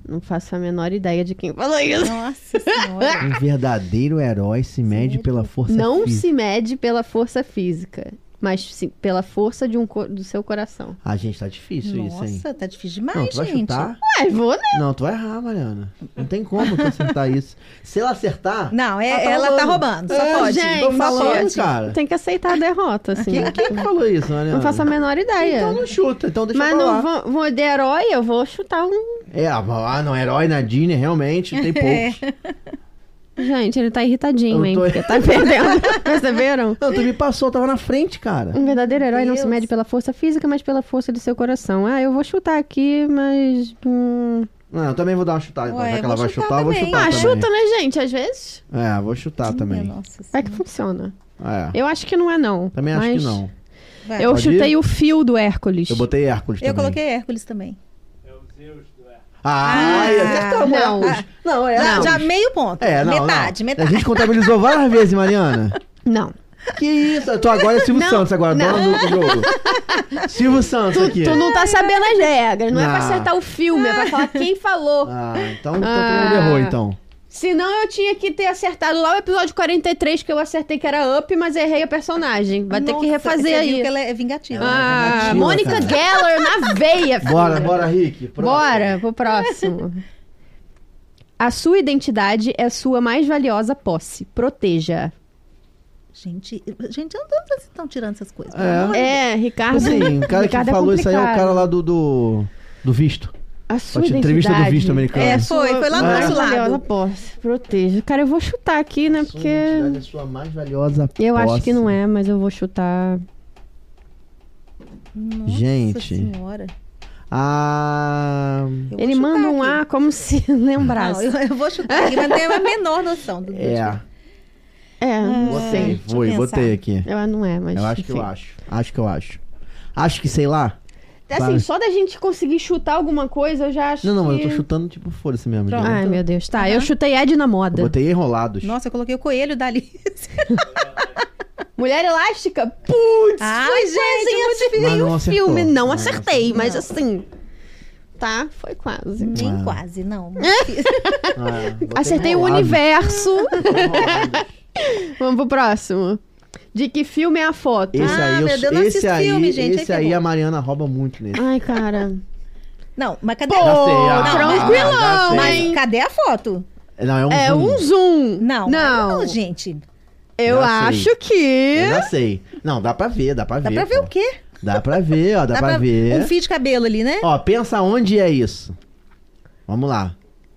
Não faço a menor ideia de quem falou isso. Nossa senhora. Um verdadeiro herói se mede pela força Não física. se mede pela força física, mas sim pela força de um do seu coração. Ah, gente, tá difícil isso, hein? Nossa, tá difícil demais, Não, tu vai gente. chutar? Ué, vou, né? Não, tu vai errar, Mariana. Não tem como tu acertar isso. Se ela acertar. Não, é, ela tá ela tá roubando. roubando. Só É, pode. gente, Tô falando, cara. Tem que aceitar a derrota, assim. Quem, quem que falou isso, Mariana? Não faço a menor ideia. Então não chuta, então deixa Mas eu não falar. vou, vou de herói, eu vou chutar um. É, ah, não, herói na Disney, realmente, tem [LAUGHS] poucos. Gente, ele tá irritadinho, Eu hein? tô- Porque tá perdendo. [LAUGHS] Perceberam? Não, tu me passou, eu tava na frente, cara. Um verdadeiro herói não se Deus. mede pela força física, mas pela força de seu coração. Ah, eu vou chutar aqui, mas. hum, Não, eu também vou dar uma chutada. Então, Ué, já eu que ela vou vai chutar chutar, eu vou também. chutar Ah, também. chuta, né, gente? Às vezes. É, vou chutar também. Minha nossa Vai que funciona. É, Eu acho que não é, não. também acho mas que não. Vai. Eu Pode chutei ir? o fio do Hércules. Eu botei Hércules Eu também. coloquei Hércules também. Ah, Ah, acertamos não. Hércules. Não, é Já, Hércules. já meio ponto. É, não, metade, não. metade. A gente contabilizou várias vezes, Mariana. Não. Que isso? Eu tô agora é Silvio Não, Santos, agora, não. dono do jogo. Silvio Santos Tu, aqui. tu não tá sabendo as regras. Não, é pra Não. acertar o filme, é pra falar quem falou. Ah, então, então Ah. todo mundo errou, então. Senão eu tinha que ter acertado lá o episódio 43, que eu acertei que era Up, mas errei a personagem. Vai ter que Nossa, refazer aí. Ela é vingativa. Ah, Vingativa, Mônica. Geller na veia, filha. Bora, bora, Rick. Próximo. Bora, pro próximo. A sua identidade é sua mais valiosa posse. Proteja. Gente, gente, eu não tô vocês estão tirando essas coisas. É. É, Ricardo. Assim, o cara Ricardo que é falou isso aí é o cara lá do, do, do visto. A sua Pode- entrevista do identidade visto americano. É, É, foi, foi lá do mais nosso lado. valiosa posse. Proteja. Cara, eu vou chutar aqui, né? Sua Porque identidade é sua mais valiosa eu acho posse. que não é, mas eu vou chutar. Nossa Gente. senhora. Ah... Ele manda um aqui. A como se [LAUGHS] lembrasse. Não, eu, eu vou chutar aqui, mas não tenho a menor noção do É, É, não botei. sei. Foi, botei aqui. Eu não é, mas. Eu acho que eu enfim. acho. Acho que eu acho. Acho que, sei lá. Assim, só da gente conseguir chutar alguma coisa, eu já acho Não, não, mas que... eu tô chutando, tipo, foda-se mesmo. Pronto. Ai, meu Deus. Tá, eu Aham. chutei Ed na Eu moda. botei enrolados. Nossa, eu coloquei o coelho da Alice. [LAUGHS] Mulher elástica? Putz! Ai, foi gente, eu acertei Mas o acertou. filme. Não Não acertei, mas Não. assim... Tá, foi quase. Nem Ah. quase, não. [LAUGHS] Ah, Acertei o universo. Vamos pro próximo. De que filme é a foto? Esse Ah, aí, eu- meu Deus, eu não esse assisto aí, filme, gente, esse aí a Mariana rouba muito nele. Ai, cara. Não, mas cadê? Pô, Já sei, ah, tranquilão, já sei. mas cadê a foto? Não, é um É zoom. um zoom. Não, Não. não, gente. Eu Já sei. acho que... Eu já sei. Não, dá pra ver, dá pra Dá ver. pra ver pô. o quê? Dá pra ver, ó, dá, pra, ver. Um fio de cabelo ali, né? Ó, pensa onde é isso. Vamos lá.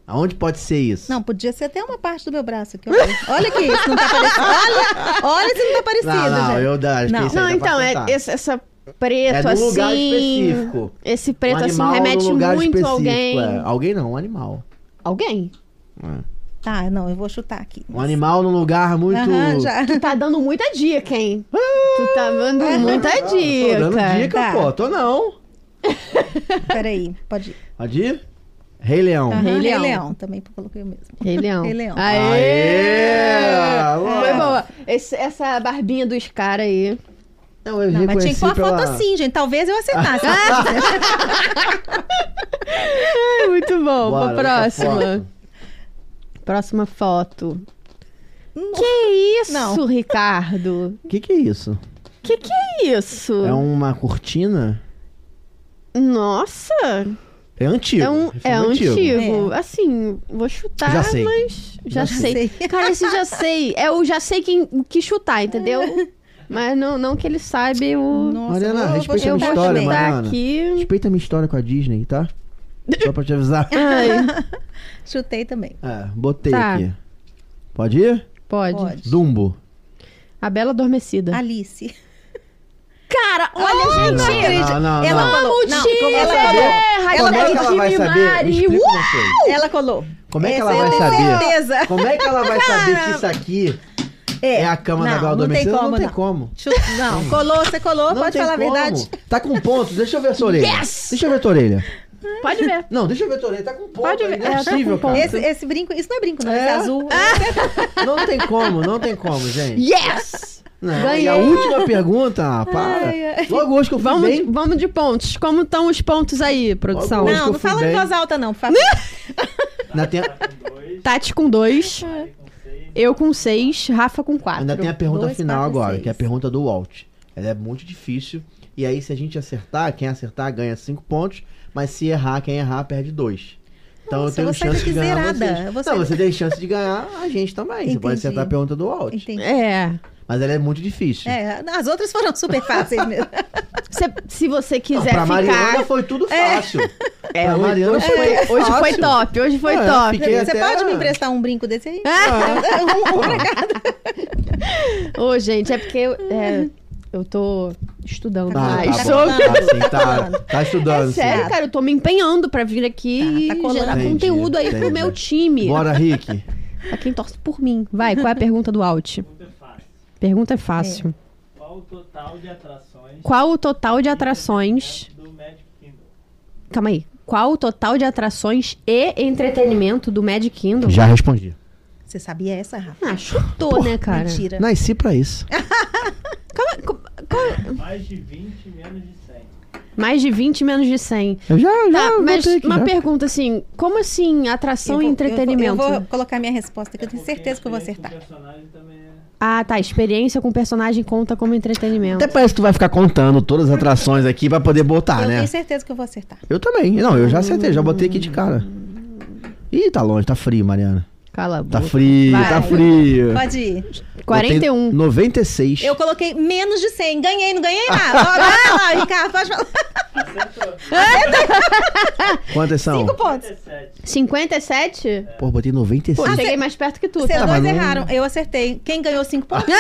Aonde pode ser isso? Não, podia ser até uma parte do meu braço aqui. Olha, olha aqui, se não tá parecido. Olha, olha se não tá parecido, não, não, gente. eu que Não. Não, então, é esse- essa preto É assim. lugar específico. Esse preto um assim animal remete muito a específico, alguém. é. Alguém não, um animal. Alguém? É. Tá, não, eu vou chutar aqui. Um animal num lugar muito. Aham, já. Tu tá dando muita dica, hein? tu tá dando muita Não, dica. Tô dando dica, Tá. pô. Tô não. Peraí, pode ir. Pode ir? Rei Leão. Rei Rei Leão. Leão. também coloquei o mesmo. Rei [LAUGHS] Leão. Rei Leão. Aê! Aê! Foi boa. Esse- essa barbinha dos caras aí. Não, eu Não, mas tinha que pôr a foto pela- assim, gente. Talvez eu acertasse. [LAUGHS] Ai, muito bom. Bora, Pra próxima. foto. Próxima foto. Que isso, Não. Ricardo? O que que é isso? Que que é isso? É uma cortina? Nossa! É antigo. É um, filme é antigo. É. Assim, vou chutar, Já sei. mas já, Já sei. sei. [LAUGHS] Cara, esse já sei. É o já sei quem, que chutar, entendeu? Mas não, não que ele saiba o. Nossa, Mariana, eu vou- respeita vou a minha chutar história. Mariana. aqui. Respeita a minha história com a Disney, tá? Só pra te avisar. [LAUGHS] Ai, Chutei também. É, botei Tá. aqui. Pode ir? pode. Pode. Dumbo. A Bela Adormecida. Alice. Cara, olha, não, gente. não, não, ela não. falou. Não, como ela ela. Como é que ela vai saber? Me explica uma coisa. Ela colou. Como é que Essa ela vai saber? certeza. Como é que ela vai saber que isso aqui é, a cama da não, Bela não tem Adormecida? como, Não tem não. como. Não, colou, você colou, Não pode tem falar como. a verdade. Tá com pontos. Deixa eu ver a sua orelha. Yes! Deixa eu ver a tua orelha. Pode ver. Não, deixa eu ver a tua orelha. Tá com ponto. Pode ver. Não é É, tá possível, ponto. cara. Esse, esse brinco, isso não é brinco, não, É? esse azul. [LAUGHS] Não tem como, não tem como, gente. Yes! Não, e Ganhei. a última pergunta, [LAUGHS] ah, para. Logo hoje que eu fui Vamos, bem. vamos de pontos. Como estão os pontos aí, produção? Não, não fala bem. em voz alta, não, por favor. [LAUGHS] Ainda tem, Tati com dois, eu com seis, Rafa com quatro. ainda tem a pergunta Dois, final quatro, agora, seis. que é a pergunta do Walt. Ela é muito difícil. E aí, se a gente acertar, quem acertar ganha cinco pontos. Mas se errar, quem errar perde dois. Então Nossa, eu tenho chance de daqui ganhar zerada. vocês. Sair Não, você tem chance de ganhar a gente também. Você pode Entendi. acertar a pergunta do Walt. Entendi. É. Mas ela é muito difícil. É, as outras foram super fáceis mesmo. [LAUGHS] Se, se você Não, quiser pra Mariana ficar. foi tudo fácil. É, pra hoje, Mariana hoje foi foi, hoje foi fácil. top, hoje foi É, top. Você até- pode me emprestar um brinco desse aí? Ah, [LAUGHS] um, um pra cada. Ô, gente, é porque eu, é, eu tô estudando Tá, mais tá, bom, sobre. tá, sim, tá, tá estudando. É sério, sim. cara, eu tô me empenhando pra vir aqui Tá, e tá colando. gerar Entendi, conteúdo aí pro entendi. meu time. Bora, Rick. Pra quem torce por mim. Vai, qual é a pergunta do Alt? Pergunta é fácil. É. Qual o total de atrações Qual o total de atrações. do Magic Kingdom? Calma aí. Qual o total de atrações e entretenimento do Magic Kingdom? Já respondi. Você sabia essa, Rafa? Ah, chutou, né, cara? Mentira. Nasci pra isso. [LAUGHS] Calma, co- qual- Mais de 20, menos de 100. mais de 20, menos de 100. Eu já, já Tá, mas botei aqui, uma já. pergunta assim, como assim atração Eu e vou- entretenimento? Eu vou, eu vou colocar minha resposta, que eu tenho Porque certeza que eu vou acertar. com personagem também é... Ah, tá, experiência com personagem conta como entretenimento. Até parece que tu vai ficar contando todas as atrações aqui pra poder botar, eu né? tenho certeza que eu vou acertar. Eu também. Não, eu já acertei, já botei aqui de cara. Ih, tá longe, tá frio, Mariana. Cala a Tá boca. frio, Vai. tá frio. Pode ir. Eu 41. tenho 96. Eu coloquei menos de 100. Ganhei, não ganhei nada. [LAUGHS] Vai lá, Ricardo, pode falar. Acertou. Quantas são? Cinco pontos. 17. 57? Pô, botei 96. Pô, Ah, cheguei mais perto que tu, Vocês tá? dois não- erraram. Eu acertei. Quem ganhou cinco pontos?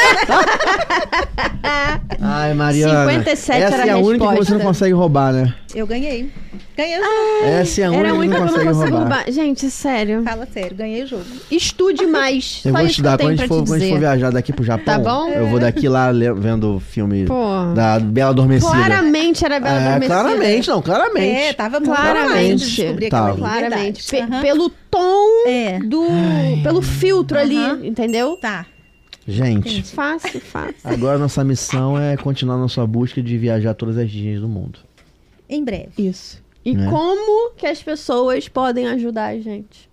Ai, Mariana. 57 Essa era é a a única que você não consegue roubar, né? Eu ganhei. Ganhei o jogo. Essa é a única Era a que única não que eu não consegue consigo roubar. roubar. Gente, sério. Fala sério, ganhei o jogo. Estude mais. Eu Só vou isso estudar que eu quando a tenho gente pra for, te quando a gente for viajar daqui pro Japão. Tá bom? Eu vou daqui lá le- vendo o filme Pô. da Bela Adormecida. Claramente era Bela É, Adormecida. claramente, não, claramente. É, tava muito Claramente. de descobrir Tava. ali, Claramente. Pe- verdade. Aham. Pelo tom É. do. pelo filtro Aham. ali, entendeu? Tá. Gente, Fácil, fácil. agora nossa missão é continuar nossa busca de viajar todas as Disneys do mundo. Em breve. Isso. E Né? como que as pessoas podem ajudar a gente?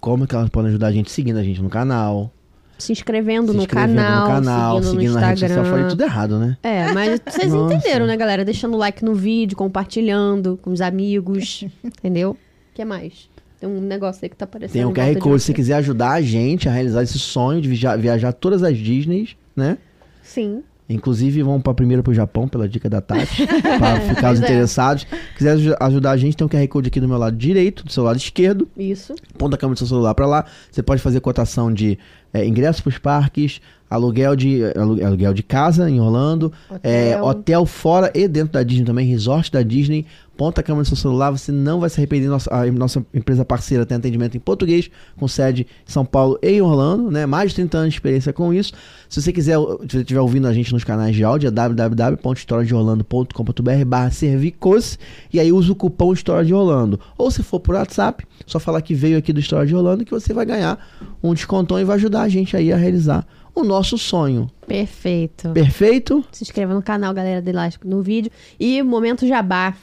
Como que elas podem ajudar a gente seguindo a gente no canal, Se inscrevendo, se no, inscrevendo canal, no canal, seguindo, seguindo no na rede Instagram. social. Falei tudo errado, né? É, mas vocês Nossa. entenderam, né, galera? Deixando like no vídeo, compartilhando com os amigos, [LAUGHS] entendeu? O que mais? Tem um negócio aí que tá aparecendo. Tem um QR Code se quiser ajudar a gente a realizar esse sonho de viajar, viajar todas as Disneys, né? Sim. Inclusive, vamos para primeiro pro Japão, pela dica da Tati, [LAUGHS] para ficar os é. interessados. Quiser aj- ajudar a gente, tem um QR Code aqui do meu lado direito, do seu lado esquerdo. Isso. Ponta a câmera do seu celular para lá. Você pode fazer cotação de é, ingresso para os parques, aluguel de, alu- aluguel de casa em Orlando, é, Hotel. hotel fora e dentro da Disney também, resort da Disney. Ponta a câmera do seu celular, você não vai se arrepender. Nossa, a nossa empresa parceira tem atendimento em português, com sede em São Paulo e em Orlando, né? Mais de 30 anos de experiência com isso. Se você quiser, se você estiver ouvindo a gente nos canais de áudio, é www.historiadeorlando.com.br barra servicos e aí usa o cupom História de Orlando. Ou se for por WhatsApp, só falar que veio aqui do História de Orlando que você vai ganhar um descontão e vai ajudar a gente aí a realizar o nosso sonho. Perfeito. Perfeito? Se inscreva no canal, galera do Elástico, no vídeo. E momento jabá.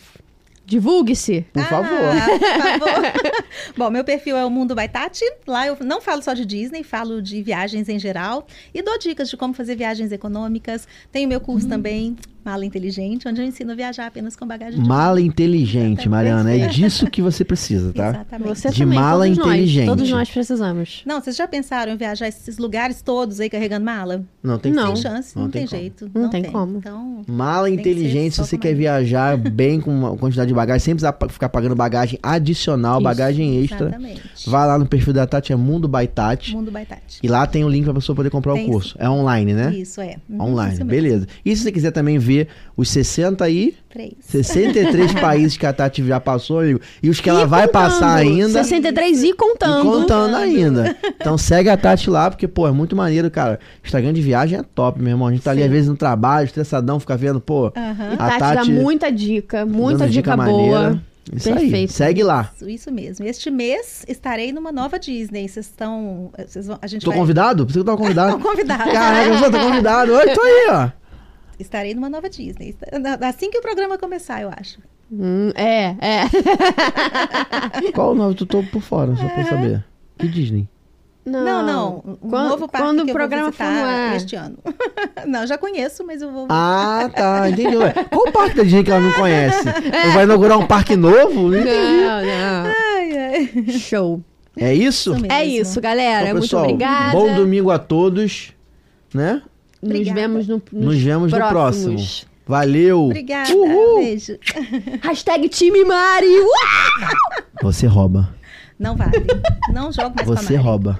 Divulgue-se. Por favor. Ah, por favor. [LAUGHS] Bom, meu perfil é o Mundo Baitati. Lá eu não falo só de Disney, falo de viagens em geral e dou dicas de como fazer viagens econômicas. Tenho meu Hum. curso também, Mala Inteligente, onde eu ensino a viajar apenas com bagagem de Mala inteligente, Mariana. É disso que você precisa, tá? Exatamente. Você De também, mala todos inteligente. Nós, todos nós precisamos. Não, vocês já pensaram em viajar esses lugares todos aí carregando mala? Não tem Não. Tem chance, não, tem, como. jeito. Não tem como. Então, Mala Tem inteligente, se você quer viajar bem com uma quantidade de bagagem, sem precisar ficar pagando bagagem adicional, Isso, bagagem extra. exatamente. Vai lá no perfil da Tati, é Mundo by Tati. Mundo Baitati. E lá tem o link pra pessoa poder comprar Tem o curso. É online, né? Isso, é. Uhum, Online, beleza. E se você quiser também ver os 60 e Três. 63 [LAUGHS] países que a Tati já passou, amigo, e os que ela E vai contando. passar ainda. 63 e E contando. contando ainda. [LAUGHS] Então segue a Tati lá, porque, pô, é muito maneiro, cara. Instagram de viagem é top, meu irmão. A gente tá ali, Sim. às vezes, no trabalho, estressadão, fica vendo, pô. A Tati, Tati dá muita dica, muita dica, dica boa. maneira. Isso aí. Perfeito. Segue lá. Isso, isso mesmo. Este mês estarei numa nova Disney. Vocês estão. Vocês vão, a gente Tô vai... convidado? Pensei que eu tava convidado. [LAUGHS] Não, convidado. Caraca, eu tô convidado. Oi, tô aí, ó. Estarei numa nova Disney. Assim que o programa começar, eu acho. Hum, é, é. [LAUGHS] Qual o nome? Tu tô por fora, só pra eu saber. Que Disney? Não, não. Um Quando, novo parque quando que o eu programa vou for no este ano. [LAUGHS] não, já conheço, mas eu vou. Ah, tá. Entendi. Qual o parque da Disney que ela não [LAUGHS] conhece? Ou vai inaugurar um parque novo? Não entendi. Não, não. Ai, ai. Show. É isso? Isso. É isso, galera. Então, Muito pessoal, obrigada. bom domingo a todos, né? Nos vemos no, nos Nos vemos no próximos. próximo. Valeu. Obrigada. Uhul. Beijo. [LAUGHS] Hashtag time Mari. Uau! Você rouba. Não vale. Não jogo mais com a Você Mari. rouba.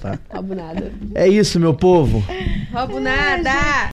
Tá? Roubo nada. É isso, meu povo. Roubo nada.